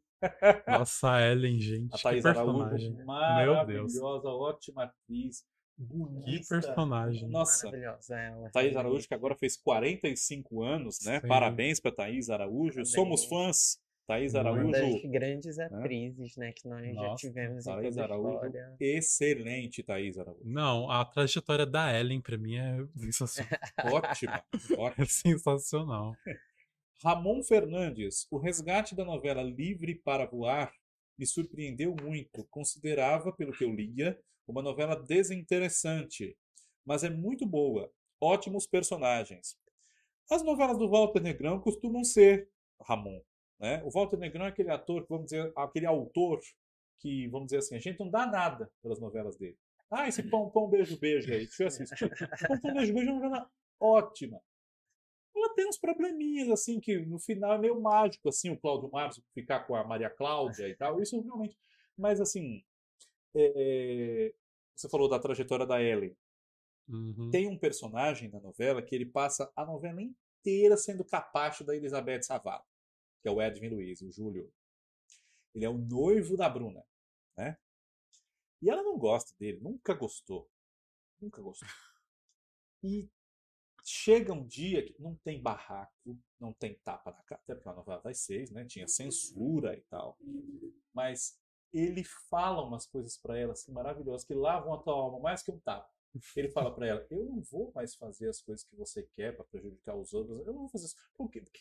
Speaker 2: Nossa, Ellen, gente.
Speaker 1: A
Speaker 2: que
Speaker 1: Thaís Araújo, maravilhosa, ótima atriz,
Speaker 2: Que
Speaker 1: bonita.
Speaker 2: personagem.
Speaker 1: Nossa,
Speaker 3: Maravilhosa ela.
Speaker 1: Thaís Araújo, que agora fez 45 anos, né?
Speaker 2: Sim.
Speaker 1: Parabéns para Thaís Araújo.
Speaker 3: Parabéns.
Speaker 1: Somos fãs. Thaís
Speaker 2: Muito.
Speaker 3: Uma
Speaker 1: Araújo,
Speaker 3: das grandes atrizes, né, que nós já
Speaker 2: Nossa,
Speaker 3: tivemos em
Speaker 1: Thaís
Speaker 3: toda a
Speaker 1: Araújo,
Speaker 3: história.
Speaker 1: excelente, Thaís Araújo.
Speaker 2: Não, a trajetória da Ellen, pra mim, é sensacional.
Speaker 1: Ótima, ótima.
Speaker 2: É sensacional.
Speaker 1: Ramon Fernandes, o resgate da novela Livre para Voar me surpreendeu muito. Considerava, pelo que eu lia, uma novela desinteressante, mas é muito boa. Ótimos personagens. As novelas do Walter Negrão costumam ser, Ramon. Né? O Walter Negrão é aquele ator, vamos dizer, aquele autor que, vamos dizer assim, a gente não dá nada pelas novelas dele. Ah, esse pão, pão, beijo, beijo aí, deixa eu assistir. Pão, pão, beijo, beijo é uma novela ótima ela tem uns probleminhas, assim, que no final é meio mágico, assim, o Cláudio Marcos ficar com a Maria Cláudia e tal, isso realmente. Mas, assim, é, você falou da trajetória da Ellen.
Speaker 2: Uhum.
Speaker 1: Tem um personagem na novela que ele passa a novela inteira sendo capacho da Elizabeth Savala, que é o Edwin Luiz, o Júlio. Ele é o noivo da Bruna, né? E ela não gosta dele, nunca gostou. Nunca gostou. E chega um dia que não tem barraco, não tem tapa na cara, até porque uma novela das seis, né? Tinha censura e tal. Mas ele fala umas coisas pra ela assim maravilhosas que lavam a tua alma mais que um tapa. Ele fala pra ela: Eu não vou mais fazer as coisas que você quer pra prejudicar os outros. Eu não vou fazer isso.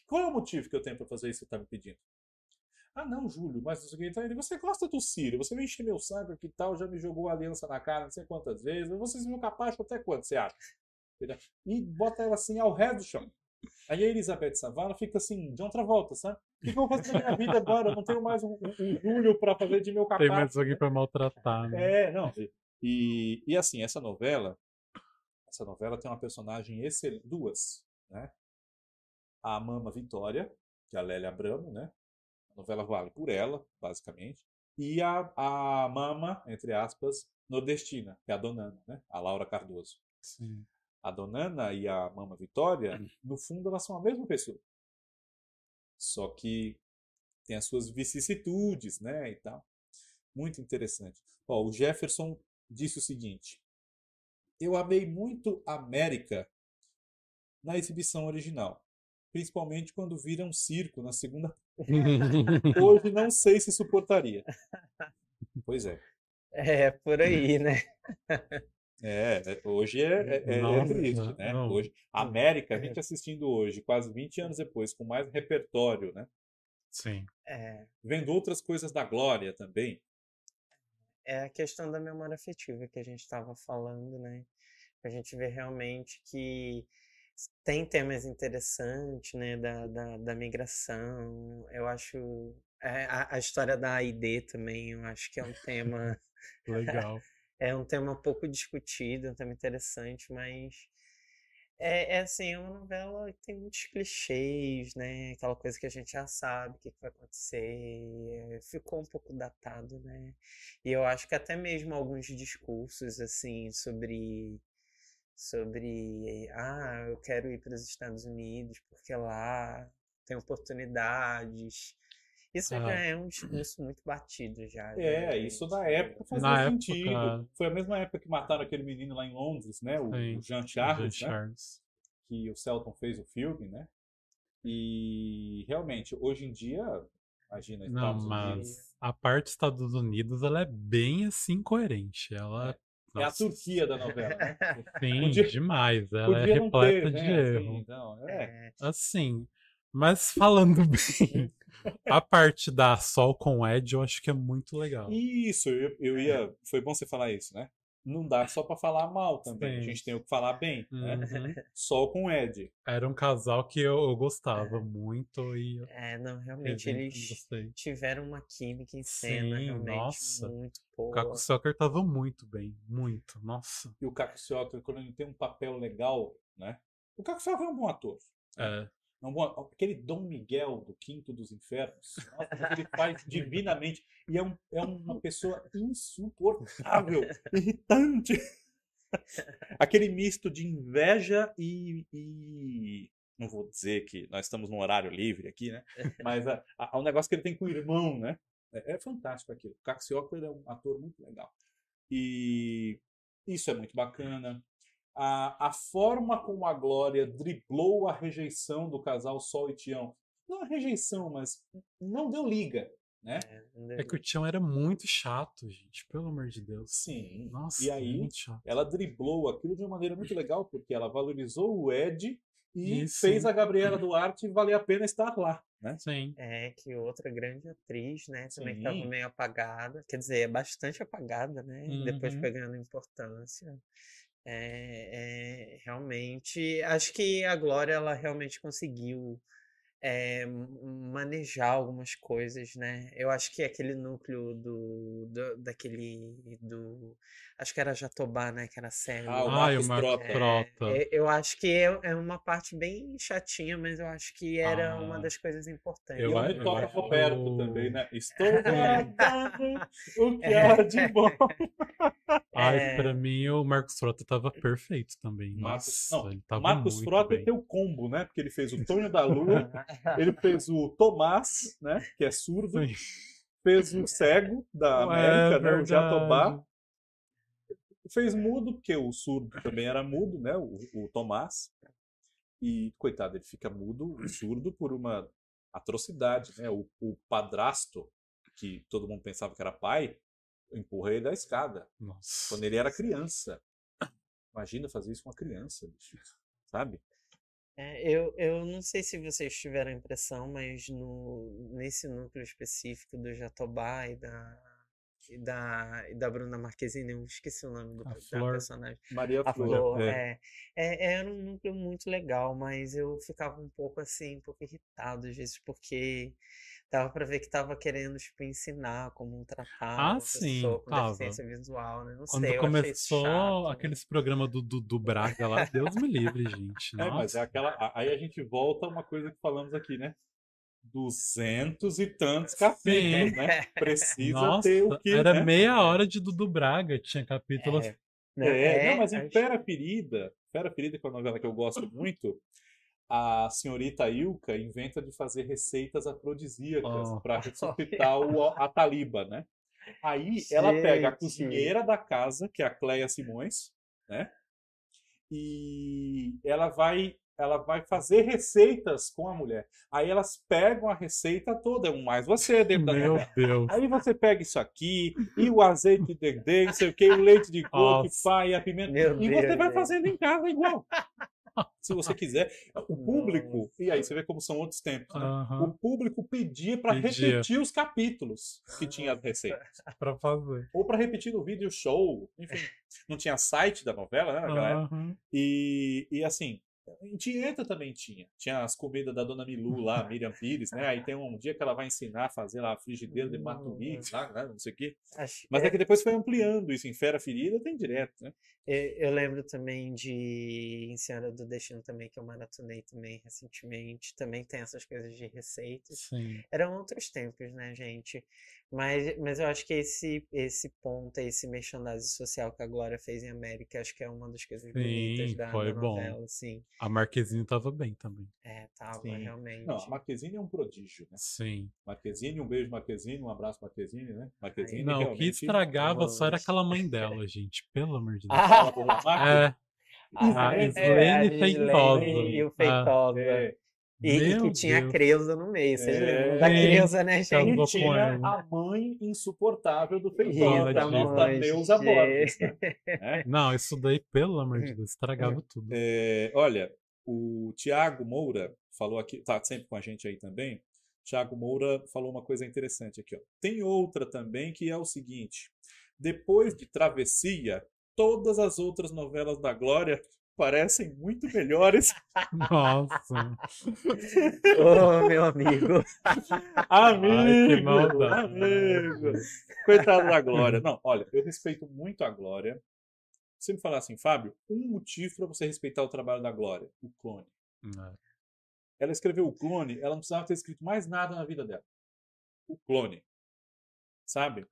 Speaker 1: Qual é o motivo que eu tenho pra fazer isso que você tá me pedindo? Ah, não, Júlio, mas não sei o que. Então, ele, você gosta do Ciro, você vem encher meu saco aqui e tal, já me jogou a aliança na cara não sei quantas vezes. Vocês viram capaz até quando, você acha? E bota ela assim ao resto do chão. Aí a Elizabeth Savana fica assim, de outra volta, sabe? O que que eu vou fazer na minha vida agora? Eu não tenho mais um, um, um Júlio pra fazer de meu
Speaker 2: Tem
Speaker 1: capaz.
Speaker 2: mais alguém pra maltratar, né?
Speaker 1: É, não. E, e assim, essa novela, essa novela tem uma personagem excelente, duas, né? A Mama Vitória, que é a Lélia Abramo, né? A novela vale por ela, basicamente. E a, a Mama, entre aspas, nordestina, que é a Dona Ana, né? A Laura Cardoso.
Speaker 2: Sim.
Speaker 1: a Donana e a Mama Vitória, no fundo, elas são a mesma pessoa. Só que tem as suas vicissitudes, né, e tal. Muito interessante. Ó, o Jefferson disse o seguinte: Eu amei muito América na exibição original, principalmente quando vira um circo na segunda. Hoje não sei se suportaria. Pois é.
Speaker 3: É, por aí, né?
Speaker 1: É, é hoje é, é, é, é
Speaker 2: Nossa,
Speaker 1: triste, né?
Speaker 2: não.
Speaker 1: Hoje, América, a gente assistindo hoje, quase 20 anos depois, com mais repertório, né?
Speaker 2: Sim.
Speaker 3: É,
Speaker 1: Vendo outras coisas da Glória também.
Speaker 3: É a questão da memória afetiva que a gente estava falando, né? A gente vê realmente que tem temas interessantes, né? Da, da, da migração. Eu acho. é, a, a história da AID também, eu acho que é um tema.
Speaker 2: Legal.
Speaker 3: É um tema pouco discutido, um tema interessante, mas é, é assim, é uma novela que tem muitos clichês, né? Aquela coisa que a gente já sabe o que, que vai acontecer. Ficou um pouco datado, né? E eu acho que até mesmo alguns discursos, assim, sobre sobre ah, eu quero ir para os Estados Unidos porque lá tem oportunidades. Isso
Speaker 2: Ah.
Speaker 3: já é um discurso muito batido já.
Speaker 1: É,
Speaker 3: já,
Speaker 1: isso
Speaker 3: gente.
Speaker 1: na época fazia
Speaker 2: Na época,
Speaker 1: sentido. Foi a mesma época que mataram aquele menino lá em Londres, né? O,
Speaker 2: Sim,
Speaker 1: o Jean
Speaker 2: Jean
Speaker 1: Charles, né?
Speaker 2: Charles.
Speaker 1: Que o Celton fez o filme, né? E realmente, hoje em dia, imagina,
Speaker 2: Não,
Speaker 1: Estados
Speaker 2: mas
Speaker 1: Unidos.
Speaker 2: a parte dos Estados Unidos, ela é bem assim coerente. Ela.
Speaker 1: É a
Speaker 2: Nossa,
Speaker 1: Turquia da novela, né?
Speaker 2: Sim,
Speaker 1: Podia-
Speaker 2: demais. Ela é
Speaker 1: não
Speaker 2: repleta
Speaker 1: ter,
Speaker 2: de
Speaker 1: né? Assim,
Speaker 2: erro.
Speaker 1: então, é.
Speaker 3: É,
Speaker 2: Assim, mas falando bem, a parte da Sol com Ed eu acho que é muito legal.
Speaker 1: Isso, eu, eu ia. Foi bom você falar isso, né? Não dá só pra falar mal também. A
Speaker 2: Sim.
Speaker 1: gente tem o que falar bem, né?
Speaker 2: Uhum.
Speaker 1: Sol com Ed.
Speaker 2: Era um casal que eu, eu gostava muito e eu
Speaker 3: é, não, realmente eles
Speaker 2: gostei.
Speaker 3: tiveram uma química em cena
Speaker 2: Sim,
Speaker 3: realmente
Speaker 2: nossa.
Speaker 3: muito
Speaker 2: O
Speaker 3: boa.
Speaker 2: Caco Soccer tava muito bem, muito. Nossa.
Speaker 1: E o Caco Ciotter, quando ele tem um papel legal, né? O Caco Ciotter é um bom ator.
Speaker 2: É,
Speaker 1: É um bom- aquele Dom Miguel do Quinto dos Infernos, nossa, ele faz divinamente. E é, um- é uma pessoa insuportável, irritante. Aquele misto de inveja e, e- Não vou dizer que nós estamos num horário livre aqui, né? Mas a, a, o negócio que ele tem com o irmão, né? É, é fantástico aquilo. O Ciotter é um ator muito legal. E isso é muito bacana. A, a forma como a Glória driblou a rejeição do casal Sol e Tião. Não a rejeição, mas não deu liga, né?
Speaker 3: É,
Speaker 2: é que o Tião era muito chato, gente. Pelo amor de Deus.
Speaker 1: Sim.
Speaker 2: Nossa,
Speaker 1: e aí,
Speaker 2: muito chato.
Speaker 1: ela driblou aquilo de uma maneira muito legal, porque ela valorizou o Ed e
Speaker 2: Isso.
Speaker 1: fez a Gabriela Duarte valer a pena estar lá, né?
Speaker 2: Sim.
Speaker 3: É, que outra grande atriz, né? Também que tava
Speaker 1: Sim.
Speaker 3: meio apagada. Quer dizer, é bastante apagada, né? Depois
Speaker 2: Uhum.
Speaker 3: pegando importância. É, é, realmente, acho que a Glória, ela realmente conseguiu é, manejar algumas coisas, né? Eu acho que aquele núcleo do, do daquele do acho que era Jatobá, né? Que era sério.
Speaker 1: Ah, o
Speaker 2: Ai,
Speaker 1: Marcos
Speaker 2: o Marcos
Speaker 1: Frota.
Speaker 2: Frota.
Speaker 3: É, eu acho que é, é uma parte bem chatinha, mas eu acho que era uma
Speaker 1: Ah.
Speaker 3: das coisas importantes.
Speaker 2: Eu
Speaker 1: o
Speaker 2: acho-
Speaker 1: Vitória
Speaker 2: eu acho-
Speaker 1: Roberto também, né? Estou guardando o que há de bom.
Speaker 2: Ai,
Speaker 3: É.
Speaker 2: pra mim o Marcos Frota tava perfeito também.
Speaker 1: Marcos-
Speaker 2: Nossa,
Speaker 1: não,
Speaker 2: ele tava
Speaker 1: Marcos
Speaker 2: muito
Speaker 1: Frota
Speaker 2: bem.
Speaker 1: tem o combo, né? Porque ele fez o Tonho da Lua, ele fez o Tomás, né? Que é surdo,
Speaker 2: Sim.
Speaker 1: fez o cego da
Speaker 2: É
Speaker 1: América, né? O. Jatobá. Fez mudo, porque o surdo também era mudo, né? O, o Tomás. E, coitado, ele fica mudo, surdo, por uma atrocidade, né? O, o padrasto, que todo mundo pensava que era pai, empurra ele da escada
Speaker 2: Nossa.
Speaker 1: quando ele era criança. Imagina fazer isso com uma criança, bicho. Sabe?
Speaker 3: É, eu, eu não sei se vocês tiveram a impressão, mas no, nesse núcleo específico do Jatobá e da, e da, e da Bruna Marquezine, eu esqueci o nome do,
Speaker 2: Flor.
Speaker 3: personagem.
Speaker 1: Maria
Speaker 3: A
Speaker 1: Flor.
Speaker 3: Flor,
Speaker 1: é.
Speaker 3: é. É, era um núcleo muito legal, mas eu ficava um pouco assim, um pouco irritado às vezes, porque dava pra ver que tava querendo, tipo, ensinar como tratar
Speaker 2: Ah,
Speaker 3: uma
Speaker 2: sim,
Speaker 3: pessoa com
Speaker 2: tava.
Speaker 3: deficiência visual, né? Não
Speaker 2: Quando
Speaker 3: sei, eu achei isso
Speaker 2: começou
Speaker 3: chato.
Speaker 2: aqueles programas do, do, do Braga lá, Deus me livre, gente.
Speaker 1: É, mas é
Speaker 2: Nossa.
Speaker 1: aquela. Aí a gente volta a uma coisa que falamos aqui, né? Duzentos e tantos capítulos,
Speaker 2: Sim.
Speaker 1: né? Precisa
Speaker 2: Nossa,
Speaker 1: ter o que.
Speaker 2: era
Speaker 1: né?
Speaker 2: meia hora de Dudu Braga, tinha capítulo
Speaker 3: É. Né?
Speaker 1: É, não, mas em
Speaker 3: acho-
Speaker 1: Fera Ferida, Fera Ferida, que é uma novela que eu gosto muito, a senhorita Ilka inventa de fazer receitas afrodisíacas
Speaker 2: Oh.
Speaker 1: para ressuscitar o, a Taliba, né? Aí ela pega a
Speaker 3: Gente.
Speaker 1: cozinheira da casa, que é a Cleia Simões, né? E ela vai ela vai fazer receitas com a mulher. Aí elas pegam a receita toda, um mais você dentro da
Speaker 2: Meu. Deus.
Speaker 1: Aí você pega isso aqui, e o azeite de dendê, não sei o que, o leite de coco, e a pimenta.
Speaker 3: Meu
Speaker 1: e
Speaker 3: Deus,
Speaker 1: você vai
Speaker 3: gente.
Speaker 1: fazendo em casa igual. Se você quiser. O público, e aí você vê como são outros tempos, né?
Speaker 2: Aham,
Speaker 1: O público pedia para repetir os capítulos que tinha as receitas.
Speaker 2: pra fazer.
Speaker 1: Ou para repetir no vídeo show. Enfim, não tinha site da novela, né, época?
Speaker 2: Aham.
Speaker 1: E, e assim, em Tieta também tinha. Tinha as comidas da dona Milu lá, Miriam Pires, né? Aí tem um dia que ela vai ensinar a fazer lá a frigideira de Maturín, lá, né? não sei o quê.
Speaker 3: acho-
Speaker 1: Mas
Speaker 3: é,
Speaker 1: é que depois foi ampliando isso. Em Fera Ferida tem direto, né?
Speaker 3: eu, eu lembro também de Em Senhora do Destino também, que eu maratonei também recentemente. Também tem essas coisas de receitas.
Speaker 2: Sim.
Speaker 3: Eram outros tempos, né, gente? Mas, mas eu acho que esse, esse ponto, esse merchandising social que a Glória fez em América, acho que é uma das coisas bonitas
Speaker 2: Sim,
Speaker 3: da,
Speaker 2: foi
Speaker 3: da
Speaker 2: bom.
Speaker 3: novela, assim.
Speaker 2: A Marquezine tava bem também.
Speaker 3: É, tava,
Speaker 1: Sim.
Speaker 3: realmente.
Speaker 1: Não, a Marquezine é um prodígio, né?
Speaker 2: Sim.
Speaker 1: Marquezine, um beijo, Marquezine, um abraço, Marquezine, né? Marquezine
Speaker 2: Não, o que estragava só era aquela mãe dela, gente. Pelo amor de Deus.
Speaker 3: Ah,
Speaker 2: É. A
Speaker 3: é,
Speaker 2: Slane
Speaker 3: a
Speaker 2: Feitosa.
Speaker 3: E o
Speaker 2: Ah,
Speaker 3: Feitosa.
Speaker 1: É,
Speaker 3: E, e que tinha
Speaker 2: Deus.
Speaker 3: a Creuza no meio. Vocês
Speaker 1: É.
Speaker 3: lembram da. Creuza, né, gente?
Speaker 1: tinha a mãe insuportável do Feitosa, da
Speaker 2: mãe,
Speaker 1: Neuza. Borges, né? É.
Speaker 2: Não, isso daí, pelo amor de Deus, estragava tudo.
Speaker 1: É, olha, o Tiago Moura falou aqui, tá sempre com a gente aí também. Tiago Moura falou uma coisa interessante aqui, ó. Tem outra também que é o seguinte: depois de Travessia, todas as outras novelas da Glória parecem muito melhores.
Speaker 2: Nossa.
Speaker 3: Ô, meu amigo.
Speaker 2: Ai, que
Speaker 1: amigo,
Speaker 2: maldade.
Speaker 1: amigo. Coitado da Glória. Não, olha, eu respeito muito a Glória. Sempre falar assim, Fábio, um motivo para você respeitar o trabalho da Glória, o clone.
Speaker 2: É.
Speaker 1: Ela escreveu o clone, ela não precisava ter escrito mais nada na vida dela. O clone. Sabe?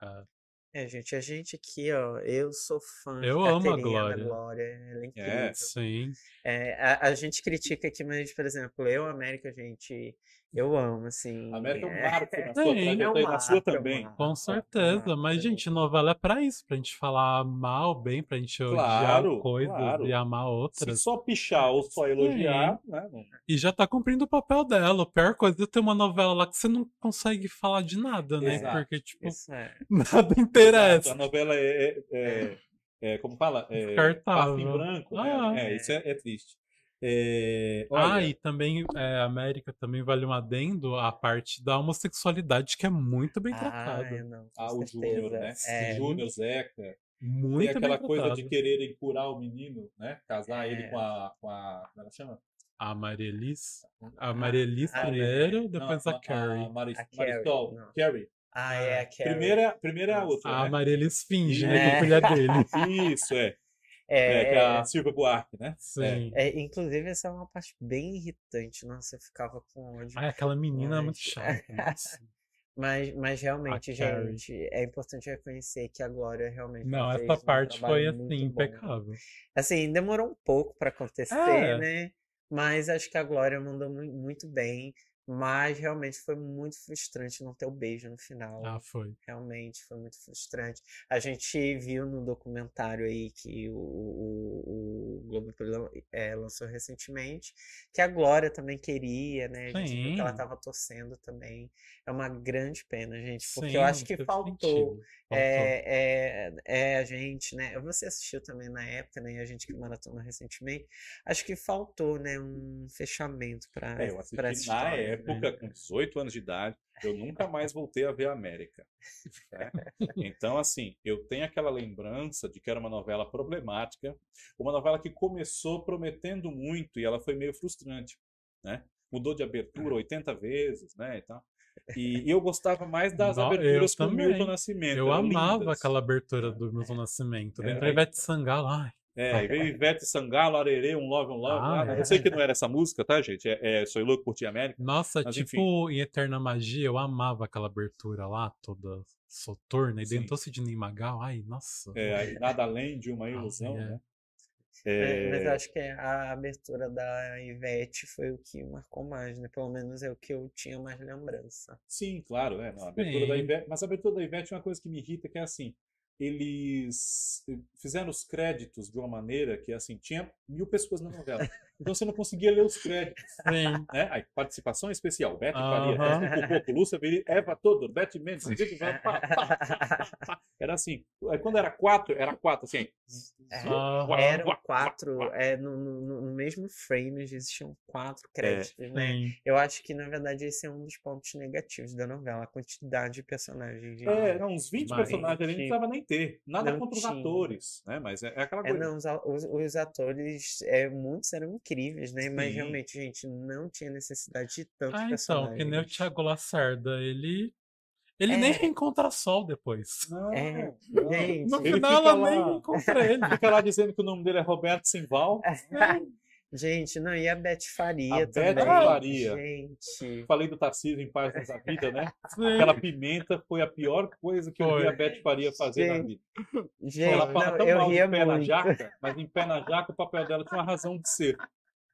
Speaker 3: É, gente, a gente aqui, ó, eu sou fã de
Speaker 2: Eu amo a Glória.
Speaker 3: Glória, ela é incrível.
Speaker 1: É,
Speaker 2: Sim.
Speaker 3: É, a, a gente critica aqui, mas, por exemplo, eu, América, gente, eu amo, assim.
Speaker 1: A América é um
Speaker 3: é-
Speaker 1: marco na sua
Speaker 2: Sim.
Speaker 1: trajetória
Speaker 3: é um
Speaker 1: na sua
Speaker 3: marco, é um
Speaker 1: também.
Speaker 3: marco,
Speaker 2: Com
Speaker 3: é um
Speaker 2: certeza.
Speaker 3: marco,
Speaker 2: Mas,
Speaker 3: é
Speaker 2: gente, novela é pra isso, pra gente falar mal, bem, pra gente odiar
Speaker 1: Claro,
Speaker 2: coisas
Speaker 1: claro.
Speaker 2: e amar
Speaker 1: Se
Speaker 2: outras.
Speaker 1: só pichar ou só elogiar, né? não-
Speaker 2: E já tá cumprindo o papel dela. A pior coisa é ter uma novela lá que você não consegue falar de nada, né?
Speaker 1: Exato.
Speaker 2: Porque, tipo,
Speaker 3: É.
Speaker 1: A novela é, é- é- é, como fala? É,
Speaker 2: Descartável.
Speaker 1: papo em branco, né?
Speaker 2: Ah.
Speaker 1: É, isso é, é triste. É,
Speaker 2: Ah,
Speaker 1: olha,
Speaker 2: e também, é, América também vale um adendo à parte da homossexualidade, que é muito bem
Speaker 3: Ah,
Speaker 2: tratada.
Speaker 3: não,
Speaker 1: ah, o. Júnior, né?
Speaker 3: É,
Speaker 1: O Júnior, Zeca.
Speaker 2: Muito
Speaker 1: Tem aquela
Speaker 2: bem
Speaker 1: coisa de quererem curar o menino, né? Casar ele com a, com a. Como ela chama?
Speaker 2: A Marielis. A
Speaker 3: Ah,
Speaker 2: Marielis
Speaker 3: ah,
Speaker 2: primeiro,
Speaker 1: Não,
Speaker 2: depois a Carrie.
Speaker 1: Mari,
Speaker 3: A Carrie,
Speaker 1: Marisol.
Speaker 3: não.
Speaker 1: Carrie.
Speaker 3: Ah, é a Carrie.
Speaker 1: Primeira, primeira é a outra.
Speaker 2: A
Speaker 1: né?
Speaker 2: Marielis finge,
Speaker 1: É.
Speaker 2: né? Que é filha dele.
Speaker 1: Isso, é.
Speaker 3: É,
Speaker 1: É, que é a Silvia Buarque, né?
Speaker 2: Sim.
Speaker 3: é, inclusive, essa é uma parte bem irritante. Nossa, eu ficava com ódio.
Speaker 2: Ai, aquela menina é muito chata. nossa.
Speaker 3: Mas, mas realmente,
Speaker 2: Carrie.
Speaker 3: gente, é importante reconhecer que a Glória realmente
Speaker 2: Não,
Speaker 3: fez
Speaker 2: essa
Speaker 3: um
Speaker 2: parte
Speaker 3: trabalho
Speaker 2: foi assim, impecável.
Speaker 3: Assim, demorou um pouco pra acontecer,
Speaker 2: É.
Speaker 3: né? Mas acho que a Glória mandou mui- muito bem. Mas realmente foi muito frustrante não ter o beijo no final.
Speaker 2: Ah, foi.
Speaker 3: Realmente foi muito frustrante. A gente viu no documentário aí que o, o, o Globo eh, lançou recentemente que a Glória também queria, né? A gente viu que ela
Speaker 2: Sim.
Speaker 3: estava torcendo também. É uma grande pena, gente, porque
Speaker 2: Sim,
Speaker 3: eu acho que faltou. É, é, é a gente, né? Você assistiu também na época, né? E a gente que maratonou recentemente. Acho que faltou, né? Um fechamento para
Speaker 1: É, assisti
Speaker 3: para
Speaker 1: na
Speaker 3: essa história.
Speaker 1: Época, com 18 anos de idade, eu nunca mais voltei a ver a América. né? Então, assim, eu tenho aquela lembrança de que era uma novela problemática, uma novela que começou prometendo muito e ela foi meio frustrante, né? Mudou de abertura 80 vezes, né, e tal. E eu gostava mais das
Speaker 2: Não,
Speaker 1: aberturas com o. Milton Nascimento.
Speaker 2: Eu amava
Speaker 1: lindas.
Speaker 2: aquela abertura do Milton Nascimento.
Speaker 1: É,
Speaker 2: Entra
Speaker 1: aí-
Speaker 2: Ivete Sangalo. Ai,
Speaker 1: É, aí veio Ivete Sangalo, Arerê, Um Love, Um Love.
Speaker 2: Ah,
Speaker 1: Ah,
Speaker 2: é.
Speaker 1: Eu sei que não era essa música, tá, gente? É, é Sou Louco por Ti América.
Speaker 2: Nossa,
Speaker 1: Mas,
Speaker 2: tipo, em Eterna Magia, eu amava aquela abertura lá, toda soturna, e
Speaker 1: Sim.
Speaker 2: dentou Sidney Magal. Ai, nossa.
Speaker 1: É, aí Nada Além de Uma Ilusão,
Speaker 2: é.
Speaker 1: né?
Speaker 3: É, mas eu
Speaker 1: É,
Speaker 3: acho que a abertura da Ivete foi o que marcou mais, né? Pelo menos é o que eu tinha mais lembrança.
Speaker 1: Sim, claro, é. Não, a abertura da. Ivete, mas a abertura da Ivete é uma coisa que me irrita, que é assim, eles fizeram os créditos de uma maneira que, assim, tinha mil pessoas na novela. Então você não conseguia ler os créditos,
Speaker 2: Sim.
Speaker 1: né? Aí, participação especial, Beth
Speaker 2: Aham.
Speaker 1: Faria, Edson Coco, Lúcia Veri, Eva Todor, Beth Mendes, era assim. Aí quando era quatro, era quatro, assim.
Speaker 3: É,
Speaker 2: Aham.
Speaker 3: Eram quatro, é, no, no- no mesmo frame existiam quatro créditos, né?
Speaker 2: Sim.
Speaker 3: Eu acho que, na verdade, esse é um dos pontos negativos da novela, a quantidade de personagens. de-
Speaker 1: É, eram uns 20
Speaker 2: Demais.
Speaker 1: personagens ali, não precisava nem ter. Nada
Speaker 3: Não
Speaker 1: contra os
Speaker 3: tinha.
Speaker 1: atores, né? Mas é, é aquela
Speaker 3: É,
Speaker 1: coisa.
Speaker 3: não, os, os, os atores, é, muitos eram incríveis, né? Mas
Speaker 1: Sim.
Speaker 3: realmente, gente, não tinha necessidade de tantos
Speaker 2: Ah, então,
Speaker 3: personagens.
Speaker 2: que nem o Thiago Lacerda, ele. Ele nem
Speaker 3: É.
Speaker 2: reencontra sol depois.
Speaker 1: Não,
Speaker 3: É,
Speaker 1: não.
Speaker 3: gente.
Speaker 2: No
Speaker 1: Ele
Speaker 2: final
Speaker 1: fica
Speaker 2: ela
Speaker 1: lá-
Speaker 2: nem encontra ele.
Speaker 1: Fica lá dizendo que o nome dele é Roberto Simval.
Speaker 3: Gente, não, e a Beth Faria
Speaker 1: A Beth
Speaker 3: também.
Speaker 1: Faria.
Speaker 3: Gente.
Speaker 1: Falei do Tarcísio em Páginas da Vida, né?
Speaker 2: Sim.
Speaker 1: Aquela pimenta foi a pior coisa que eu vi a Beth Faria fazer na
Speaker 3: Gente,
Speaker 1: vida.
Speaker 3: Gente,
Speaker 1: Ela fala
Speaker 3: não,
Speaker 1: tão
Speaker 3: eu
Speaker 1: mal
Speaker 3: ria
Speaker 1: pé na
Speaker 3: muito.
Speaker 1: jaca, mas em pé na jaca o papel dela tinha uma razão de ser.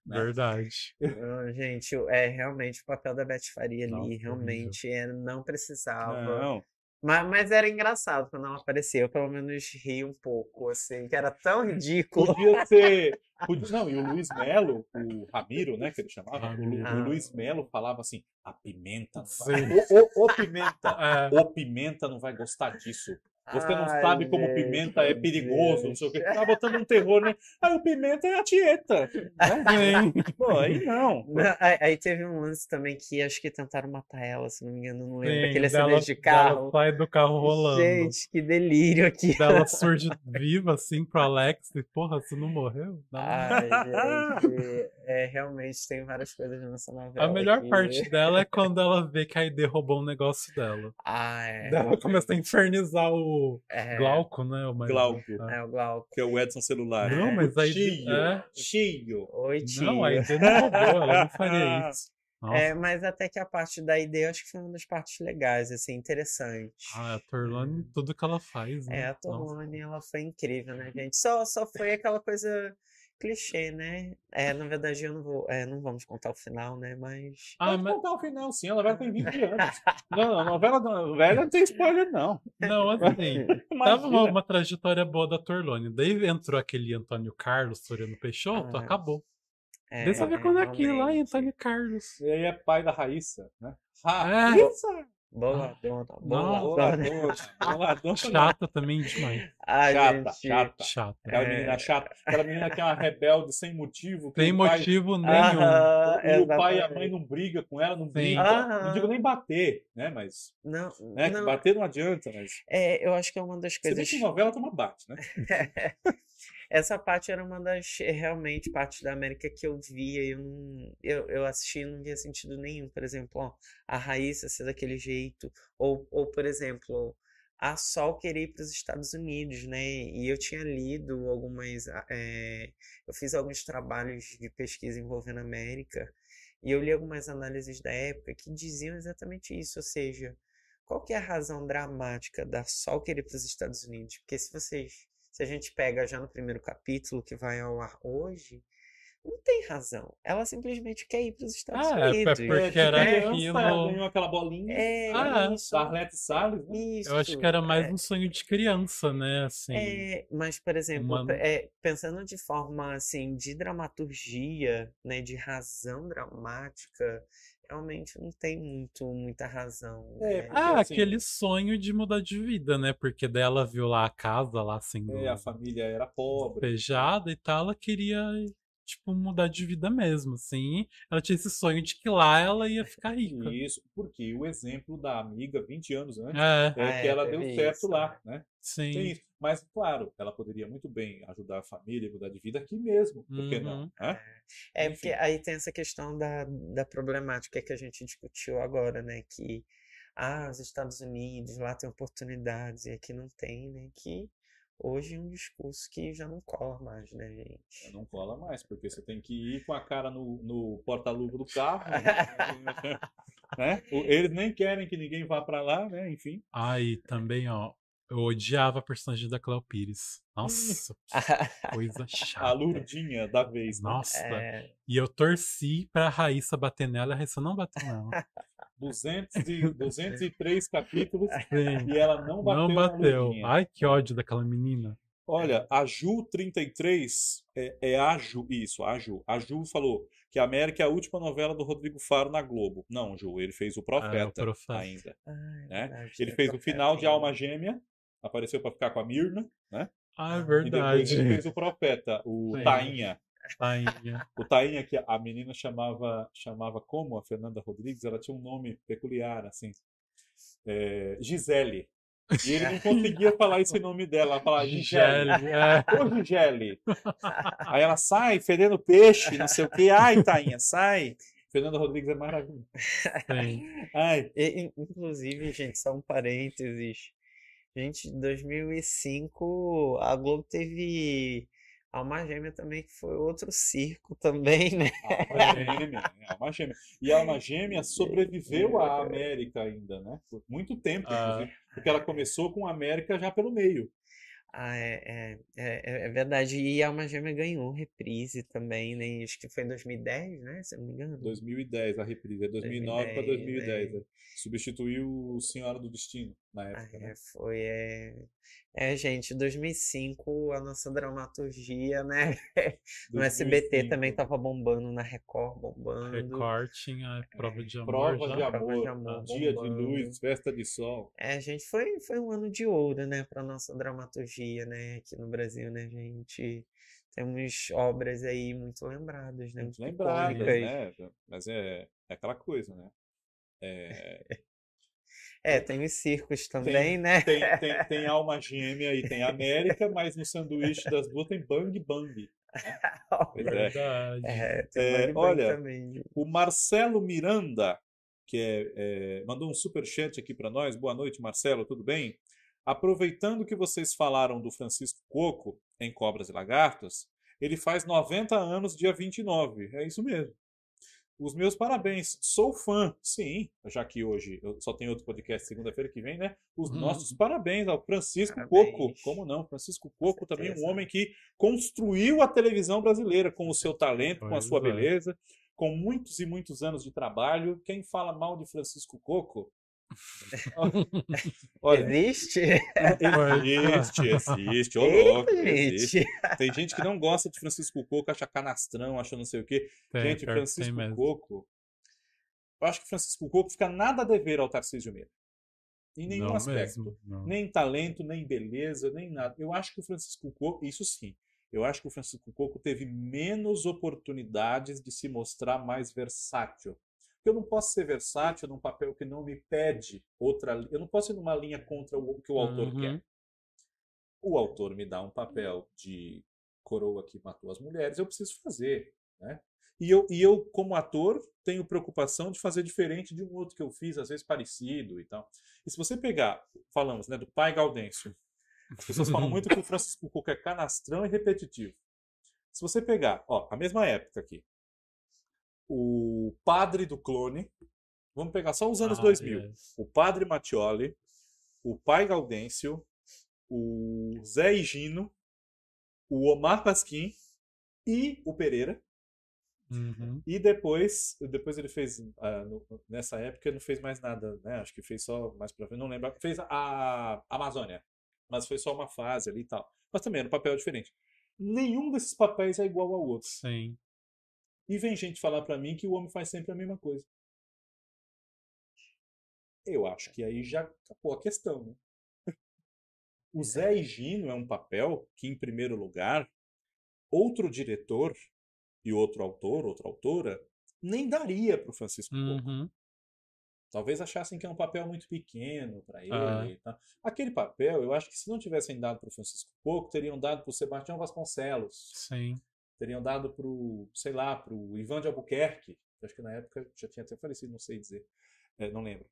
Speaker 1: Né?
Speaker 2: Verdade.
Speaker 3: Não, gente, é realmente o papel da Beth Faria
Speaker 2: Nossa,
Speaker 3: ali, realmente é, não precisava.
Speaker 1: Não.
Speaker 3: Mas, mas era engraçado quando ela apareceu, eu pelo menos ri um pouco, assim, que era tão ridículo.
Speaker 1: Podia ser. podia- Não, e o Luiz Melo, o Ramiro, né, que ele chamava, o, Lu- o. Luiz Melo falava assim: a pimenta não vai.
Speaker 2: Sim.
Speaker 1: O, o, o pimenta.
Speaker 2: É,
Speaker 1: O pimenta não vai gostar disso. Você não
Speaker 3: Ai,
Speaker 1: sabe como
Speaker 3: gente,
Speaker 1: pimenta é perigoso, não sei o que. Tá botando um terror, né? Aí o pimenta é a tieta. Né? Pô, aí não.
Speaker 3: Não, aí, aí teve um lance também que acho que tentaram matar ela, se não me engano, não lembro,
Speaker 2: Sim,
Speaker 3: aquele
Speaker 2: dela-
Speaker 3: acidente de carro.
Speaker 2: sai do carro rolando.
Speaker 3: Gente, que delírio aqui.
Speaker 2: Dela surge viva assim pro Alex e, porra, você não morreu? Não.
Speaker 3: Ai, gente, é, realmente tem várias coisas nessa novela.
Speaker 2: A melhor
Speaker 3: que-
Speaker 2: parte dela é quando ela vê que a ID roubou um negócio dela.
Speaker 3: Ah, é.
Speaker 2: Ela começa a infernizar o
Speaker 3: É,
Speaker 2: Glauco, né? O marido.
Speaker 1: Glauco.
Speaker 2: Ah.
Speaker 3: é o Glauco.
Speaker 1: Que é o Edson celular.
Speaker 2: Não,
Speaker 1: né?
Speaker 2: mas aí-
Speaker 1: Cheio.
Speaker 2: é.
Speaker 1: Cheio.
Speaker 3: Oi, tio.
Speaker 2: Não, a ID não roubou, ela não faria isso. Nossa.
Speaker 3: É, mas até que a parte da ideia eu acho que foi uma das partes legais, assim, interessante.
Speaker 2: Ah, a Torlone, tudo que ela faz, né?
Speaker 3: É, a
Speaker 2: Nossa.
Speaker 3: Torlone, ela foi incrível, né, gente? Só, só foi aquela coisa clichê, né? É, na verdade, eu não vou, é, não vamos contar o final, né? Mas.
Speaker 2: Ah,
Speaker 1: Pode
Speaker 2: mas
Speaker 1: contar o final, sim. A novela tem 20 anos. Não, a novela da velha não tem spoiler, não.
Speaker 2: não, assim, tava uma, uma trajetória boa da Torlone. Daí entrou aquele Antônio Carlos Soriano Peixoto,
Speaker 3: Ah,
Speaker 2: acabou.
Speaker 3: É,
Speaker 2: Daí você vê
Speaker 3: é,
Speaker 2: quando é aquilo lá. Antônio Carlos.
Speaker 1: E aí é pai da Raíssa, né?
Speaker 2: É.
Speaker 3: Boladona,
Speaker 2: Não,
Speaker 3: boladona.
Speaker 1: Boladona. Boladona.
Speaker 2: Chata também demais.
Speaker 3: Ai,
Speaker 1: Chata,
Speaker 3: gente.
Speaker 1: chata.
Speaker 2: Chata.
Speaker 1: Aquela
Speaker 3: É.
Speaker 1: menina chata. Aquela menina que é uma rebelde sem motivo. que
Speaker 2: Tem
Speaker 1: o pai-
Speaker 2: motivo nenhum.
Speaker 3: Aham,
Speaker 1: E o pai e a mãe não brigam com ela, não brigam.
Speaker 3: Aham.
Speaker 1: Não digo nem bater, né? Mas.
Speaker 3: Não,
Speaker 1: Né?
Speaker 3: não,
Speaker 1: Bater não adianta, mas.
Speaker 3: é, eu acho que é uma das
Speaker 1: Você vê
Speaker 3: coisas.
Speaker 1: que novela toma bate, né?
Speaker 3: Essa parte era uma das eh, realmente partes da América que eu via e eu, eu, eu assisti e não via sentido nenhum. Por exemplo, ó, a Raíssa ser daquele jeito, ou, ou por exemplo, a Sol querer ir para os Estados Unidos, né? E eu tinha lido algumas. eh, eu fiz alguns trabalhos de pesquisa envolvendo a América e eu li algumas análises da época que diziam exatamente isso, ou seja, qual que é a razão dramática da Sol querer para os Estados Unidos? Porque se vocês se a gente pega já no primeiro capítulo que vai ao ar hoje, não tem razão. Ela simplesmente quer ir para os Estados
Speaker 2: Ah, é, é
Speaker 3: Unidos.
Speaker 2: porque era
Speaker 1: criança,
Speaker 2: aquilo-
Speaker 1: ela ganhou aquela bolinha.
Speaker 3: É,
Speaker 2: Ah,
Speaker 3: isso,
Speaker 1: Da Arlete Salles, né?
Speaker 3: isso.
Speaker 2: Eu acho que era mais
Speaker 3: é,
Speaker 2: um sonho de criança, né? Assim.
Speaker 3: é, mas, por exemplo,
Speaker 2: uma-
Speaker 3: é, pensando de forma assim, de dramaturgia, né, de razão dramática, realmente não tem muito, muita razão.
Speaker 1: É,
Speaker 3: né?
Speaker 2: Ah,
Speaker 1: assim-
Speaker 2: aquele sonho de mudar de vida, né? Porque daí ela viu lá a casa lá sendo
Speaker 1: É, a família era pobre.
Speaker 2: despejada e tal, ela queria, tipo, mudar de vida mesmo, assim. Ela tinha esse sonho de que lá ela ia ficar rica.
Speaker 1: Isso, porque o exemplo da amiga 20 anos antes
Speaker 2: É,
Speaker 1: é
Speaker 3: Ah,
Speaker 1: que
Speaker 3: é,
Speaker 1: ela deu certo
Speaker 3: isso,
Speaker 1: lá, né? Tem
Speaker 2: sim.
Speaker 1: isso. Mas, claro, ela poderia muito bem ajudar a família e mudar de vida aqui mesmo. Por que não?
Speaker 2: Uhum.
Speaker 1: né?
Speaker 3: É,
Speaker 1: Enfim.
Speaker 3: porque aí tem essa questão da, da problemática que a gente discutiu agora, né? Que, ah, os Estados Unidos, lá tem oportunidades e aqui não tem, né? Que hoje é um discurso que já não cola mais, né, gente?
Speaker 1: Não cola mais, porque você tem que ir com a cara no, no porta-luva do carro. né? Eles nem querem que ninguém vá para lá, né? Enfim.
Speaker 2: Ah, e também, ó, eu odiava a personagem da Cléo Pires. Nossa, que coisa chata.
Speaker 1: A lurdinha da vez. Né?
Speaker 2: Nossa. É... E eu torci pra Raíssa bater nela, a Raíssa não bateu nela.
Speaker 1: 200 e, 203 capítulos Sim. e ela não bateu.
Speaker 2: Não bateu. Ai, que ódio daquela menina.
Speaker 1: Olha, a Ju 33 é, é a Ju, isso, a Ju. A Ju falou que a América é a última novela do Rodrigo Faro na Globo. Não, Ju, ele fez o Profeta, ah, o profeta. ainda. É né? Ele fez o final de Alma Gêmea, apareceu para ficar com a Mirna, né?
Speaker 2: Ah, é verdade.
Speaker 1: E depois ele fez o Profeta, o Sim. Tainha. Tainha. O Tainha, que a menina chamava, chamava como a Fernanda Rodrigues, ela tinha um nome peculiar, assim. É, Gisele. E ele não conseguia falar esse nome dela. Ela falava Gisele. É. Ô, Gisele. Aí ela sai fedendo peixe, não sei o quê. Ai, Tainha, sai. Fernanda Rodrigues é maravilhoso.
Speaker 3: Ai. E, inclusive, gente, só um parênteses. Gente, em 2005 a Globo teve Alma Gêmea também, que foi outro circo também, né?
Speaker 1: Alma Gêmea, é, Alma Gêmea. E a Alma Gêmea sobreviveu à América ainda, né? Por muito tempo, ah. porque ela começou com a América já pelo meio.
Speaker 3: Ah, é, é, é, é, verdade. E Alma Gêmea ganhou reprise também, né? Acho que foi em 2010, né? Se eu não me engano.
Speaker 1: 2010 a reprise, é 2009 para 2010. É. Substituiu Senhora do Destino na época.
Speaker 3: Ah,
Speaker 1: né?
Speaker 3: Foi, é... É, gente, 2005 a nossa dramaturgia, né? No 2005. SBT também tava bombando, na Record bombando.
Speaker 2: Record tinha prova de amor.
Speaker 1: Prova, de amor, prova de amor, dia de luz, festa de sol.
Speaker 3: É, gente, foi, foi um ano de ouro, né, pra nossa dramaturgia, né, aqui no Brasil, né, gente? Temos obras aí muito lembradas, né?
Speaker 1: Muito, muito lembradas, né? Mas é, é aquela coisa, né? É,
Speaker 3: É, tem os circos também,
Speaker 1: tem,
Speaker 3: né?
Speaker 1: Tem, tem, tem Alma Gêmea e tem América, mas no sanduíche das duas tem Bang Bang. Né?
Speaker 2: É. Verdade.
Speaker 1: É, é, olha, também. o Marcelo Miranda, que é, é, mandou um super chat aqui para nós. Boa noite, Marcelo, tudo bem? Aproveitando que vocês falaram do Francisco Coco em Cobras e Lagartos, ele faz 90 anos dia 29. É isso mesmo. Os meus parabéns. Sou fã, sim, já que hoje eu só tenho outro podcast segunda-feira que vem, né? Os uhum. nossos parabéns ao Francisco parabéns. Coco. Como não? Francisco Coco também um homem que construiu a televisão brasileira com o seu talento, pois com a sua é. beleza, com muitos e muitos anos de trabalho. Quem fala mal de Francisco Coco
Speaker 3: Olha, existe?
Speaker 1: Existe, existe, ô louco, existe. Tem gente que não gosta de Francisco Coco, acha canastrão, acha não sei o quê. Tem, gente, Francisco Coco. Eu acho que Francisco Coco fica nada a dever ao Tarcísio Meira. Em nenhum não aspecto. Mesmo, nem talento, nem beleza, nem nada. Eu acho que o Francisco Coco, isso sim, eu acho que o Francisco Coco teve menos oportunidades de se mostrar mais versátil porque eu não posso ser versátil num papel que não me pede outra. Eu não posso ir numa linha contra o que o autor uhum. quer. O autor me dá um papel de coroa que matou as mulheres, eu preciso fazer. Né? E eu, e eu, como ator, tenho preocupação de fazer diferente de um outro que eu fiz, às vezes parecido e tal. E se você pegar, falamos né, do pai Gaudêncio, as pessoas falam muito que o Francisco Coco é canastrão e repetitivo. Se você pegar, ó, a mesma época aqui, o padre do clone, vamos pegar só os anos ah, 2000, yes. o padre Mattioli, o pai Gaudêncio, o Zé Higino, o Omar Pasquim e o Pereira.
Speaker 2: Uhum.
Speaker 1: E depois, depois ele fez, uh, no, nessa época ele não fez mais nada, né? Acho que fez só mais pra frente, não lembro. Fez a Amazônia, mas foi só uma fase ali e tal. Mas também era um papel diferente. Nenhum desses papéis é igual ao outro.
Speaker 2: Sim.
Speaker 1: E vem gente falar para mim que o homem faz sempre a mesma coisa. Eu acho que aí já acabou a questão, né? O Zé Higino é um papel que, em primeiro lugar, outro diretor e outro autor, outra autora, nem daria para o Francisco uhum. Talvez achassem que é um papel muito pequeno para ele. Tá? Aquele papel, eu acho que se não tivessem dado para o Francisco Pouco, teriam dado para o Sebastião Vasconcelos.
Speaker 2: Sim
Speaker 1: teriam dado para o, sei lá, para o Ivan de Albuquerque, acho que na época já tinha até falecido, não sei dizer, é, não lembro.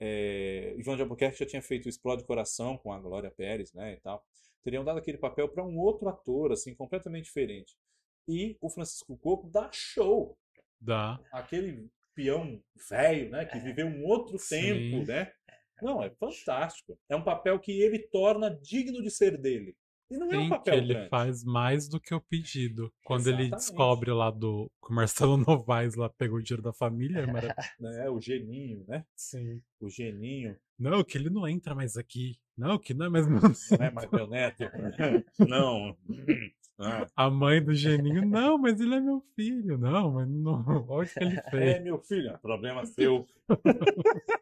Speaker 1: É, Ivan de Albuquerque já tinha feito o Explode Coração com a Glória Pérez, né, e tal. teriam dado aquele papel para um outro ator, assim, completamente diferente. E o Francisco Coco dá show.
Speaker 2: Dá.
Speaker 1: Aquele peão velho, né, que
Speaker 3: É.
Speaker 1: viveu um outro
Speaker 2: Sim.
Speaker 1: tempo, né? Não, é fantástico. É um papel que ele torna digno de ser dele. E não é um
Speaker 2: Sim, que
Speaker 1: papel
Speaker 2: ele
Speaker 1: grande.
Speaker 2: faz mais do que o pedido. Quando ele
Speaker 1: Exatamente.
Speaker 2: descobre lá do. Que o Marcelo Novaes lá pegou o dinheiro da família, mara-
Speaker 1: né? O geninho, né?
Speaker 2: Sim.
Speaker 1: O geninho.
Speaker 2: Não, que ele não entra mais aqui. Não, que não é mais. meu
Speaker 1: Não é mais meu neto. Não. Ah,
Speaker 2: A mãe do Geninho, não, mas ele é meu filho. Não, mas não. Olha o que ele
Speaker 1: é,
Speaker 2: fez.
Speaker 1: meu filho, problema seu.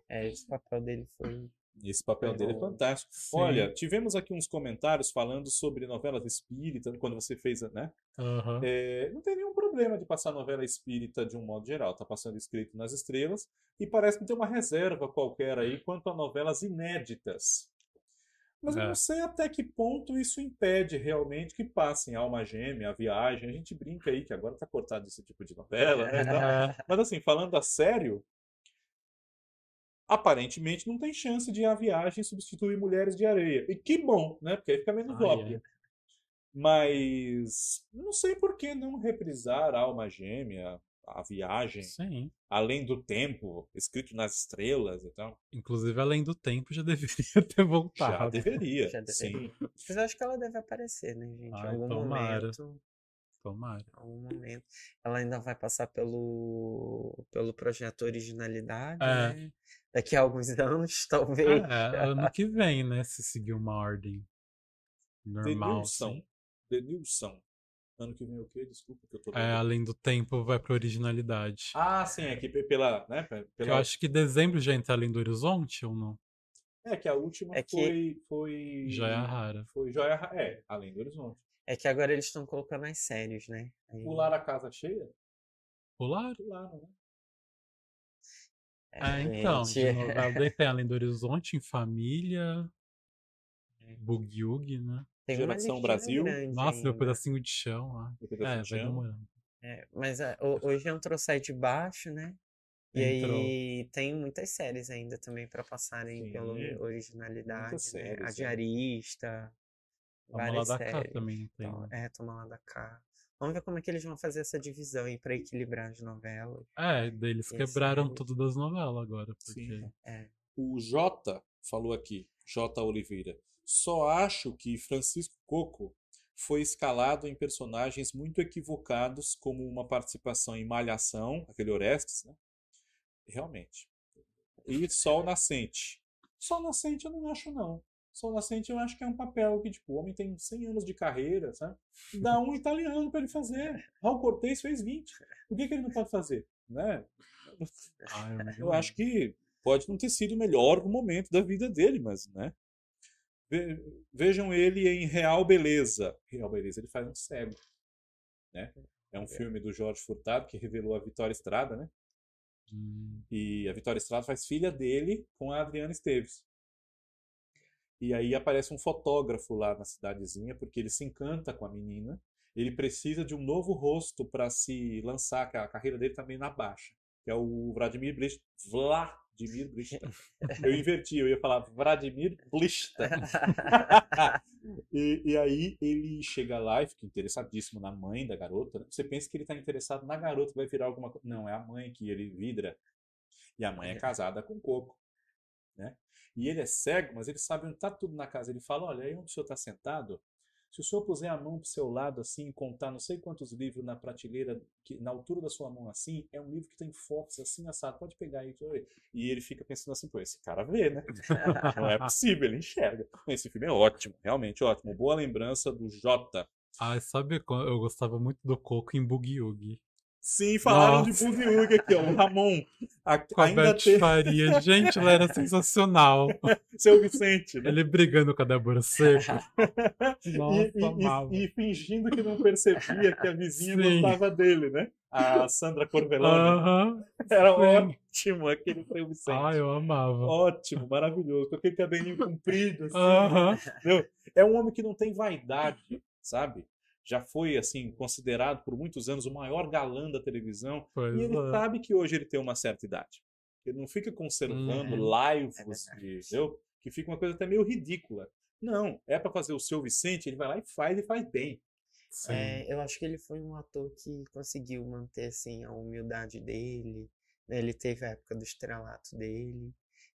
Speaker 3: É, esse papel dele foi.
Speaker 1: Esse papel dele é fantástico.
Speaker 2: Sim.
Speaker 1: Olha, tivemos aqui uns comentários falando sobre novelas espírita, quando você fez, né?
Speaker 2: Aham.
Speaker 1: É, não tem nenhum problema de passar novela espírita de um modo geral. Tá passando escrito nas estrelas e parece que tem uma reserva qualquer aí quanto a novelas inéditas. Mas eu
Speaker 2: É.
Speaker 1: não sei até que ponto isso impede realmente que passem Alma Gêmea, A Viagem. A gente brinca aí que agora tá cortado esse tipo de novela, né? Mas assim, falando a sério, aparentemente não tem chance de a viagem substituir Mulheres de Areia. E que bom, né? Porque aí fica menos
Speaker 2: Ah, é.
Speaker 1: óbvio. Mas não sei por que não reprisar Alma Gêmea, A Viagem,
Speaker 2: sim.
Speaker 1: Além do Tempo, escrito nas estrelas e tal.
Speaker 2: Inclusive, além do tempo, já deveria ter
Speaker 1: Já
Speaker 2: voltado.
Speaker 1: deveria,
Speaker 3: Já deveria.
Speaker 1: sim.
Speaker 3: Mas acho que ela deve aparecer, né, gente? Em
Speaker 2: Ai,
Speaker 3: algum
Speaker 2: tomara.
Speaker 3: momento.
Speaker 2: Tomara.
Speaker 3: Algum momento. Ela ainda vai passar pelo, pelo projeto Originalidade,
Speaker 2: É.
Speaker 3: né? Daqui a alguns anos, talvez.
Speaker 2: É, ano que vem, né? Se seguir uma ordem normal.
Speaker 1: Denilson.
Speaker 2: Assim.
Speaker 1: Denilson. Ano que vem o quê? Desculpa que eu tô
Speaker 2: É, além do tempo, vai pra originalidade.
Speaker 1: Ah, sim, é que pe- pela, né, pe-
Speaker 2: Eu
Speaker 1: pela
Speaker 2: acho que dezembro já entra além do horizonte ou não?
Speaker 1: É que a última
Speaker 3: É que-
Speaker 1: foi, foi.
Speaker 2: Joia rara.
Speaker 1: Foi Joia Rara. É, além do horizonte.
Speaker 3: É que agora eles estão colocando as séries, né? Aí-
Speaker 1: Pular a casa cheia?
Speaker 2: Pular?
Speaker 1: Pularam, né?
Speaker 3: É,
Speaker 2: Ah, então,
Speaker 3: gente,
Speaker 2: de novela daí tem Além do Horizonte, Em Família, Boogie né?
Speaker 3: tem
Speaker 1: Geração
Speaker 3: listinha
Speaker 1: Brasil.
Speaker 2: Nossa, meu
Speaker 3: ainda.
Speaker 2: pedacinho de chão lá.
Speaker 1: O
Speaker 2: É,
Speaker 1: pedacinho
Speaker 2: vai
Speaker 1: de chão.
Speaker 2: demorando.
Speaker 3: É, mas a- ho- hoje entrou Sai de Baixo, né? E
Speaker 2: Entrou.
Speaker 3: aí tem muitas séries ainda também para passarem pela
Speaker 1: Sim,
Speaker 3: originalidade,
Speaker 1: muitas
Speaker 3: né?
Speaker 1: séries,
Speaker 3: A
Speaker 1: é.
Speaker 3: Diarista,
Speaker 2: Toma lá
Speaker 3: várias
Speaker 2: da cá
Speaker 3: séries.
Speaker 2: também tem.
Speaker 3: Então,
Speaker 2: né?
Speaker 3: é, toma lá da cá. Vamos ver como é que eles vão fazer essa divisão aí para equilibrar as novelas.
Speaker 2: É, eles
Speaker 3: as
Speaker 2: quebraram tudo das novelas agora. Porque...
Speaker 1: Sim.
Speaker 3: É.
Speaker 1: O Jota falou aqui, J. Oliveira. Só acho que Francisco Coco foi escalado em personagens muito equivocados, como uma participação em Malhação, aquele Orestes, né? Realmente. E Sol Nascente. Sol Nascente eu não acho, não. Sol Nascente eu acho que é um papel que, tipo, o homem tem 100 anos de carreira, sabe? Dá um italiano para ele fazer. Raul Cortez fez 20. Por que, que ele não pode fazer? Né?
Speaker 2: Ah, eu,
Speaker 1: acho que pode não ter sido o melhor momento da vida dele, mas, né? Ve- Vejam ele em Real Beleza. Real Beleza, ele faz um cego, né? É um filme do Jorge Furtado que revelou a Vitória Estrada, né?
Speaker 2: Hum,
Speaker 1: E a Vitória Estrada faz filha dele com a Adriana Esteves. E aí aparece um fotógrafo lá na cidadezinha, porque ele se encanta com a menina. Ele precisa de um novo rosto para se lançar, que a carreira dele tá meio na baixa. Que é o Vladimir Blista. Vladimir Blista. Eu inverti, eu ia falar Vladimir Blista. e, e aí ele chega lá e fica interessadíssimo na mãe da garota. né? Você pensa que ele está interessado na garota, vai virar alguma coisa. Não, é a mãe que ele vidra. E a mãe é casada com Coco. Né? E ele é cego, mas ele sabe onde está tudo na casa. Ele fala: Olha, aí onde o senhor está sentado, se o senhor puser a mão para o seu lado assim, contar não sei quantos livros na prateleira, que, na altura da sua mão assim, é um livro que tem fotos assim, assado. Pode pegar aí. deixa eu ver." E ele fica pensando assim: Pô, esse cara vê, né? Não é possível, ele enxerga. Esse filme é ótimo, realmente ótimo. Boa lembrança do Jota.
Speaker 2: Ah, sabe eu gostava muito do Coco em Boogie.
Speaker 1: Sim, falaram
Speaker 2: Nossa.
Speaker 1: de Woogie aqui, ó. O Ramon. A-
Speaker 2: Com a
Speaker 1: ainda
Speaker 2: Beth
Speaker 1: tem
Speaker 2: Faria. Gente, ela era sensacional.
Speaker 1: seu Vicente, né?
Speaker 2: Ele brigando com a Débora Seco. Nossa,
Speaker 1: e, e- e- fingindo que não percebia que a vizinha
Speaker 2: Sim.
Speaker 1: gostava dele, né? A Sandra Corvelone.
Speaker 2: Aham.
Speaker 1: Era
Speaker 2: sim.
Speaker 1: ótimo aquele seu Vicente.
Speaker 2: Ah, eu amava.
Speaker 1: Ótimo, maravilhoso. Com aquele cabelinho comprido, assim.
Speaker 2: Aham.
Speaker 1: Entendeu? É um homem que não tem vaidade, sabe? Já foi, assim, considerado por muitos anos o maior galã da televisão.
Speaker 2: Pois
Speaker 1: E ele
Speaker 2: é.
Speaker 1: sabe que hoje ele tem uma certa idade. Ele não fica conservando
Speaker 2: Uhum.
Speaker 1: laivos,
Speaker 3: É
Speaker 1: entendeu? Que fica uma coisa até meio ridícula. Não, é para fazer o seu Vicente, ele vai lá e faz e faz bem.
Speaker 3: É, eu acho que ele foi um ator que conseguiu manter assim a humildade dele, né? Ele teve a época do estrelato dele.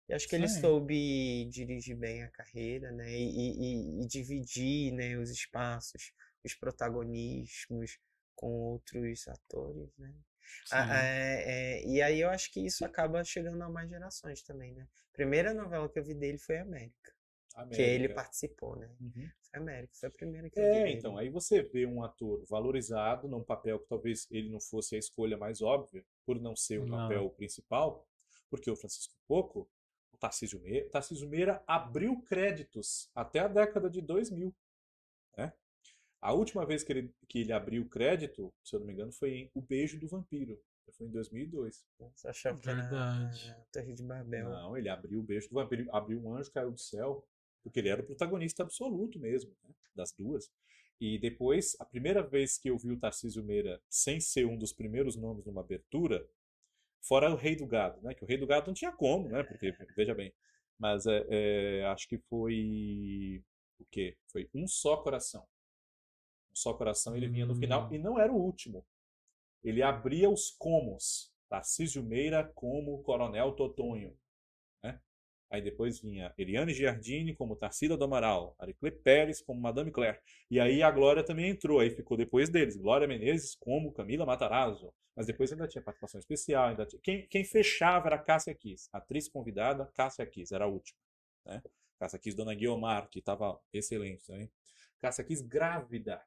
Speaker 3: E acho que ele
Speaker 2: Sim.
Speaker 3: soube dirigir bem a carreira, né? E, e- e- e dividir, né, os espaços, os protagonismos com outros atores, né? A-
Speaker 2: Sim.
Speaker 3: é- é, e aí eu acho que isso acaba chegando a mais gerações também, né? Primeira novela que eu vi dele foi América, que ele
Speaker 1: América.
Speaker 3: participou, né?
Speaker 1: Uhum.
Speaker 3: Foi América, foi a primeira que eu vi
Speaker 1: É, então, aí você vê um ator valorizado num papel que talvez ele não fosse a escolha mais óbvia, por não ser o
Speaker 2: Não.
Speaker 1: papel principal, porque o Francisco Coco, o Tarcísio Meira, Tarcísio Meira abriu créditos até a década de 2000. Né? A última vez que ele, que ele abriu crédito, se eu não me engano, foi em O Beijo do Vampiro. Foi em 2002.
Speaker 3: Nossa, eu achava que era
Speaker 2: Verdade.
Speaker 3: Torre de Babel.
Speaker 1: Não, ele abriu o Beijo do Vampiro, abriu um anjo, caiu do céu, porque ele era o protagonista absoluto mesmo, né? das duas. E depois, a primeira vez que eu vi o Tarcísio Meira sem ser um dos primeiros nomes numa abertura, fora o Rei do Gado, né? Que o Rei do Gado não tinha como, né? Porque, veja bem. Mas é, é, acho que foi. O quê? Foi Um Só Coração. Um Só Coração ele vinha no final,
Speaker 2: Hum.
Speaker 1: e não era o último. Ele abria os comos. Tarcísio Meira como Coronel Totonho. Né? Aí depois vinha Eliane Giardini como Tarsila do Amaral, Aricle Pérez como Madame Claire. E aí a Glória também entrou, aí ficou depois deles. Glória Menezes como Camila Matarazzo. Mas depois ainda tinha participação especial. Ainda tinha... quem, quem fechava era Cássia Kiss. Atriz convidada, Cássia Kiss, era a última. Né? Cássia Kiss, Dona Guiomar, que estava excelente também. Cássia Kiss grávida.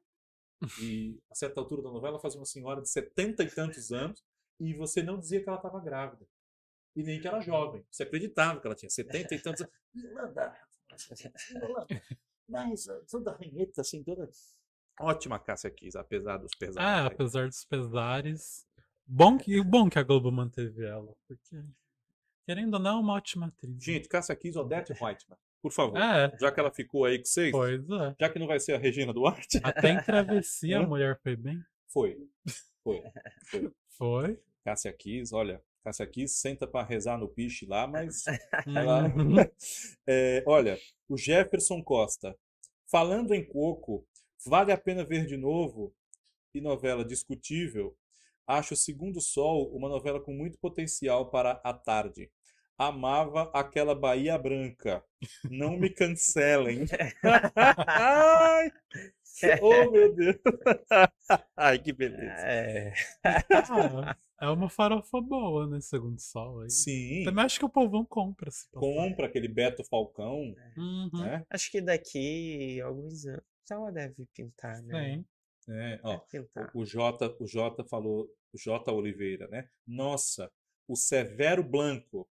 Speaker 1: E a certa altura da novela fazia uma senhora de setenta e tantos anos e você não dizia que ela estava grávida. E nem que era jovem. Você acreditava que ela tinha setenta e tantos anos. Mas uh, toda arranheta, assim, toda. Ótima Cássia Kiss, apesar dos pesares.
Speaker 2: Ah, apesar dos pesares. Bom que, bom que a Globo manteve ela, porque, querendo ou não, é uma ótima atriz.
Speaker 1: Gente, Cássia Kiss, Odete Reutemann, por favor.
Speaker 2: É,
Speaker 1: Já que ela ficou aí com vocês,
Speaker 2: pois é.
Speaker 1: já que não vai ser a Regina Duarte,
Speaker 2: Até em travessia a mulher foi bem.
Speaker 1: foi. Foi.
Speaker 2: Foi.
Speaker 1: Cássia Kiss, olha, Cássia Kiss senta pra rezar no piche lá, mas
Speaker 2: Ela-
Speaker 1: Uhum. É, olha, o Jefferson Costa. Falando em Coco, vale a pena ver de novo. E novela discutível. Acho Segundo Sol uma novela com muito potencial para a tarde. Amava aquela Bahia Branca. Não me cancelem. Ai, oh, meu Deus. Ai, que beleza.
Speaker 3: É,
Speaker 2: Ah, é uma farofa boa, né? Segundo sol aí.
Speaker 1: Sim,
Speaker 2: Também acho que o povão compra. Se
Speaker 1: compra aquele Beto Falcão,
Speaker 2: Uhum.
Speaker 1: né?
Speaker 3: acho que daqui a alguns anos ela deve pintar, né?
Speaker 2: Sim.
Speaker 1: É, ó,
Speaker 3: pintar.
Speaker 1: O Jota, o Jota falou, o Jota Oliveira, né? Nossa, o Severo Blanco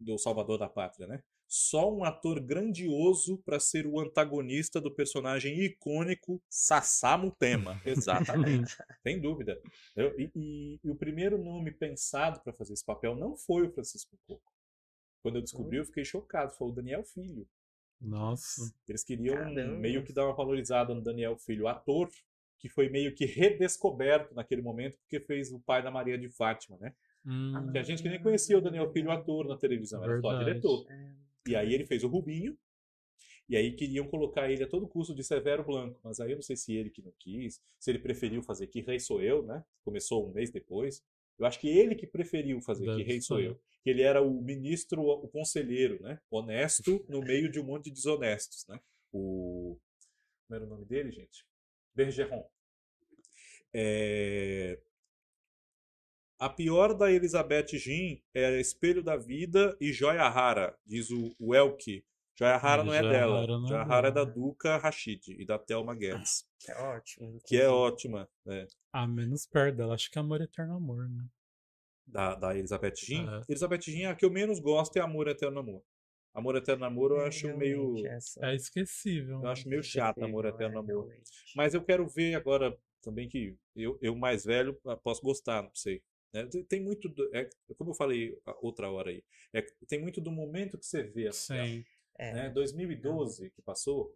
Speaker 1: do Salvador da Pátria, né? Só um ator grandioso para ser o antagonista do personagem icônico Sassá Mutema. Exatamente, sem dúvida. Eu- e, e- e o primeiro nome pensado para fazer esse papel não foi o Francisco Coco. Quando eu descobri, eu fiquei chocado. Foi o Daniel Filho.
Speaker 2: Nossa.
Speaker 1: Eles queriam
Speaker 3: Caramba.
Speaker 1: meio que dar uma valorizada no Daniel Filho, ator que foi meio que redescoberto naquele momento porque fez o pai da Maria de Fátima, né?
Speaker 2: Hum,
Speaker 1: Que a gente que nem conhecia o Daniel Filho ator na televisão, era só
Speaker 2: Verdade.
Speaker 1: diretor.
Speaker 3: É,
Speaker 1: E aí ele fez o Rubinho, e aí queriam colocar ele a todo custo de Severo Blanco, mas aí eu não sei se ele que não quis, se ele preferiu fazer Que Rei Sou Eu, né? Começou um mês depois. Eu acho que ele que preferiu fazer
Speaker 2: Deve
Speaker 1: Que Rei Sou. Eu. Que ele era o ministro, o conselheiro, né? Honesto no meio de um monte de desonestos, né? O... Como era o nome dele, gente? Bergeron. É... A pior da Elizabeth Jean é Espelho da Vida e Joia Rara, diz o, o Elke. Joia Rara
Speaker 2: É,
Speaker 1: não é
Speaker 2: Joia
Speaker 1: dela.
Speaker 2: Rara não é
Speaker 1: Joia Rara é da
Speaker 2: dela.
Speaker 1: Duca Rashid e da Thelma Guedes,
Speaker 3: que é ótimo.
Speaker 1: que é ótima. né?
Speaker 2: Ah, menos perto dela. Acho que é Amor Eterno Amor, né?
Speaker 1: Da, da Elizabeth Jean.
Speaker 2: Aham.
Speaker 1: Elizabeth Jean, a que eu menos gosto é Amor Eterno Amor. Amor Eterno Amor eu
Speaker 3: É,
Speaker 1: acho meio.
Speaker 3: essa-
Speaker 2: É esquecível.
Speaker 1: Eu acho meio chato Amor Eterno
Speaker 3: é,
Speaker 1: Amor.
Speaker 3: realmente.
Speaker 1: Mas eu quero ver agora também que eu, eu mais velho ah, posso gostar, não sei. Né? Tem- muito, do- é, como eu falei outra hora aí, é, tem muito do momento que você vê a novela,
Speaker 2: Sim.
Speaker 3: É,
Speaker 1: né? 2012 que passou,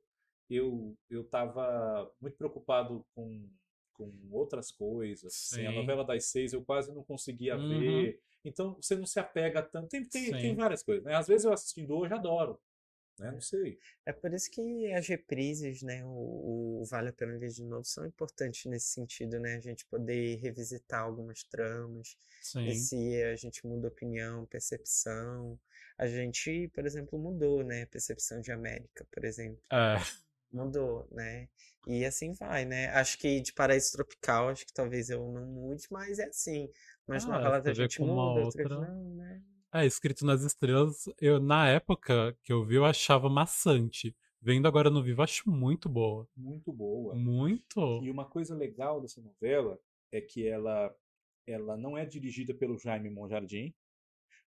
Speaker 1: eu eu estava muito preocupado com, com outras coisas. assim, a novela das seis eu quase não conseguia
Speaker 2: Uhum.
Speaker 1: ver. Então você não se apega tanto. Tem, tem, tem várias coisas. Né? Às vezes eu assistindo hoje adoro. Né? Não sei.
Speaker 3: É por isso que as reprises, né, o, o Vale a Pena Ver de Novo são importantes nesse sentido, né? A gente poder revisitar algumas tramas,
Speaker 2: Sim.
Speaker 3: se a gente muda opinião, percepção. A gente, por exemplo, mudou, né? Percepção de América, por exemplo.
Speaker 2: É.
Speaker 3: Mudou, né? E assim vai, né? Acho que de Paraíso Tropical, acho que talvez eu não mude, mas é assim. Mas
Speaker 2: Ah,
Speaker 3: novelas
Speaker 2: você
Speaker 3: a gente muda, outras
Speaker 2: outra-
Speaker 3: não, né?
Speaker 2: É, escrito nas estrelas, eu na época que eu vi, eu achava maçante. Vendo agora no vivo, acho muito boa.
Speaker 1: Muito boa.
Speaker 2: Muito.
Speaker 1: E uma coisa legal dessa novela é que ela, ela não é dirigida pelo Jaime Monjardim,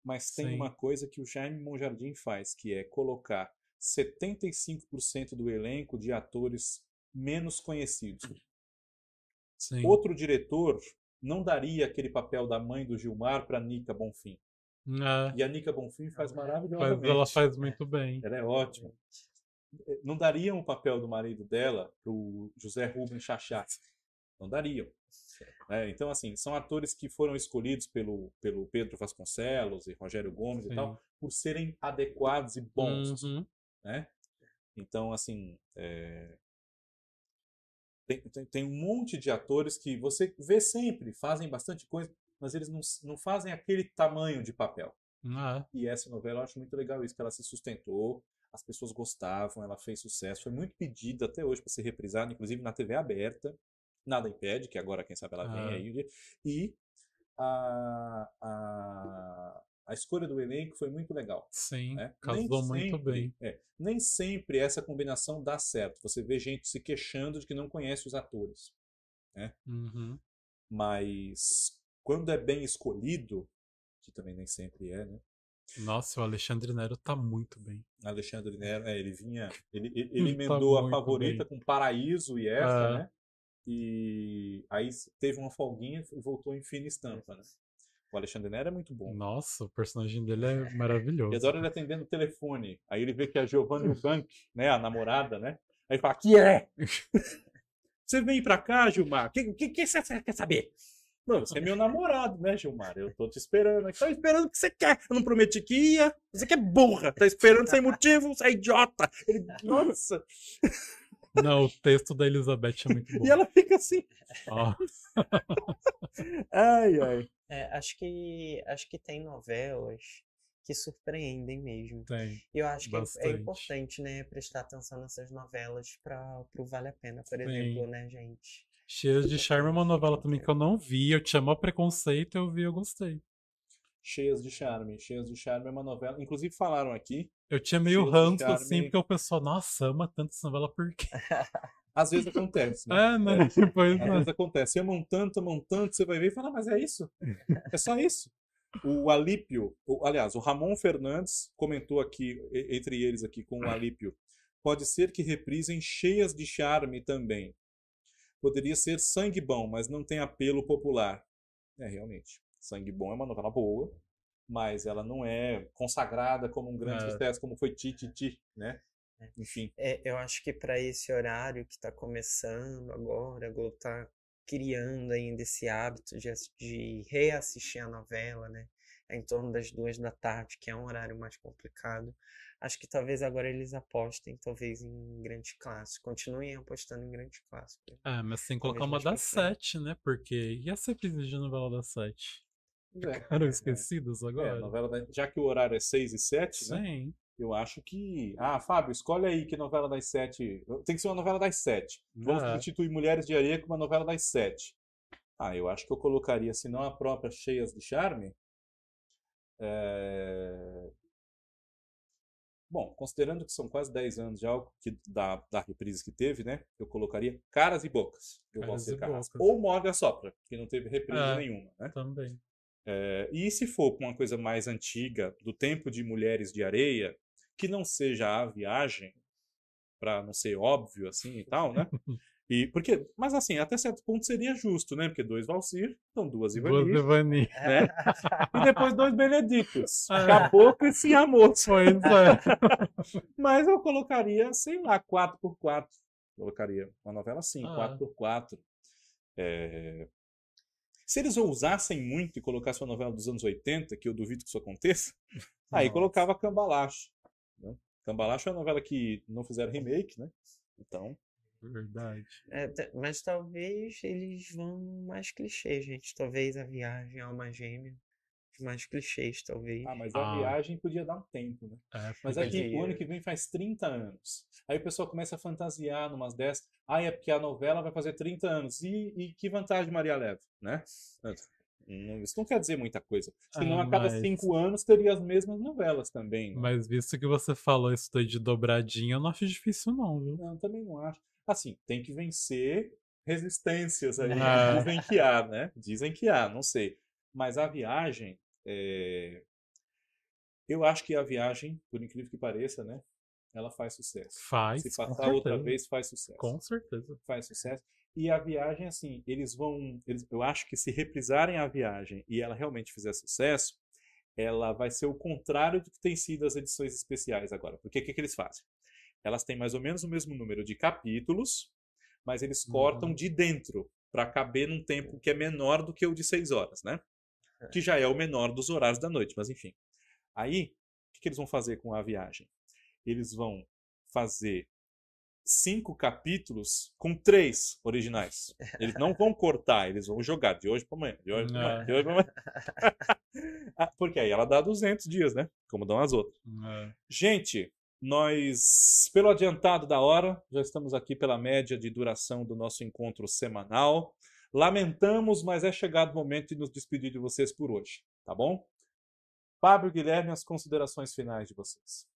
Speaker 1: mas tem
Speaker 2: Sim.
Speaker 1: uma coisa que o Jaime Monjardim faz, que é colocar 75% do elenco de atores menos conhecidos.
Speaker 2: Sim.
Speaker 1: Outro diretor não daria aquele papel da mãe do Gilmar para Nica Bonfim.
Speaker 2: É,
Speaker 1: E a Nica Bonfim faz
Speaker 2: faz-
Speaker 1: maravilhosamente.
Speaker 2: ela faz muito bem.
Speaker 1: Ela é ótima. Não dariam o papel do marido dela pro José Rubens Chachá. Não dariam. É, então, assim, são atores que foram escolhidos pelo, pelo Pedro Vasconcelos e Rogério Gomes e
Speaker 2: Sim.
Speaker 1: tal, por serem adequados e bons,
Speaker 2: Uhum.
Speaker 1: né? Então, assim, é, tem, tem, tem um monte de atores que você vê sempre, fazem bastante coisa, mas eles não, não fazem aquele tamanho de papel.
Speaker 2: É,
Speaker 1: E essa novela eu acho muito legal isso, que ela se sustentou, as pessoas gostavam, ela fez sucesso, foi muito pedida até hoje para ser reprisada, inclusive na TV aberta. Nada impede, que agora, quem sabe, ela vem
Speaker 2: Ah.
Speaker 1: aí. um dia. E a, a, a escolha do elenco foi muito legal.
Speaker 2: sim.
Speaker 1: né?
Speaker 2: Casou
Speaker 1: Nem
Speaker 2: muito
Speaker 1: sempre-
Speaker 2: bem.
Speaker 1: é, nem sempre essa combinação dá certo. Você vê gente se queixando de que não conhece os atores.
Speaker 2: Uhum.
Speaker 1: Mas quando é bem escolhido, que também nem sempre é, né?
Speaker 2: Nossa, o Alexandre Nero tá muito bem.
Speaker 1: Alexandre Nero, é, ele vinha, ele, ele,
Speaker 2: Tá
Speaker 1: ele emendou a
Speaker 2: muito
Speaker 1: favorita
Speaker 2: bem.
Speaker 1: com Paraíso e essa,
Speaker 2: É.
Speaker 1: né? E aí teve uma folguinha e voltou em fina estampa, né? O Alexandre Nero é muito bom.
Speaker 2: Nossa, o personagem dele é maravilhoso.
Speaker 1: E adoro ele atendendo o telefone. Aí ele vê que é a Giovanna Eubank, né, a namorada, né? Aí ele fala, que é? Você vem pra cá, Gilmar? O que, que, que você quer saber? Não, você é meu namorado, né, Gilmar? Eu tô te esperando. Tô esperando o que você quer. Eu não prometi que ia. Você que é burra. Tá esperando sem motivo, você é idiota. Ele, nossa.
Speaker 2: Não, o texto da Elizabeth é muito bom.
Speaker 1: E ela fica assim.
Speaker 2: Ó,
Speaker 1: Ai, ai.
Speaker 3: É, acho que acho que tem novelas que surpreendem mesmo.
Speaker 2: tem.
Speaker 3: E eu acho que é- é importante, né, prestar atenção nessas novelas para o Vale a Pena, por
Speaker 2: Sim.
Speaker 3: exemplo, né, gente?
Speaker 2: Cheias de Charme é uma novela também que eu não vi. Eu tinha maior preconceito, eu vi, eu gostei.
Speaker 1: Cheias de Charme. Cheias de Charme é uma novela. Inclusive falaram aqui.
Speaker 2: Eu tinha meio
Speaker 1: Cheias
Speaker 2: ranço, assim,
Speaker 1: Charme.
Speaker 2: porque o pessoal, nossa, ama tanto essa novela, por quê?
Speaker 1: Às vezes acontece, né?
Speaker 2: É, né? Pois
Speaker 1: Às
Speaker 2: é.
Speaker 1: vezes acontece. Amam tanto, amam tanto, você vai ver e fala, mas é isso. É só isso. O Alípio, o- aliás, o Ramon Fernandes comentou aqui, entre eles aqui com o Alípio, pode ser que reprisem cheias de charme também. Poderia ser sangue bom, mas não tem apelo popular. É, realmente. Sangue bom é uma novela boa, mas ela não é consagrada como um grande
Speaker 2: É.
Speaker 1: sucesso, como foi Tititi, né? Enfim.
Speaker 3: É, eu acho que para esse horário que está começando agora, a Globo está criando ainda esse hábito de, de reassistir a novela, né? Em torno das duas da tarde, que é um horário mais complicado. Acho que talvez agora eles apostem, talvez, em grande clássico. Continuem apostando em grande clássico.
Speaker 2: É, mas tem que colocar uma das sete, né? Porque. E as reprises de novela das sete?
Speaker 1: É,
Speaker 2: Ficaram esquecidas
Speaker 1: é,
Speaker 2: agora?
Speaker 1: novela da- já que o horário é 6 e 7, né?
Speaker 2: Sim.
Speaker 1: Eu acho que. Ah, Fábio, escolhe aí que novela das sete. Tem que ser uma novela das sete. Vamos
Speaker 2: É.
Speaker 1: substituir Mulheres de Areia com uma novela das sete. Ah, eu acho que eu colocaria, se não a própria Cheias de Charme. é, Bom, considerando que são quase 10 anos já que, da, da reprise que teve, né? Eu colocaria Caras e Bocas, do
Speaker 2: e
Speaker 1: Carrasco. Ou Morga Sopra, que não teve reprise
Speaker 2: É.
Speaker 1: nenhuma, né?
Speaker 2: Também.
Speaker 1: É, e se for uma coisa mais antiga, do tempo de Mulheres de Areia, que não seja a viagem, para não ser óbvio assim e tal, né? E porque, mas assim, até certo ponto seria justo, né? Porque dois Valsir, então duas
Speaker 2: Duas
Speaker 1: Ivani, né? E depois dois Benedictos.
Speaker 2: É.
Speaker 1: Caboclo e Ciamoto.
Speaker 2: Pois é.
Speaker 1: Mas eu colocaria, sei lá, 4x4. Colocaria uma novela assim,
Speaker 2: Ah.
Speaker 1: 4x4. É, Se eles ousassem muito e colocassem uma novela dos anos 80, que eu duvido que isso aconteça, aí
Speaker 3: Nossa.
Speaker 1: colocava Cambalacho. né? Cambalacho é uma novela que não fizeram remake, né? Então,
Speaker 2: Verdade.
Speaker 3: É, mas talvez eles vão mais clichê, gente. Talvez a viagem a alma gêmea. Mais clichês, talvez.
Speaker 1: ah, mas a
Speaker 2: Ah.
Speaker 1: viagem podia dar um tempo, né?
Speaker 2: É,
Speaker 1: Mas aqui, o
Speaker 3: Podia.
Speaker 1: ano que vem faz 30 anos. Aí o pessoal começa a fantasiar numas dessas. Ah, é porque a novela vai fazer 30 anos. E, e que vantagem Maria leva, né? Não- Isso não quer dizer muita coisa. Senão,
Speaker 2: Ah,
Speaker 1: a cada
Speaker 2: mas-
Speaker 1: cinco anos teria as mesmas novelas também. né?
Speaker 2: Mas visto que você falou isso daí de dobradinha, eu não acho difícil não, viu?
Speaker 1: Não, também não acho. Assim, tem que vencer resistências aí.
Speaker 2: É.
Speaker 1: Dizem que há, né? Dizem que há, não sei. Mas a viagem, é, eu acho que a viagem, por incrível que pareça, né? Ela faz sucesso.
Speaker 2: Faz,
Speaker 1: Se passar outra vez, faz sucesso.
Speaker 2: Com certeza.
Speaker 1: Faz sucesso. E a viagem, assim, eles vão. eles- eu acho que se reprisarem a viagem e ela realmente fizer sucesso, ela vai ser o contrário do que tem sido as edições especiais agora. Porque o que, que eles fazem? Elas têm mais ou menos o mesmo número de capítulos, mas eles cortam
Speaker 2: Uhum.
Speaker 1: de dentro para caber num tempo que é menor do que o de seis horas, né? Que já é o menor dos horários da noite, mas enfim. Aí, o que, que eles vão fazer com a viagem? Eles vão fazer cinco capítulos com três originais. Eles não vão cortar, eles vão jogar de hoje para amanhã, de hoje para amanhã,
Speaker 2: É.
Speaker 1: de hoje para amanhã. Ah, Porque aí ela dá 200 dias, né? Como dão as outras.
Speaker 2: É.
Speaker 1: Gente, nós, pelo adiantado da hora, já estamos aqui pela média de duração do nosso encontro semanal. Lamentamos, mas é chegado o momento de nos despedir de vocês por hoje, tá bom? Fábio Guilherme, as considerações finais de vocês.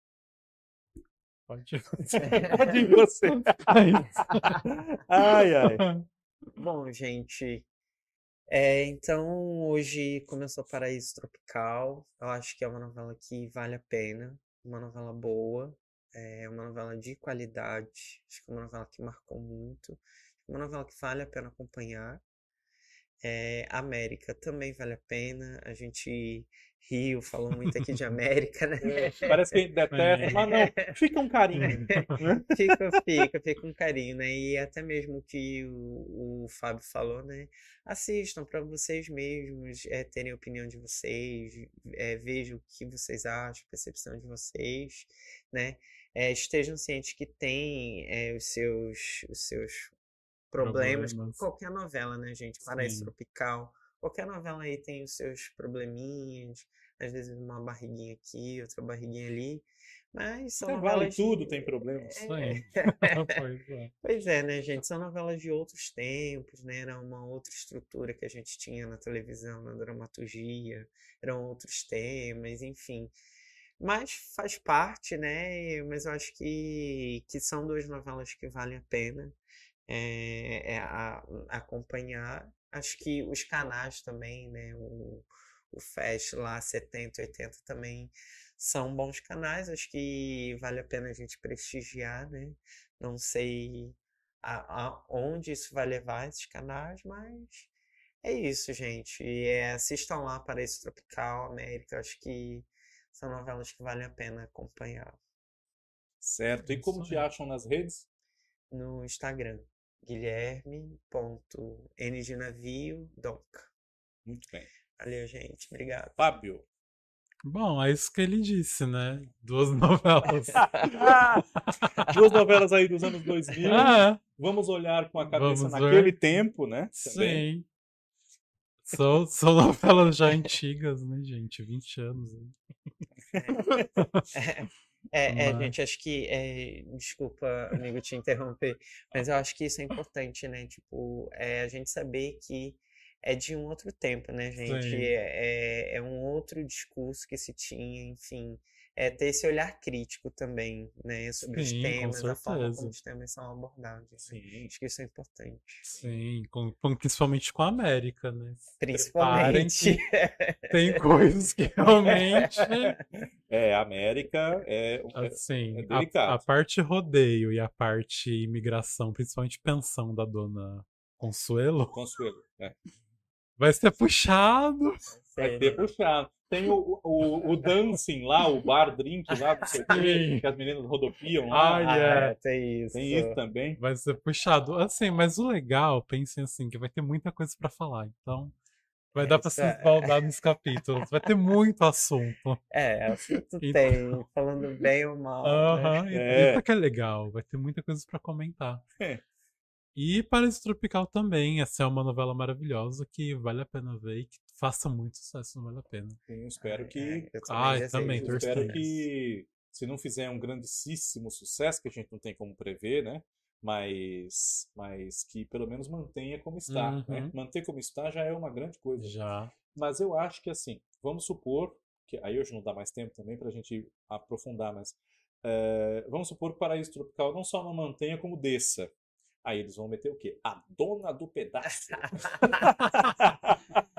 Speaker 2: Pode.
Speaker 1: Pode ir você. Ai, ai.
Speaker 3: Bom, gente, é, então hoje começou Paraíso Tropical. Eu acho que é uma novela que vale a pena, uma novela boa, é uma novela de qualidade. Acho que é uma novela que marcou muito, uma novela que vale a pena acompanhar. É, América também vale a pena. A gente riu, falou muito aqui de América, né?
Speaker 1: Parece que a gente detesta, mas não, fica um carinho.
Speaker 3: Fica, fica, fica um carinho, né? E até mesmo que o, o Fábio falou, né? Assistam para vocês mesmos é, terem a opinião de vocês, é, vejam o que vocês acham, a percepção de vocês, né? É, estejam cientes que tem é, os seus, os seus problemas,
Speaker 2: Problemas.
Speaker 3: qualquer novela, né, gente? Paraíso. Tropical, qualquer novela aí tem os seus probleminhas, às vezes uma barriguinha aqui, outra barriguinha ali, mas são
Speaker 1: Até vale
Speaker 3: novelas de-
Speaker 1: tudo, tem problemas.
Speaker 2: Pois é.
Speaker 3: Pois é, né, gente? São novelas de outros tempos, né? Era uma outra estrutura que a gente tinha na televisão, na dramaturgia, eram outros temas, enfim. Mas faz parte, né? Mas eu acho que, que são duas novelas que valem a pena é, é a- acompanhar. Acho que os canais também, né? O, o Fast lá, 70, 80 também são bons canais. Acho que vale a pena a gente prestigiar, né? Não sei a, a- onde isso vai levar esses canais, mas é isso, gente. É, assistam lá Paraíso Tropical, América. Acho que são novelas que valem a pena acompanhar
Speaker 1: Certo. E como
Speaker 2: Isso
Speaker 1: te acham nas redes?
Speaker 3: no Instagram. Guilherme.n de navio donca.
Speaker 1: Muito bem.
Speaker 3: Valeu, gente. Obrigado.
Speaker 1: Fábio.
Speaker 2: Bom, é isso que ele disse, né? Duas novelas.
Speaker 1: Duas novelas aí dos anos 2000.
Speaker 2: ah,
Speaker 1: Vamos olhar com a cabeça
Speaker 2: Vamos ver.
Speaker 1: naquele tempo, né? Também.
Speaker 2: sim. São, são novelas já antigas, né, gente? 20 anos. né?
Speaker 3: É, é, gente, acho que. é, desculpa, amigo, te interromper, mas eu acho que isso é importante, né? Tipo, é a gente saber que é de um outro tempo, né, gente? É, é, é um outro discurso que se tinha, enfim. É ter esse olhar crítico também, né? Sobre os
Speaker 2: Sim, com
Speaker 3: temas, a forma como os temas são abordados. né?
Speaker 1: Sim.
Speaker 3: Acho que isso é importante.
Speaker 2: Sim, com- com- principalmente com a América, né?
Speaker 3: Principalmente.
Speaker 2: Tem coisas que realmente.
Speaker 1: É, América é, é-
Speaker 2: Assim,
Speaker 1: é
Speaker 2: a-
Speaker 1: delicado.
Speaker 2: a, parte rodeio e a parte imigração, principalmente pensão da dona Consuelo,
Speaker 1: Consuelo. É.
Speaker 2: vai ser puxado.
Speaker 1: Vai
Speaker 3: Sério.
Speaker 1: ter puxado. Tem o, o, o dancing lá, o bar drink lá, não sei o quê, que as meninas rodopiam lá.
Speaker 3: Ah,
Speaker 2: é.
Speaker 3: é, tem isso.
Speaker 1: Tem isso também.
Speaker 2: Vai ser puxado. Assim, mas o legal, pensem assim, que vai ter muita coisa pra falar. Então, Vai dar pra se
Speaker 3: Essa-
Speaker 2: esbaldar nos capítulos. Vai ter muito assunto.
Speaker 3: É, assunto
Speaker 2: Então-
Speaker 3: tem, falando bem ou mal. né?
Speaker 2: Aham, e-
Speaker 1: É.
Speaker 2: Isso que é legal. Vai ter muita coisa pra comentar.
Speaker 1: É.
Speaker 2: E Paraíso Tropical também. Essa é uma novela maravilhosa que vale a pena ver e que faça muito sucesso, não vale a pena.
Speaker 1: Eu espero que.
Speaker 3: É, eu
Speaker 2: Ai,
Speaker 3: desejo
Speaker 2: também,
Speaker 1: eu espero que, se não fizer um grandíssimo sucesso, que a gente não tem como prever, né? Mas, mas que pelo menos mantenha como está. né?
Speaker 2: Uhum.
Speaker 1: Manter como está já é uma grande coisa.
Speaker 2: Já.
Speaker 1: Mas eu acho que assim, vamos supor, que aí hoje não dá mais tempo também para a gente aprofundar, mas eh, vamos supor que o Paraíso Tropical não só não mantenha, como desça. Aí eles vão meter o quê? A dona do pedaço.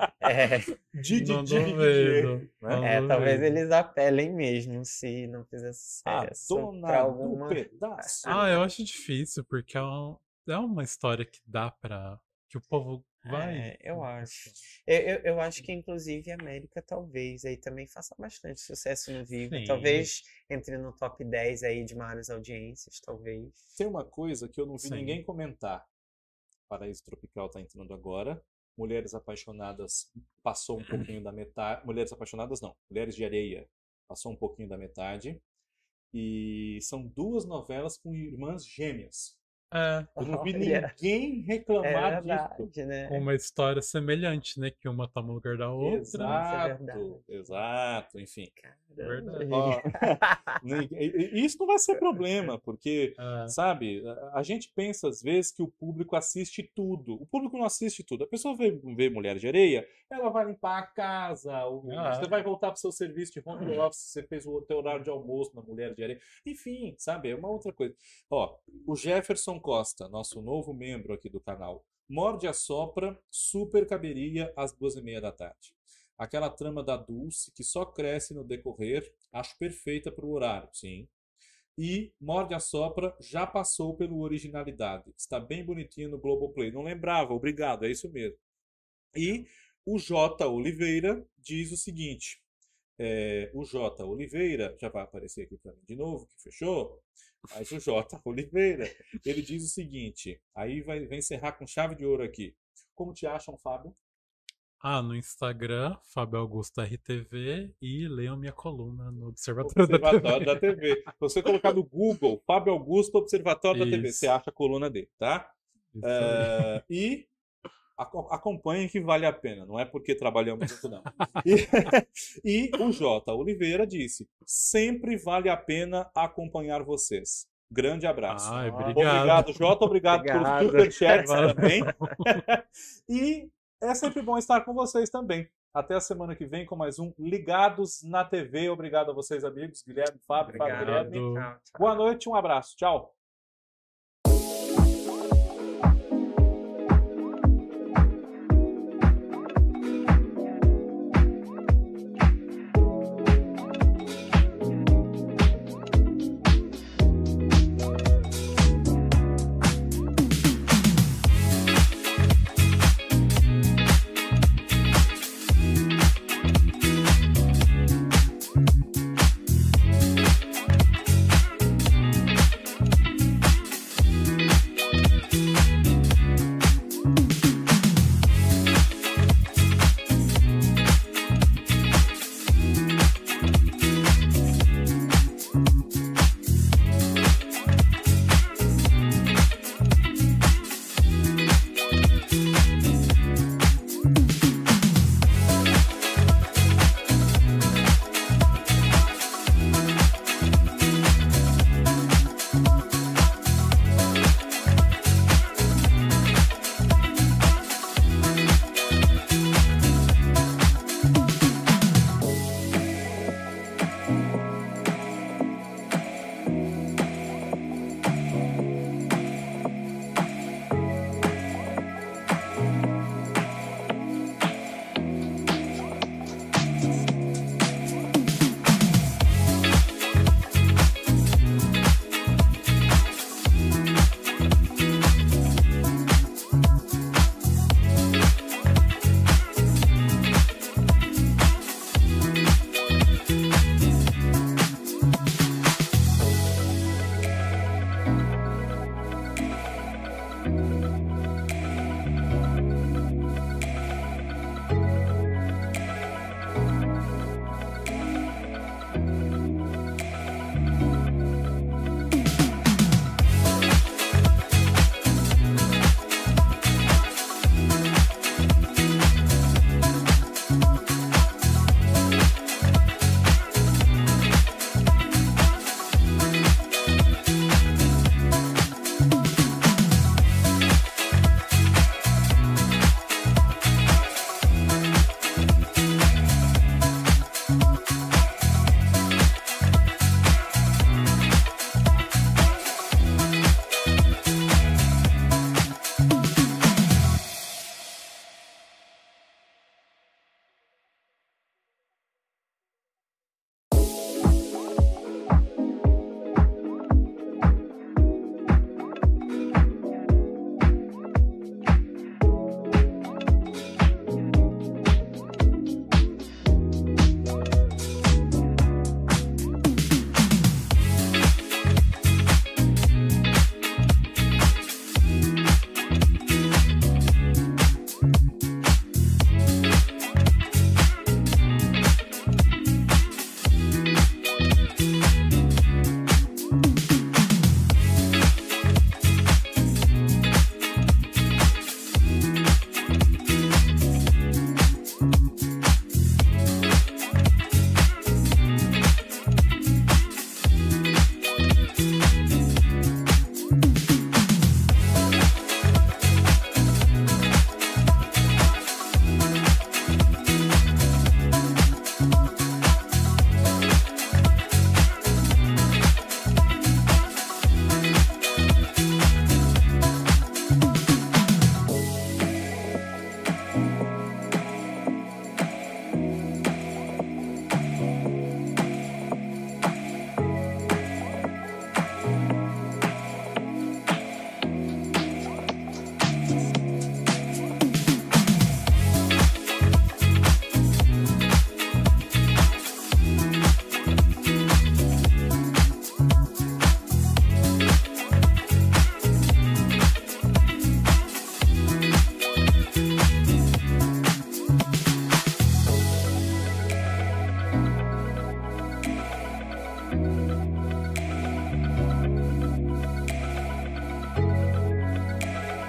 Speaker 3: É,
Speaker 1: Didi,
Speaker 2: Não
Speaker 1: Didi,
Speaker 2: duvido.
Speaker 1: Didi,
Speaker 2: Não
Speaker 1: né?
Speaker 3: é, talvez eles apelem mesmo se não fizer
Speaker 1: A
Speaker 3: sucesso.
Speaker 1: dona
Speaker 3: pra
Speaker 1: do
Speaker 3: alguma...
Speaker 1: pedaço.
Speaker 2: Ah, eu acho difícil, porque é, um- é uma história que dá pra. que o povo vai.
Speaker 3: É, eu acho. Eu, eu, eu acho que, inclusive, a América talvez aí também faça bastante sucesso no Vivo.
Speaker 2: Sim.
Speaker 3: Talvez entre no top 10 aí de maiores audiências, talvez.
Speaker 1: Tem uma coisa que eu não vi
Speaker 2: Sim.
Speaker 1: ninguém comentar. Paraíso Tropical está entrando agora. Mulheres Apaixonadas passou um pouquinho da metade. Mulheres Apaixonadas não. Mulheres de Areia passou um pouquinho da metade. E são duas novelas com irmãs gêmeas.
Speaker 2: É,
Speaker 1: Eu não vi
Speaker 3: Olha,
Speaker 1: ninguém
Speaker 3: É
Speaker 1: reclamar disso.
Speaker 3: verdade, né?
Speaker 2: com uma história semelhante, né? Que uma toma o lugar da outra.
Speaker 1: Exato,
Speaker 3: verdade.
Speaker 1: exato, enfim.
Speaker 3: Caramba,
Speaker 2: verdade.
Speaker 1: Ó, isso não vai ser problema, porque
Speaker 2: É,
Speaker 1: Sabe? A- gente pensa às vezes que o público assiste tudo. O público não assiste tudo. A pessoa vê, vê Mulher de Areia, ela vai limpar a casa, o-
Speaker 2: Ah.
Speaker 1: você vai voltar pro seu serviço de home office, você fez o teu horário de almoço na Mulher de Areia. Enfim, sabe? É uma outra coisa. Ó, o Jefferson Costa, nosso novo membro aqui do canal, morde a sopra, super caberia às duas e meia da tarde. Aquela trama da Dulce, que só cresce no decorrer, acho perfeita pro horário, sim. E Morde a Sopra já passou pelo Originalidade. Está bem bonitinho no Globoplay. Não lembrava, obrigado, é isso mesmo. E o J. Oliveira diz o seguinte: é, o J. Oliveira, já vai aparecer aqui para mim de novo, que fechou. Mas o J. Oliveira, ele diz o seguinte: aí vai, vai encerrar com chave de ouro aqui. Como te acham, Fábio?
Speaker 2: Ah, no Instagram, Fábio Augusto RTV e leiam minha coluna no Observatório, da
Speaker 1: Observatório
Speaker 2: TV.
Speaker 1: da TV. Se você colocar no Google Fábio Augusto Observatório da TV,
Speaker 2: Isso.
Speaker 1: você acha a coluna dele, tá?
Speaker 2: Isso.
Speaker 1: É, e aco- acompanhe que vale a pena, não é porque trabalhamos junto, não. E, e o J. Oliveira disse: sempre vale a pena acompanhar vocês. Grande abraço.
Speaker 2: Ai, obrigado.
Speaker 1: Obrigado, Jota. Obrigado,
Speaker 3: Obrigado.
Speaker 1: pelos superchats
Speaker 2: Valeu.
Speaker 1: também. e é sempre bom estar com vocês também. Até a semana que vem com mais um Ligados na TV. Obrigado a vocês, amigos. Guilherme, Fábio, Fábio. Guilherme.
Speaker 3: Tchau, tchau.
Speaker 1: Boa noite, um abraço. Tchau.